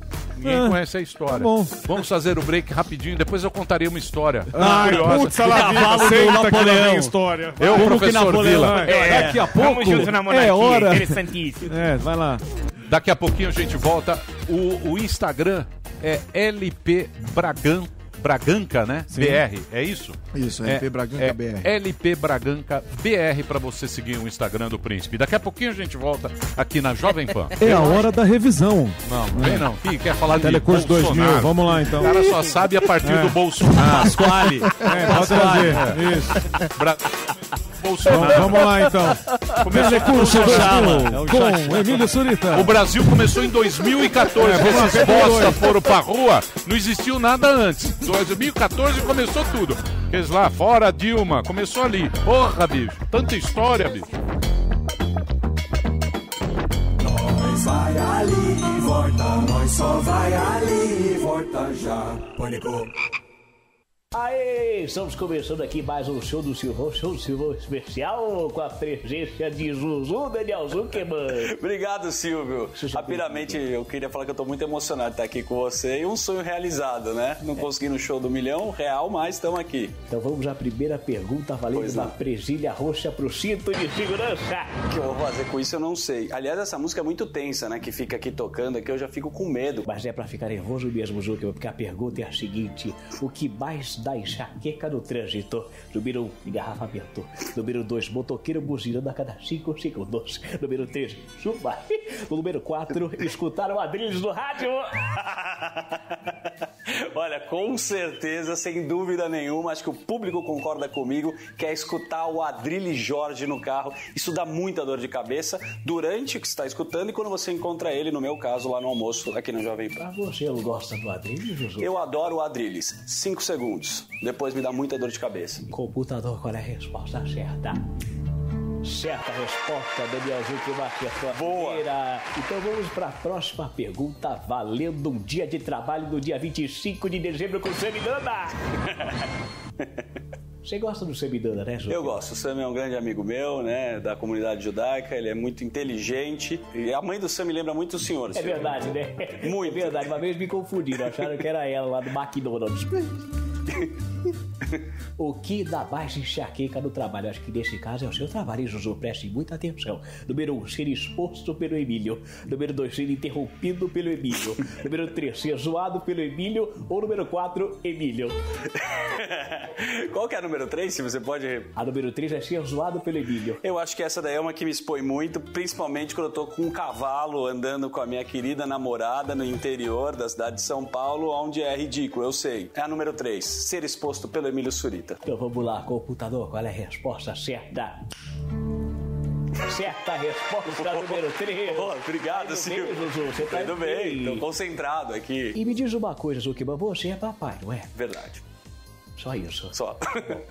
Ninguém Ah, conhece a história. tá bom. Vamos fazer o break rapidinho, depois eu contarei uma história. Ai, curiosa. putz, ela Cavalo vida, do Napoleão. história. Eu, Como professor Vila. É, Daqui a pouco Vamos junto na é hora. interessantíssimo. É, vai lá. Daqui a pouquinho a gente volta. O, o Instagram é LP Bragan, Braganca, né? BR, é isso? Isso, LP Braganca é BR. LP Braganca BR para você seguir o Instagram do Príncipe. Daqui a pouquinho a gente volta aqui na Jovem Pan. É a hora da revisão. Não, vem não. Ih, quer falar de Telecurso Bolsonaro? 2000, vamos lá então. O cara só sabe a partir É. do Bolsonaro. Pasquale. É, pode trazer. Isso. Bra- Então, Bolsonaro. vamos lá então. Começou com o. 2000 É com Chala. Emílio Surita. O Brasil começou em 2014. É, Esses bosta foram pra rua. Não existiu nada antes. 2014 começou tudo. Aqueles lá, fora Dilma. Começou ali. Porra, bicho. Tanta história, bicho. Nós vai ali e volta, nós só vai ali e volta já. Pânico. Aê, estamos começando aqui mais um show do Silvão, show do Silvão especial com a presença de Zuzu Daniel Zuckerman. Obrigado, Silvio. Rapidamente, eu queria falar que eu tô muito emocionado de estar aqui com você e um sonho realizado, né? Não consegui no show do milhão real, mas estamos aqui. Então vamos à primeira pergunta valendo Pois uma não. presilha roxa pro cinto de segurança. O que eu vou fazer com isso eu não sei. Aliás, essa música é muito tensa, né? Que fica aqui tocando aqui, eu já fico com medo. Mas é pra ficar nervoso mesmo, Zuckerman, porque a pergunta é a seguinte: o que mais dá enxaqueca no trânsito? Número 1, um, engarrafamento. Número 2, motoqueiro buzinando a cada 5 segundos. Número 3, chuva. Número 4, escutar o Adrilles no rádio. Olha, com certeza, sem dúvida nenhuma, acho que o público concorda comigo, que é escutar o Adrilles Jorge no carro. Isso dá muita dor de cabeça durante o que você está escutando e quando você encontra ele, no meu caso, lá no almoço, aqui no Jovem Pan. Ah, você não gosta do Adrilles, Zuzu? Eu adoro o Adrilles. Cinco segundos. Depois me dá muita dor de cabeça. Computador, qual é a resposta certa? Certa resposta, Daniel Zuckerman, acertou a primeira. Então vamos para a próxima pergunta, valendo um dia de trabalho no dia 25 de dezembro com Semidana. Você gosta do Semidana, né, Zuckerman? Eu gosto. O Sam é um grande amigo meu, né? Da comunidade judaica. Ele é muito inteligente. E a mãe do Sam me lembra muito o senhor. É verdade, né? Muito. É verdade, uma vez me confundiram, acharam que era ela lá do McDonald's. O que dá mais enxaqueca no trabalho? Acho que nesse caso é o seu trabalho, hein, Zuzu? Preste muita atenção. Número 1, um, ser exposto pelo Emílio. Número 2, ser interrompido pelo Emílio. Número 3, ser zoado pelo Emílio. Ou número 4, Emílio. Qual que é a número 3, se você pode... A número 3 é ser zoado pelo Emílio. Eu acho que essa daí é uma que me expõe muito, principalmente quando eu tô com um cavalo andando com a minha querida namorada no interior da cidade de São Paulo, onde é ridículo, eu sei. É a número 3, ser exposto pelo Emílio Surita. Então vamos lá, computador, qual é a resposta certa? Certa resposta número 3. Pô, obrigado, Silvio. Você tá Tudo bem, tô concentrado aqui. E me diz uma coisa, Zuckerman, você é papai, não é? Verdade. Só isso. Só.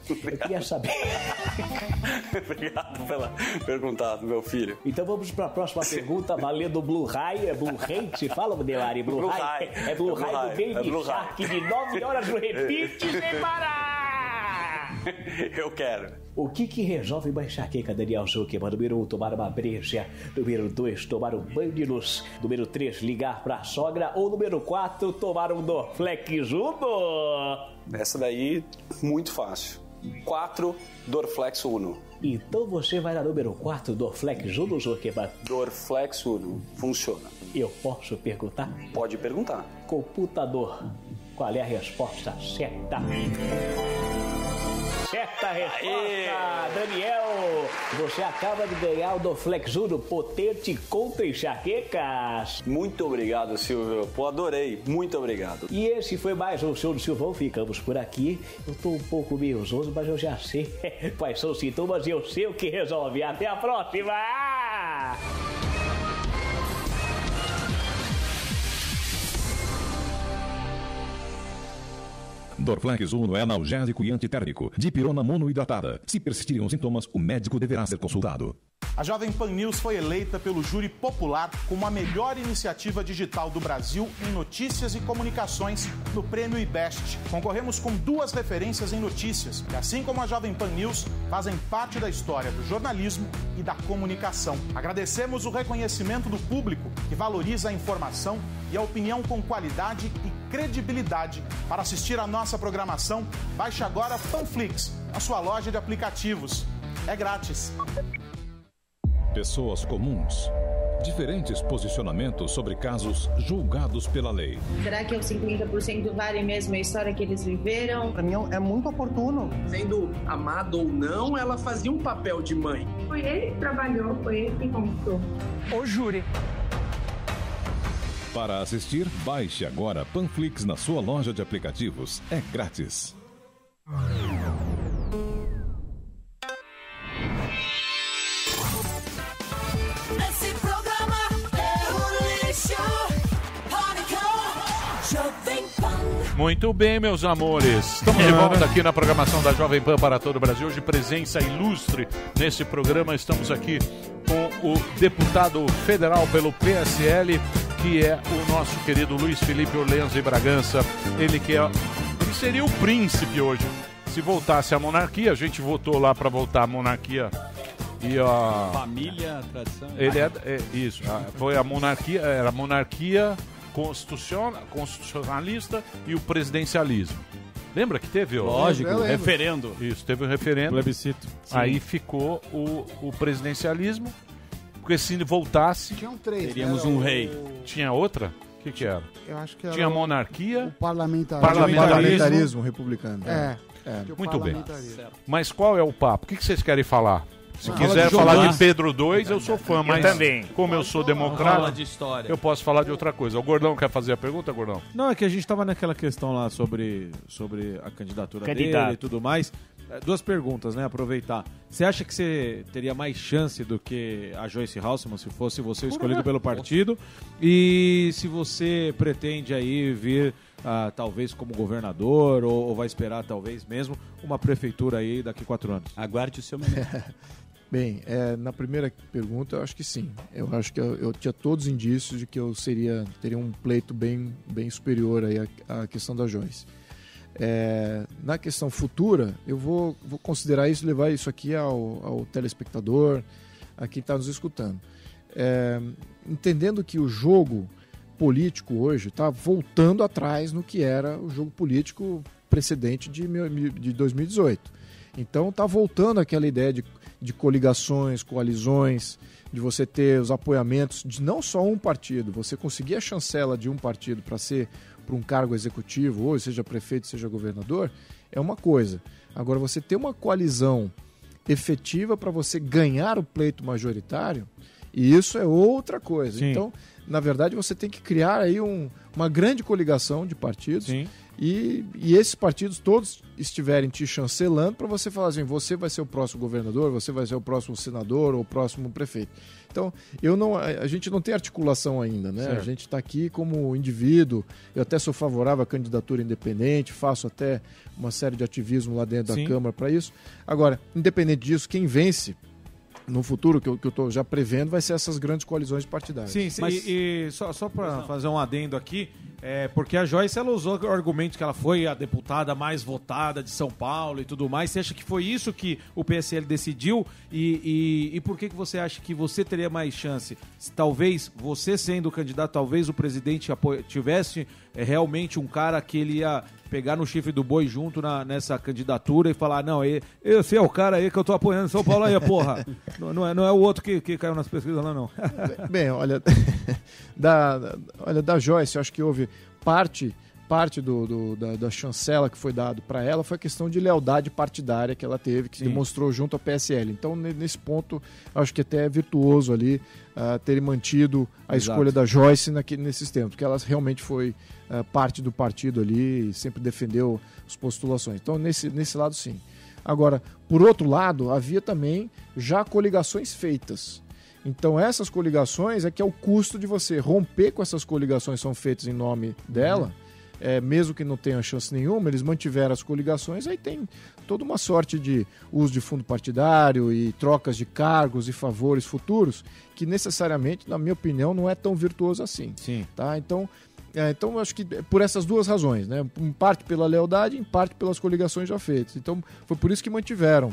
Eu queria saber. Obrigado pela perguntar do meu filho. Então vamos para a próxima pergunta, valendo Blue Ray. É Blue? Se fala, Delari? Blue, Blue Ray. É Blue É Ray Ray. do Baby É Shark de 9 horas no repeat sem parar. Eu quero. O que que resolve uma enxaqueca, Daniel Zuckerman? Número 1, um, tomar uma breja. Número 2, tomar um banho de luz. Número 3, ligar pra sogra. Ou número 4, tomar um Dorflex Uno. Essa daí, muito fácil. 4, Dorflex Uno. Então você vai na número 4, Dorflex Uno, Zuckerman? Dorflex Uno. Funciona. Eu posso perguntar? Pode perguntar. Computador, qual é a resposta certa? Certa resposta, Daniel! Você acaba de ganhar o Dorflex Uno potente contra enxaquecas. Muito obrigado, Silvio. Pô, adorei. Muito obrigado. E esse foi mais um show do Silvão. Ficamos por aqui. Eu tô um pouco meio zoso, mas eu já sei quais são os sintomas e eu sei o que resolve. Até a próxima! Dorflex Uno é analgésico e antitérmico. Dipirona monoidratada. Se persistirem os sintomas, o médico deverá ser consultado. A Jovem Pan News foi eleita pelo júri popular como a melhor iniciativa digital do Brasil em notícias e comunicações no Prêmio IBEST. Concorremos com duas referências em notícias, que, assim como a Jovem Pan News, fazem parte da história do jornalismo e da comunicação. Agradecemos o reconhecimento do público, que valoriza a informação e a opinião com qualidade e credibilidade. Para assistir a nossa programação, baixe agora Panflix, a sua loja de aplicativos. É grátis. Pessoas comuns. Diferentes posicionamentos sobre casos julgados pela lei. Será que é o 50% vale mesmo a história que eles viveram? Para mim é muito oportuno. Sendo amado ou não, ela fazia um papel de mãe. Foi ele que trabalhou, foi ele que conquistou. O júri. Para assistir, baixe agora Panflix na sua loja de aplicativos. É grátis. Esse programa é um lixo. Pânico, Jovem Pan. Muito bem, meus amores. Estamos de volta aqui na programação da Jovem Pan para todo o Brasil. Hoje, presença ilustre nesse programa. Estamos aqui com o deputado federal pelo PSL, que é o nosso querido Luiz Felipe Orleans e Bragança. Ele que é, ele seria o príncipe hoje. Se voltasse a monarquia, a gente votou lá para voltar a monarquia e a Família, tradição. ele é, é isso. Foi a monarquia, era a monarquia constitucion- constitucionalista e o presidencialismo. Lembra que teve? ó? Lógico, referendo. Isso, teve o referendo. Plebiscito. Aí Sim. ficou o, o presidencialismo. Porque se voltasse. Tinham três, Teríamos né? um O- rei. Tinha outra? O que, que era? Eu acho que era Tinha o- monarquia. o parlamentarismo. Parlamentarismo. Parlamentarismo republicano. É. É. O Muito bem. parlamentarismo. Mas qual é o papo? O que, que vocês querem falar? Se Ah, quiser fala de falar de Pedro II, eu sou fã, Eu mas também. como eu sou democrata, Fala de história. eu posso falar de outra coisa. O Gordão quer fazer a pergunta, Gordão? Não, é que a gente tava naquela questão lá sobre, sobre a candidatura Candidato. dele e tudo mais. É, Duas perguntas, né? Aproveitar. Você acha que você teria mais chance do que a Joyce Halseman se fosse você escolhido pelo partido? E se você pretende aí vir, ah, talvez como governador, ou, ou vai esperar talvez mesmo uma prefeitura aí daqui a quatro anos? Aguarde o seu momento. Bem, é, na primeira pergunta, eu acho que sim. Eu acho que eu, eu tinha todos os indícios de que eu seria teria um pleito bem, bem superior aí à, à questão da Joyce. É, na questão futura, eu vou, vou considerar isso, levar isso aqui ao, ao telespectador, a quem está nos escutando. É, entendendo que o jogo político hoje está voltando atrás no que era o jogo político precedente de, de 2018. Então está voltando aquela ideia de, de coligações, coalizões, de você ter os apoiamentos de não só um partido, você conseguir a chancela de um partido para ser para um cargo executivo, ou seja prefeito, seja governador, é uma coisa. Agora você ter uma coalizão efetiva para você ganhar o pleito majoritário, e isso é outra coisa. Sim. Então, na verdade, você tem que criar aí um- uma grande coligação de partidos e, e esses partidos todos estiverem te chancelando para você falar assim, você vai ser o próximo governador, você vai ser o próximo senador ou o próximo prefeito. Então, eu não, a, a gente não tem articulação ainda, né? A Certo. gente está aqui como indivíduo. Eu até sou favorável à candidatura independente, faço até uma série de ativismo lá dentro Sim. da Câmara para isso. Agora, independente disso, quem vence no futuro, que eu estou já prevendo, vai ser essas grandes coalizões partidárias. Sim, sim. E, e só, só para fazer um adendo aqui, é porque a Joyce ela usou o argumento que ela foi a deputada mais votada de São Paulo e tudo mais. Você acha que foi isso que o PSL decidiu? E, e, e por que, que você acha que você teria mais chance? Se Talvez você sendo o candidato, talvez o presidente tivesse é, realmente um cara que ele ia pegar no chifre do boi junto na- nessa candidatura e falar: não, esse é o cara aí que eu tô apoiando em São Paulo aí, porra. não, não é, não é o outro que, que caiu nas pesquisas lá, não. Bem, olha, da, da- olha, da Joyce, acho que houve parte parte do, do- da, da chancela que foi dado para ela foi a questão de lealdade partidária que ela teve, que Sim. demonstrou junto ao PSL. Então, ne- nesse ponto, acho que até é virtuoso ali terem mantido a Exato. escolha da Joyce naque- nesses tempos, porque ela realmente foi ah, parte do partido ali e sempre defendeu as postulações. Então, nesse, nesse lado, sim. Agora, por outro lado, havia também já coligações feitas. Então, essas coligações é que é o custo de você romper com essas coligações são feitas em nome dela. é, mesmo que não tenham chance nenhuma, eles mantiveram as coligações, aí tem toda uma sorte de uso de fundo partidário e trocas de cargos e favores futuros, que necessariamente, na minha opinião, não é tão virtuoso assim. Sim. Tá? Então, é, então, acho que por essas duas razões, né? Em parte pela lealdade, em parte pelas coligações já feitas. Então, foi por isso que mantiveram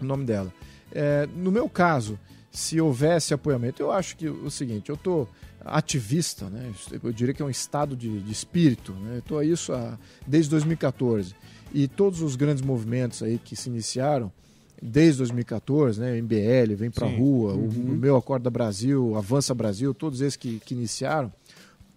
o nome dela. É, no meu caso, se houvesse apoiamento, eu acho que o seguinte, eu tô ativista, né? Eu diria que é um estado de, de espírito, né? A isso há, desde 2014 e todos os grandes movimentos aí que se iniciaram desde 2014, né? O MBL, Vem Pra Sim. Rua, o- Uhum. o Meu Acorda Brasil, Avança Brasil, todos esses que, que iniciaram,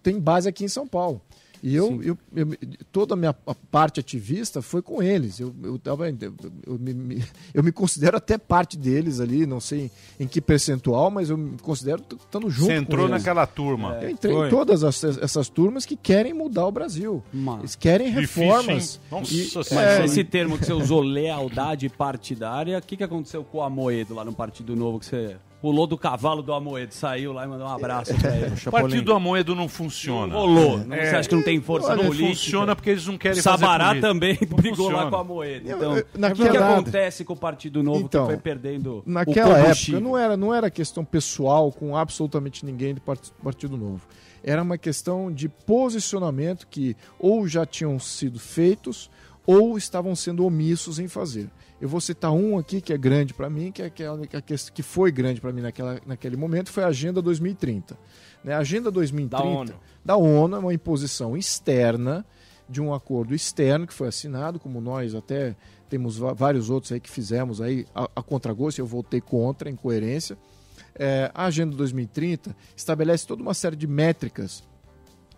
tem base aqui em São Paulo. E eu, eu, eu- toda a minha parte ativista foi com eles. Eu, eu, tava, eu, eu me, me- eu me considero até parte deles ali, não sei em que percentual, mas eu me considero estando junto Você com entrou eles. naquela turma. Eu entrei Foi. em todas as- essas turmas que querem mudar o Brasil. Eles querem reformas. Nossa E- Mas é, esse termo que você usou, lealdade partidária, o que, que aconteceu com o Amoedo lá no Partido Novo? Que você pulou do cavalo do Amoedo, saiu lá e mandou um abraço pra ele. O partido do Amoedo não funciona. Não rolou. Não- É. Você acha que não tem força Olha, política? Funciona porque eles não querem Sabará fazer política. também Não brigou lá funciona. com o Amoedo. Eu- Então, o que, naquela- que acontece com o Partido Novo Então, que foi perdendo Naquela o época não era, não era questão pessoal com absolutamente ninguém do Part- Partido Novo. Era uma questão de posicionamento que ou já tinham sido feitos ou estavam sendo omissos em fazer. Eu vou citar um aqui que é grande para mim, que é aquela que, é foi grande para mim naquela, naquele momento, foi a Agenda 2030. Né? A Agenda 2030 Da ONU. da ONU é uma imposição externa de um acordo externo que foi assinado, como nós até temos vários outros aí que fizemos aí a, a contragosto, eu voltei contra, em coerência. É, a Agenda 2030 estabelece toda uma série de métricas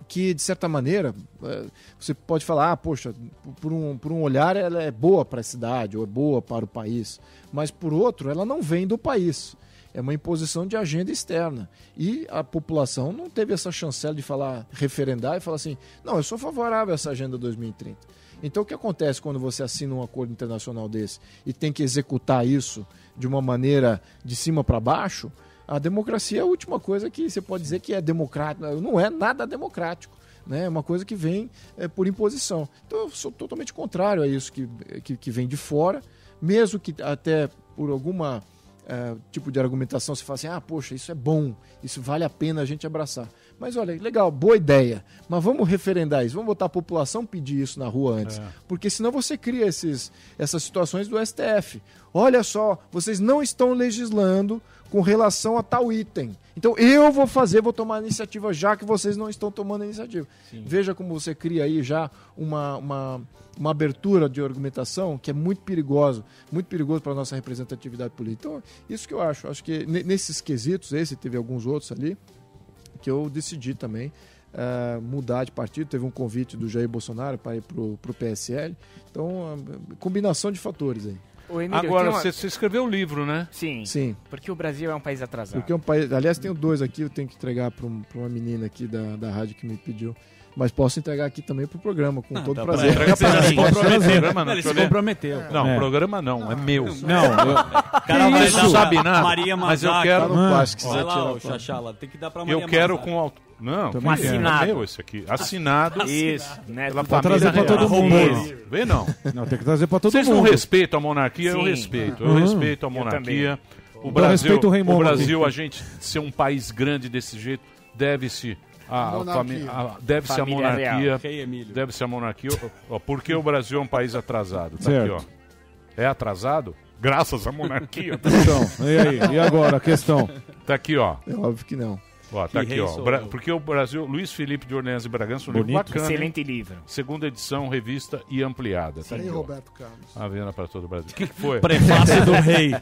que, de certa maneira, é, você pode falar, ah, poxa, por um, por um olhar ela é boa para a cidade ou é boa para o país, mas por outro, ela não vem do país. É uma imposição de agenda externa. E a população não teve essa chancela de falar, referendar e falar assim: não, eu sou favorável a essa agenda 2030. Então, o que acontece quando você assina um acordo internacional desse e tem que executar isso de uma maneira de cima para baixo? A democracia é a última coisa que você pode dizer que é democrático. Não é nada democrático. Né? É uma coisa que vem é, por imposição. Então, eu sou totalmente contrário a isso que, que, que vem de fora, mesmo que até por alguma é, tipo de argumentação se fala assim, ah, poxa, isso é bom, isso vale a pena a gente abraçar. Mas olha, legal, boa ideia. Mas vamos referendar isso, vamos botar a população pedir isso na rua antes. É. Porque senão você cria esses, essas situações do STF. Olha só, vocês não estão legislando com relação a tal item. Então eu vou fazer, vou tomar a iniciativa já que vocês não estão tomando a iniciativa. Veja como você cria aí já uma, uma, uma abertura de argumentação que é muito perigoso, muito perigoso para a nossa representatividade política. Então, isso que eu acho. Acho que ne- nesses quesitos, esse teve alguns outros ali, que eu decidi também eh, mudar de partido. Teve um convite do Jair Bolsonaro para ir para o PSL. Então, a combinação de fatores aí. Ô, Emílio, Agora, uma- você, você escreveu um livro, né? Sim. Sim. Porque o Brasil é um país atrasado. Porque é um país. Aliás, tenho dois aqui, eu tenho que entregar para uma menina aqui da, da rádio que me pediu. Mas posso entregar aqui também pro programa, com todo dá pra prazer. pra. Programa não, Ele se eu comprometeu. Não, É. programa não, é meu. Não, eu- Cara, Que você isso? não sabe nada. Maria mas eu quero. Tá no plástico, se Vai lá, ô. Xaxala, tem que dar pra Maria Eu quero com auto... Não, Também assinado. é meu esse aqui. Assinado. Isso, né? Pela Pra trazer pra todo mundo. Vê não. Não, tem que trazer pra todo Vocês mundo. não respeitam a monarquia, eu Sim. respeito. Eu Uhum. respeito a Eu monarquia. O Eu Brasil, respeito o Brasil, aqui. a gente ser um país grande desse jeito, deve-se a, Monarquia. fami- a- a Família monarquia. real. Ok, Emílio. Deve-se a monarquia. Ó, porque o Brasil é um país atrasado. Tá Certo. aqui, ó. É atrasado? Graças à monarquia. Então, e aí? E agora, a questão? Tá aqui, ó. É óbvio que não. Ó, tá aqui, ó. Bra-. Porque o Brasil, Luiz Felipe de Orleans e Bragança, um livro Bonito. bacana. hein? Excelente livro. Segunda edição, revista e ampliada. Tá Aí, aqui. Roberto Carlos. A venda para todo o Brasil. O que, que foi? Prefácio do rei.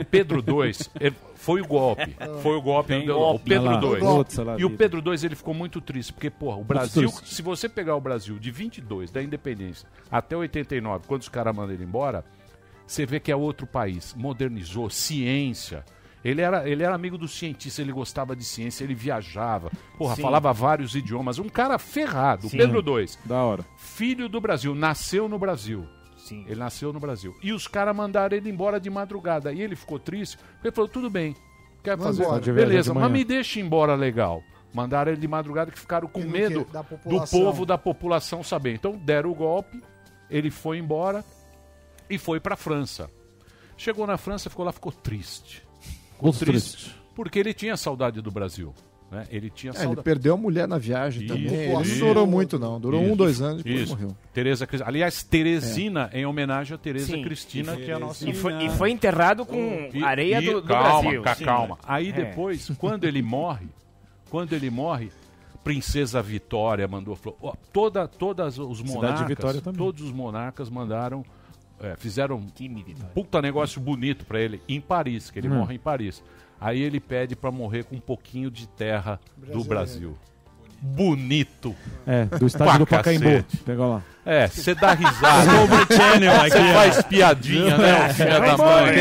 O Pedro II ele- foi o golpe. Foi o golpe. Tem do- golpe. O Pedro. II. E o. Pedro II ele ficou muito triste, porque, porra, o Brasil, se você pegar o Brasil de 22, da independência, até 89, quando os caras mandam ele embora, você vê que é outro país. Modernizou, ciência. Ele era, ele era amigo do cientista, ele gostava de ciência, ele viajava, porra, Sim. falava vários idiomas. Um cara ferrado, o Sim. Pedro II. Da hora. Filho do Brasil, nasceu no Brasil. Sim. Ele nasceu no Brasil. E os caras mandaram ele embora de madrugada. E ele ficou triste, porque ele falou: tudo bem, quer Vamos fazer? embora. Beleza, mas me deixa embora legal. Mandaram ele de madrugada que ficaram com E medo do povo, da população saber. Então deram o golpe, ele foi embora e foi para a França. Chegou na França, ficou lá, ficou triste. Muito triste, triste. Porque ele tinha saudade do Brasil. Né? Ele tinha É, ele saudade. perdeu a mulher na viagem também. Ele não Isso. durou muito, não. Durou um, Isso. dois anos e depois Isso. morreu. Tereza. Aliás, Teresina, em homenagem a Tereza Sim. Cristina, que é a nossa. E foi, e foi enterrado com E- areia e- do, do calma, Brasil. Sim. calma. Aí É. depois, quando ele morre, quando ele morre, Princesa Vitória mandou toda, todas os monarcas, também. todos os monarcas mandaram, é, fizeram um puta negócio bonito pra ele em Paris, que ele Hum. morre em Paris. Aí ele pede pra morrer com um pouquinho de terra do Brasil. Bonito. É, do estádio do Pacaembu. Pega lá. É, você dá risada. Você faz piadinha, né? o filho É, da mãe.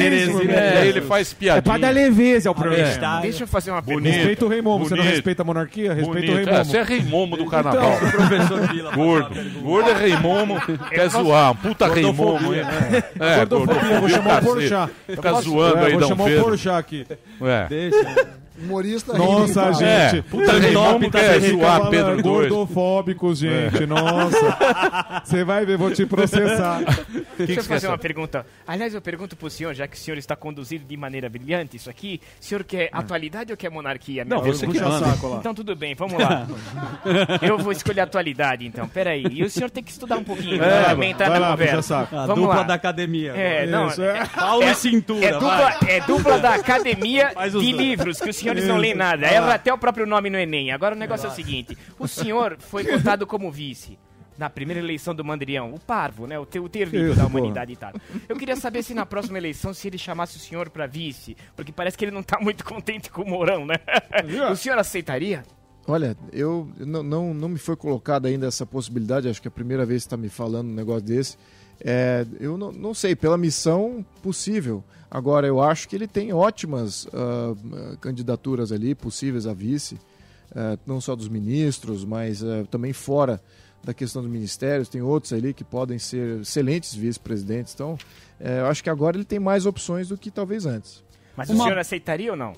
É, ele faz piadinha. É pra dar leveza ao programa. É. Deixa eu fazer uma pergunta. Bonito. Respeita o Rei Momo. Você não respeita a monarquia? Respeita Bonito. o Rei É, Momo. você é Rei Momo do carnaval. Então, professor Vila, Gordo. Gordo é Rei Momo. Quer zoar. Um puta Rei Momo. Hein? né? É, Gordofobia, vou chamar o. Porchat. Fica zoando É, aí, vou Dom chamar o. Porchat aqui. É. Deixa. Humorista Nossa, rindo, gente. É, puta Rei Momo quer zoar Pedro. Gordofóbicos, gente. É. Nossa. Você vai ver, vou te processar. Deixa eu fazer uma pergunta. Aliás, eu pergunto pro senhor, já que o senhor está conduzindo de maneira brilhante isso aqui, o senhor quer atualidade ou quer monarquia? Não, meu? você que manda. saco lá. Então tudo bem, vamos lá. eu vou escolher atualidade, então. Peraí. E o senhor tem que estudar um pouquinho É, pra também entrar vai na lá, conversa. puxa saco. A Vamos dupla lá. da academia. É, não. Isso, é. Paulo e cintura, É dupla, é dupla da academia de livros, que os senhores não leem nada. Erra lá. até o próprio nome no Enem. Agora o negócio é o seguinte: o senhor foi votado como vice. Na primeira eleição do Mandrião, o parvo, né? O, te, o terrível Isso, da porra. humanidade e tal. Eu queria saber se na próxima eleição, se ele chamasse o senhor pra vice, porque parece que ele não tá muito contente com o Mourão, né? o senhor aceitaria? Olha, eu não, não, não me foi colocada ainda essa possibilidade, acho que é a primeira vez que está me falando um negócio desse. É, eu não, não sei, pela missão possível. Agora, eu acho que ele tem ótimas ah, candidaturas ali, possíveis a vice, ah, não só dos ministros, mas ah, também fora da questão dos ministérios, tem outros ali que podem ser excelentes vice-presidentes. Então, eh, eu acho que agora ele tem mais opções do que talvez antes. Mas o senhor aceitaria ou não?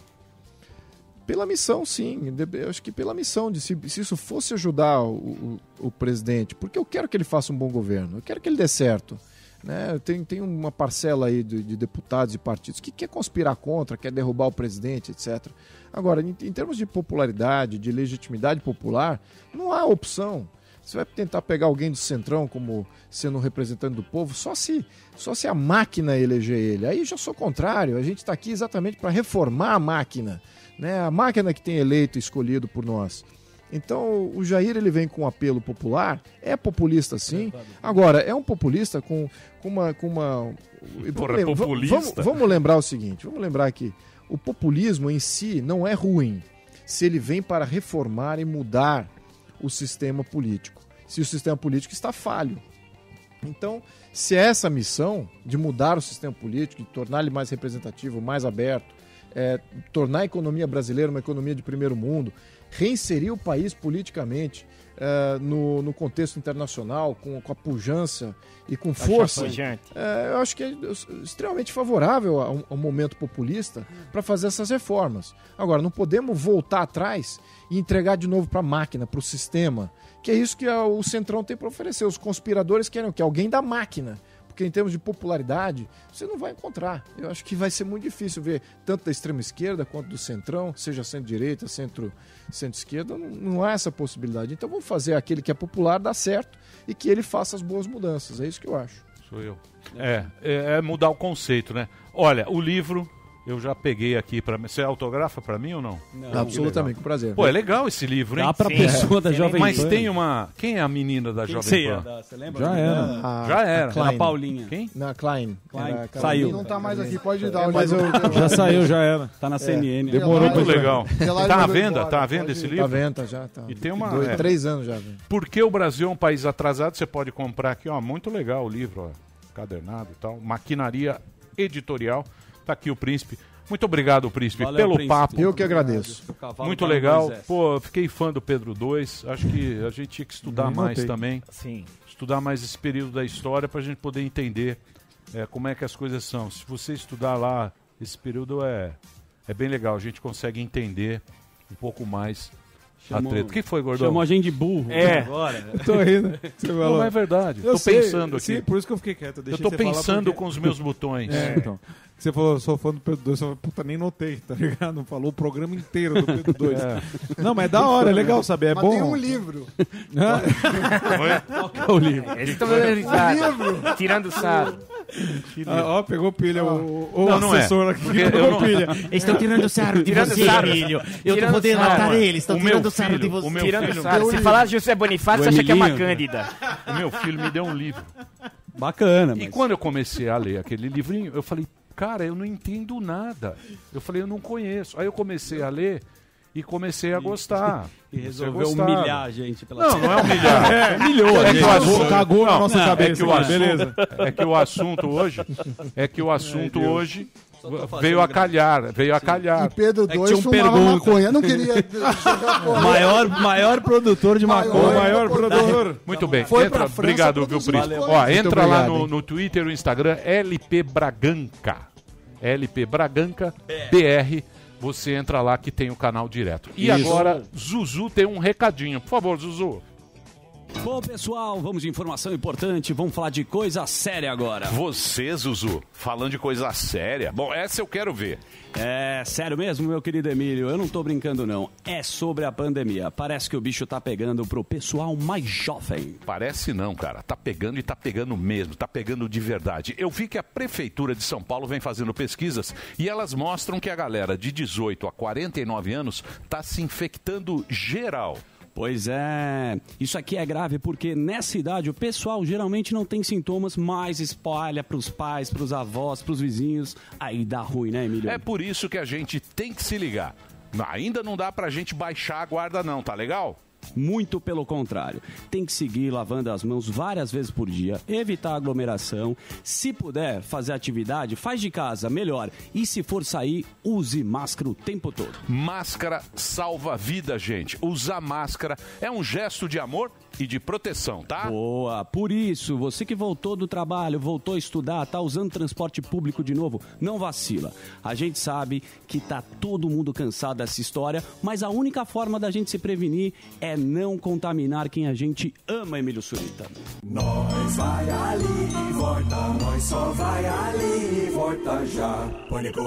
Pela missão, sim. Eu acho que pela missão de se, se isso fosse ajudar o, o, o presidente, porque eu quero que ele faça um bom governo, eu quero que ele dê certo. Né? Tem, tem uma parcela aí de, de deputados e partidos que quer conspirar contra, quer derrubar o presidente, etc. Agora, em, em termos de popularidade, de legitimidade popular, não há opção. Você vai tentar pegar alguém do Centrão como sendo um representante do povo, só se, só se a máquina eleger ele. Aí já sou contrário. A gente está aqui exatamente para reformar a máquina. Né? A máquina que tem eleito e escolhido por nós. Então o Jair ele vem com um apelo popular, é populista sim. Agora, é um populista com, com uma. Com uma Porra, vamos, populista? Vamos, vamos lembrar o seguinte: vamos lembrar que o populismo em si não é ruim se ele vem para reformar e mudar o sistema político. Se o sistema político está falho. Então, se é essa missão de mudar o sistema político, de tornar ele mais representativo, mais aberto, é, tornar a economia brasileira uma economia de primeiro mundo, reinserir o país politicamente é, no, no contexto internacional, com, com a pujança e com Achar força, é, eu acho que é extremamente favorável a um, a um momento populista para fazer essas reformas. Agora, não podemos voltar atrás e entregar de novo para a máquina, para o sistema, que é isso que a- o Centrão tem para oferecer. Os conspiradores querem o quê? Alguém da máquina. Porque em termos de popularidade, você não vai encontrar. Eu acho que vai ser muito difícil ver tanto da extrema esquerda quanto do centrão, seja centro-direita, centro, centro-esquerda, não, não há essa possibilidade. Então vamos fazer aquele que é popular dar certo e que ele faça as boas mudanças. É isso que eu acho. Sou eu. É, é, é mudar o conceito, né? Olha, o livro eu já peguei aqui para Você autografa para mim ou não? Não. Absolutamente, com prazer. Pô, é legal esse livro, hein? Dá pra Sim. pessoa da É. Jovem Mas Pan. tem uma. Quem é a menina da Quem Jovem que você Pan? dar? Você lembra? Já era. A- Já era. a Klein. A Paulinha. Quem? Na Klein. Klein. Era Saiu. Não tá mais aqui, pode dar É, mas livro. eu- Já saiu, já era. Tá na CNN. Demorou Muito legal. Tá à venda? Tá à venda pode esse livro? Tá venda já. Tá. E tem uma- Dois, é. Três anos já. velho. Porque o Brasil é um país atrasado, você pode comprar aqui, ó, muito legal o livro, ó, cadernado e tal, maquinaria editorial. Tá aqui o Príncipe. Muito obrigado, Príncipe, Valeu, pelo Príncipe. papo. Eu que agradeço. Muito legal. Pô, eu fiquei fã do Pedro II. Acho que a gente tinha que estudar Nem mais notei. também. Sim. Estudar mais esse período da história para a gente poder entender é, como é que as coisas são. Se você estudar lá, esse período é, é bem legal. A gente consegue entender um pouco mais a treta. O que foi, Gordão? Chamou a gente de burro É. agora. Eu tô rindo. Você Não, é verdade. Eu tô sei, pensando aqui. Sim, por isso que eu fiquei quieto. Eu deixei tô pensando porque- com os meus botões. É, então. Você falou, sou fã do Pedro 2, você falou, puta, nem notei, tá ligado? Não falou o programa inteiro do Pedro 2. É. Não, mas é da hora, é legal saber, é Mas bom. tem um livro. Qual que é o livro? Eles estão dando risada, tirando sarro. Ah, ó, pegou pilha o, o Não, não é. assessor aqui. Porque pegou eu não- pilha. Eles estão tirando sarro de Tirando você, sarro. Emílio. Eu tô Tirando podendo sarro. matar eles. Estão tirando sarro de filho, você. o meu Tirando filho- sarro. Se falar José Bonifácio, você acha que é uma cândida. O meu filho me deu um livro. Bacana, E mas... quando eu comecei a ler aquele livrinho, eu falei, cara, eu não entendo nada. Eu falei, eu não conheço. Aí eu comecei a ler e comecei a gostar. E resolveu humilhar a gente pela Não, não é humilhar. É, humilhou É que gente. o assunto- Cagou, cagou na Não, nossa é cabeça, que o cara, assunto- beleza. É que o assunto hoje, é que o assunto hoje veio a calhar, veio a calhar. E Pedro É 2 tinha um fumava maconha. Não queria. Maior, maior produtor de maconha. O maior produtor. Muito bem, Foi entra, França obrigado, viu, Príncipe? Ó, entra lá obrigado, no, hein? no Twitter e no Instagram, LP Braganca. LP Braganca BR. Você entra lá que tem o canal direto. E Isso. agora, Zuzu tem um recadinho. Por favor, Zuzu. Bom, pessoal, vamos de informação importante. Vamos falar de coisa séria agora. Você, Zuzu, falando de coisa séria. Bom, essa eu quero ver. É sério mesmo, meu querido Emílio? Eu não tô brincando, não. É sobre a pandemia. Parece que o bicho tá pegando pro pessoal mais jovem. Parece não, cara. Tá pegando e tá pegando mesmo, tá pegando de verdade. Eu vi que a Prefeitura de São Paulo vem fazendo pesquisas e elas mostram que a galera de 18 a 49 anos tá se infectando geral. Pois é, isso aqui é grave porque nessa idade o pessoal geralmente não tem sintomas, mas espalha pros pais, pros avós, pros vizinhos. Aí dá ruim, né, Emílio? É por isso que a gente tem que se ligar. Ainda não dá pra gente baixar a guarda não, tá legal? Muito pelo contrário. Tem que seguir lavando as mãos várias vezes por dia, evitar aglomeração. Se puder fazer atividade, faz de casa, melhor. E se for sair, use máscara o tempo todo. Máscara salva vida, gente. Usar máscara é um gesto de amor e de proteção, tá? Boa, por isso, você que voltou do trabalho, voltou a estudar, tá usando transporte público de novo, não vacila. A gente sabe que tá todo mundo cansado dessa história, mas a única forma da gente se prevenir é não contaminar quem a gente ama, Emílio Surita. Nós vai ali e volta, nós só vai ali e volta já. Pânico.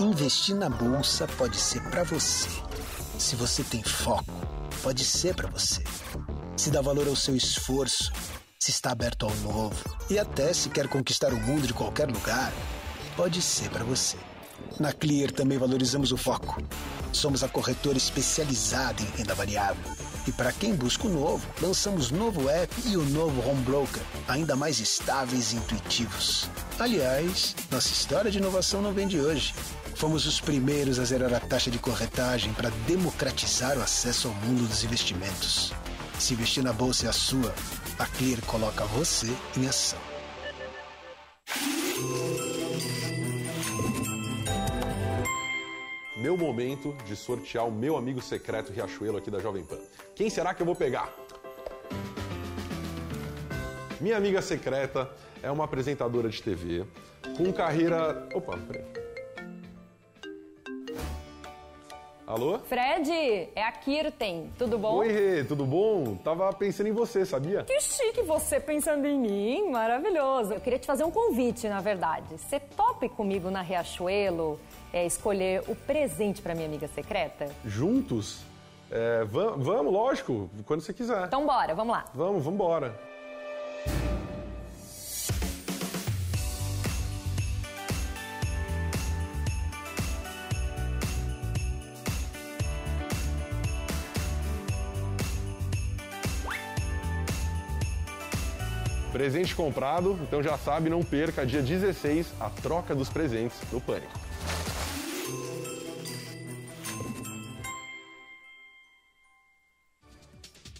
Investir na bolsa pode ser para você. Se você tem foco, pode ser para você. Se dá valor ao seu esforço, se está aberto ao novo e até se quer conquistar o mundo de qualquer lugar, pode ser para você. Na Clear também valorizamos o foco. Somos a corretora especializada em renda variável. E para quem busca o novo, lançamos novo app e o novo Home Broker, ainda mais estáveis e intuitivos. Aliás, nossa história de inovação não vem de hoje. Fomos os primeiros a zerar a taxa de corretagem para democratizar o acesso ao mundo dos investimentos. Se investir na bolsa é a sua, a Clear coloca você em ação. Meu momento de sortear o meu amigo secreto Riachuelo aqui da Jovem Pan. Quem será que eu vou pegar? Minha amiga secreta é uma apresentadora de TV com carreira. Opa, peraí. Alô? Fred, é a Kirten, tudo bom? Oi, Rê, tudo bom? Tava pensando em você, sabia? Que chique você pensando em mim, maravilhoso. Eu queria te fazer um convite, na verdade. Você tope comigo na Riachuelo é, escolher o presente para minha amiga secreta? Juntos? É, vam- vamos, lógico, quando você quiser. Então bora, vamos lá. Vamos, vamos embora. Presente comprado, então já sabe, não perca, dia 16, a troca dos presentes no Pânico.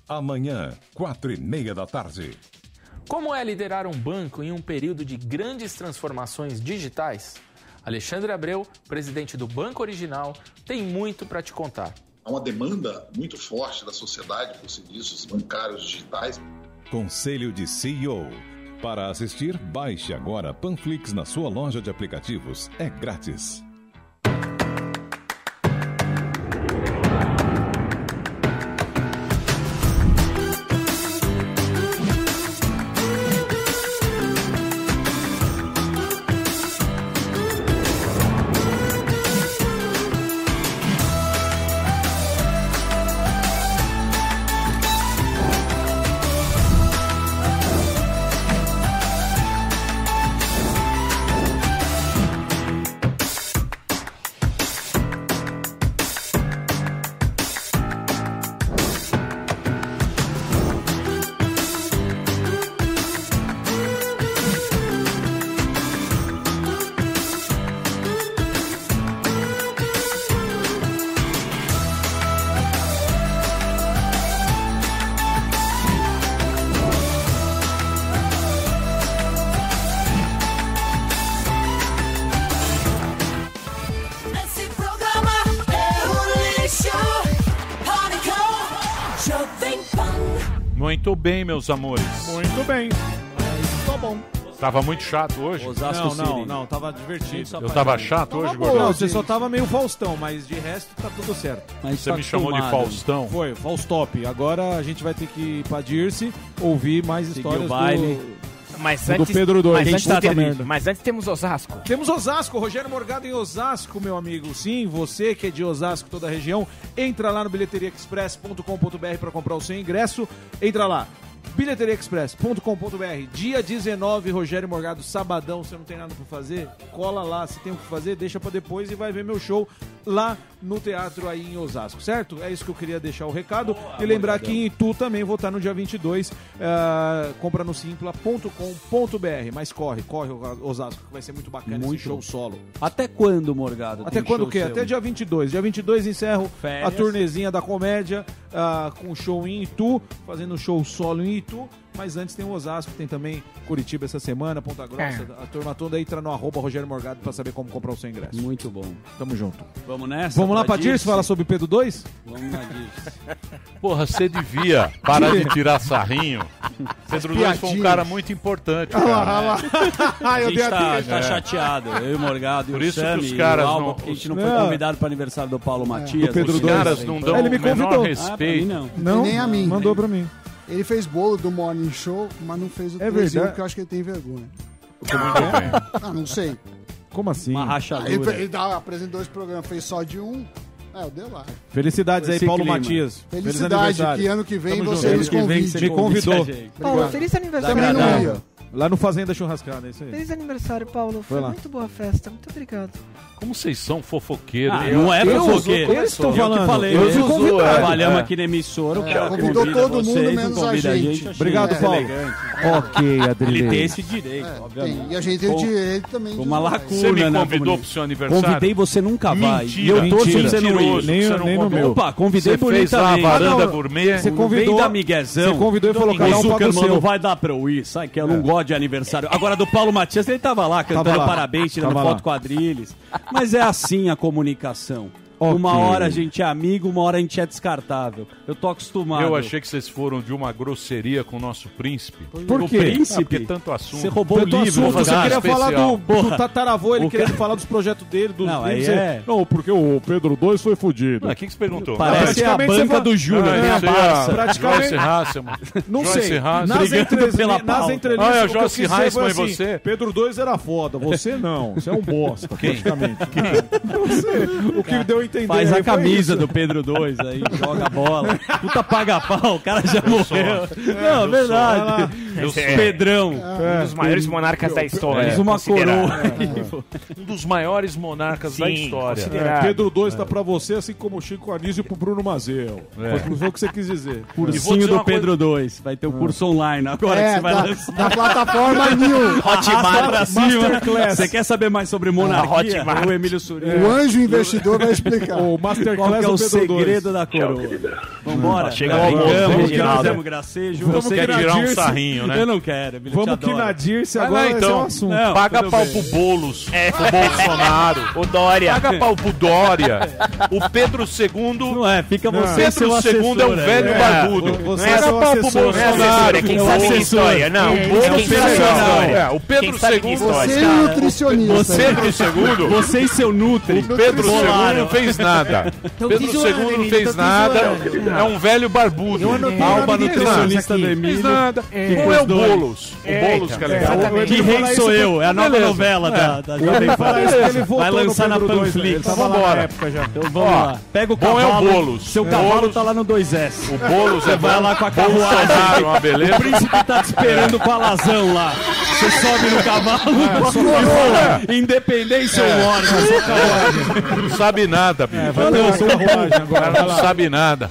Amanhã, quatro e meia da tarde. Como é liderar um banco em um período de grandes transformações digitais? Alexandre Abreu, presidente do Banco Original, tem muito para te contar. Há uma demanda muito forte da sociedade por serviços bancários digitais. Conselho de CEO. Para assistir, baixe agora Panflix na sua loja de aplicativos. É grátis. meus amores? Muito bem. Mas tá bom. Tava muito chato hoje? Osasco não, não, não, tava divertido. Eu tava chato hoje, Gordão? Não, você só tava meio Faustão, mas de resto tá tudo certo. Mas Você tá me chamou de. Faustão? Foi, Faustop. Agora a gente vai ter que ir pra Dirce ouvir mais histórias o baile. do... Mas Do Pedro dois. mas Tem antes, tá mas antes temos Osasco. Temos Osasco, Rogério Morgado em Osasco, meu amigo. Sim, você que é de Osasco, toda a região, entra lá no bilheteriaexpress.com.br para comprar o seu ingresso. Entra lá, bilheteriaexpress.com.br, dia 19, Rogério Morgado, sabadão, você não tem nada para fazer? Cola lá, se tem o que fazer, deixa para depois e vai ver meu show lá no teatro aí em Osasco, certo? É isso que eu queria deixar o recado Boa, e lembrar que em Itu também vou estar no dia 22, uh, ah, compra no simpla.com.br, mas corre, corre Osasco, que vai ser muito bacana muito. esse show solo. Até quando, Morgado? Até quando o quê? Seu? Até dia 22. Dia 22 encerro Férias. a turnezinha da comédia uh, com show em Itu, fazendo show solo em Itu mas antes tem o Osasco, tem também Curitiba essa semana, Ponta Grossa. É. A turma toda entra no arroba Rogério Morgado pra saber como comprar o seu ingresso. Muito bom. Tamo junto. Vamos nessa? Vamos lá pra Dirce falar sobre Pedro 2? Vamos lá, Dirce. Porra, você devia parar de tirar sarrinho. Pedro 2 foi um cara muito importante. Cara. Ah, lá, lá. a gente ah, tá, tá chateado, eu e o Morgado, Por e o isso Sammy, que os caras Alba, não... porque a gente não, foi convidado para aniversário do Paulo é. Matias. Do Pedro os caras não dão Ele me o menor convidou. Ah, respeito. Ah, não. não. nem a mim. Mandou para mim. Ele fez bolo do Morning Show, mas não fez o é porque eu acho que ele tem vergonha. ah, não sei. Como assim? Uma rachadura. Ele, ele dá, apresentou dois programas, fez só de um. É, eu dei lá. Felicidades aí, Paulo clima. Matias. Feliz Felicidade, que ano que vem Tamo você junto. nos convide. Me convidou. Paulo, feliz aniversário. Também não ia. Lá no Fazenda Churrascada, é isso aí. Feliz aniversário, Paulo. Foi, Foi muito boa a festa. Muito obrigado. Como vocês são fofoqueiros? Ah, não é fofoqueiro. Eu estou falando. Eu falei, eu né? eu. É, Trabalhamos aqui na emissora. É, convidou todo vocês, mundo, menos a gente. a gente. Obrigado, Paulo. Ok, Adriano. Ele tem esse direito, é, obviamente. E a gente tem o direito também. Uma lacuna, Você me né, convidou pro seu aniversário? Convidei, você nunca vai. Mentira. eu tô se você não ir. Nem no meu. Opa, convidei bonitamente. Você fez a varanda gourmet. Você convidou. Vem da. Você convidou e falou, cada um o seu. não vai dar pra eu ir. Sai que eu não é. gosto de aniversário. Agora, do Paulo Matias, ele estava lá cantando tava lá. parabéns, tirando tava foto lá. quadrilhas. Mas é assim a comunicação. Okay. Uma hora a gente é amigo, uma hora a gente é descartável. Eu tô acostumado. Eu achei que vocês foram de uma grosseria com o nosso príncipe. Por quê? Príncipe? Ah, porque tanto assunto. Você roubou tanto o livro. Assunto, você queria especial. falar do, do tataravô, ele querendo cara... falar dos projetos dele, dos Não, filmes, é... Não, porque o Pedro II foi fudido. Ah, o que, que você perguntou? Parece a banca do Júnior, né? A Barça. É, praticamente. Não sei. Nas entrelinhas, nas entrelinhas ah, é, o Joyce Heisman e assim, você. Pedro II era foda, você não. Você é um bosta, praticamente. Você. O que deu em entender. Faz né? a camisa do Pedro 2 aí, joga a bola. Puta paga pau, o cara já morreu. Não, é verdade. Sou, é. Pedrão. Um dos maiores monarcas da história. Fez uma coroa. Um dos maiores monarcas da história. Pedro 2 tá pra você, assim como o Chico Anísio pro Bruno Mazel. É. O que você quis dizer. Cursinho do Pedro 2. Vai ter o curso online agora é, que você vai lançar. Da plataforma New. Hotmart. Você quer saber mais sobre monarquia? O Emílio Surino. O anjo investidor vai explicar o Masterclass Qual é o segredo da coroa? Vambora. Hum, chega o almoço, Vamos gracejo. Você quer tirar um sarrinho, né? Eu não quero. Vamos que na Dirce agora ah, não, então, é um assunto. Não, paga pau bem. pro Boulos, é. pro Bolsonaro. o Dória. Paga pau pro Dória. O Pedro II... Não é, fica você. você Pedro II é um velho é, barbudo. Você é paga pau pro Bolsonaro. É quem sabe história. Não, o Boulos é o Pedro II... Você é nutricionista. O Pedro é né? Você e seu Nutri. O Pedro II fez fez nada. Pedro zoando, II não fez nada. É um velho barbudo. Alba nutricionista do Emílio. nada. É. Qual é o Boulos? O Boulos que é legal. Que rei sou eu. É a nova novela da, da Jovem Pan. Vai lançar na Panflix. Vamos embora. Então vamos lá. Pega o cavalo. É o Boulos. Seu cavalo tá lá no 2S. O Boulos é vai lá com a carruagem. Uma beleza. O príncipe tá te esperando com a lazão lá. Você sobe no cavalo independência ou morte. Não sabe nada nada, bicho. É, vai ter uma agora. O cara não sabe nada.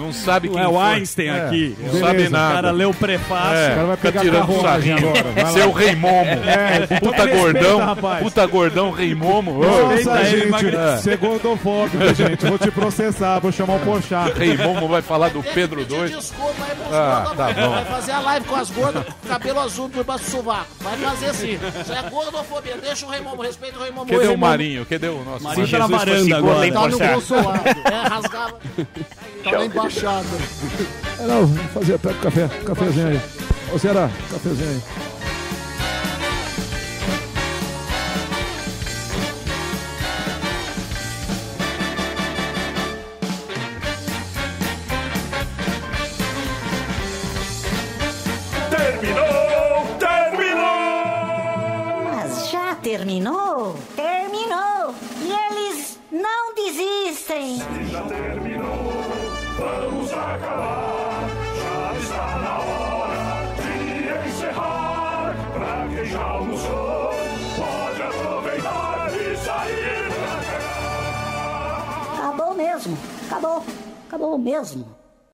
Não sabe quem é o Einstein é. aqui. Não Beleza. sabe nada. O cara lê o prefácio. É. O cara vai tá ficar tirando sarrinho agora. Seu rei momo. É. é, é puta Respeita, gordão. Rapaz. Puta gordão, rei momo. Nossa, Nossa gente. É. Você é gordofóbico, gente. Vou te processar. Vou chamar o Pochá. Rei momo vai falar do Pedro 2. Desculpa aí pros ah, tá bom. Vai fazer a live com as gordas, cabelo azul por baixo do sovaco. Vai fazer assim. Isso é gordofobia. Deixa o rei momo. Respeita o rei momo. Cadê o Marinho? Cadê o nosso? Marinho tá na varanda agora. Tá no consulado. É, rasgava. Tá lá embaixo. Machado. É, não, fazer, pega o café, cafezinho aí. Ô, Ceará, cafezinho aí. Terminou! Terminou! Mas já terminou? Terminou! E eles não desistem! Já terminou! Vamos acabar! Já está na hora de encerrar! Pra quem já almoçou, pode aproveitar e sair pra cá! Acabou mesmo! Acabou! Acabou mesmo!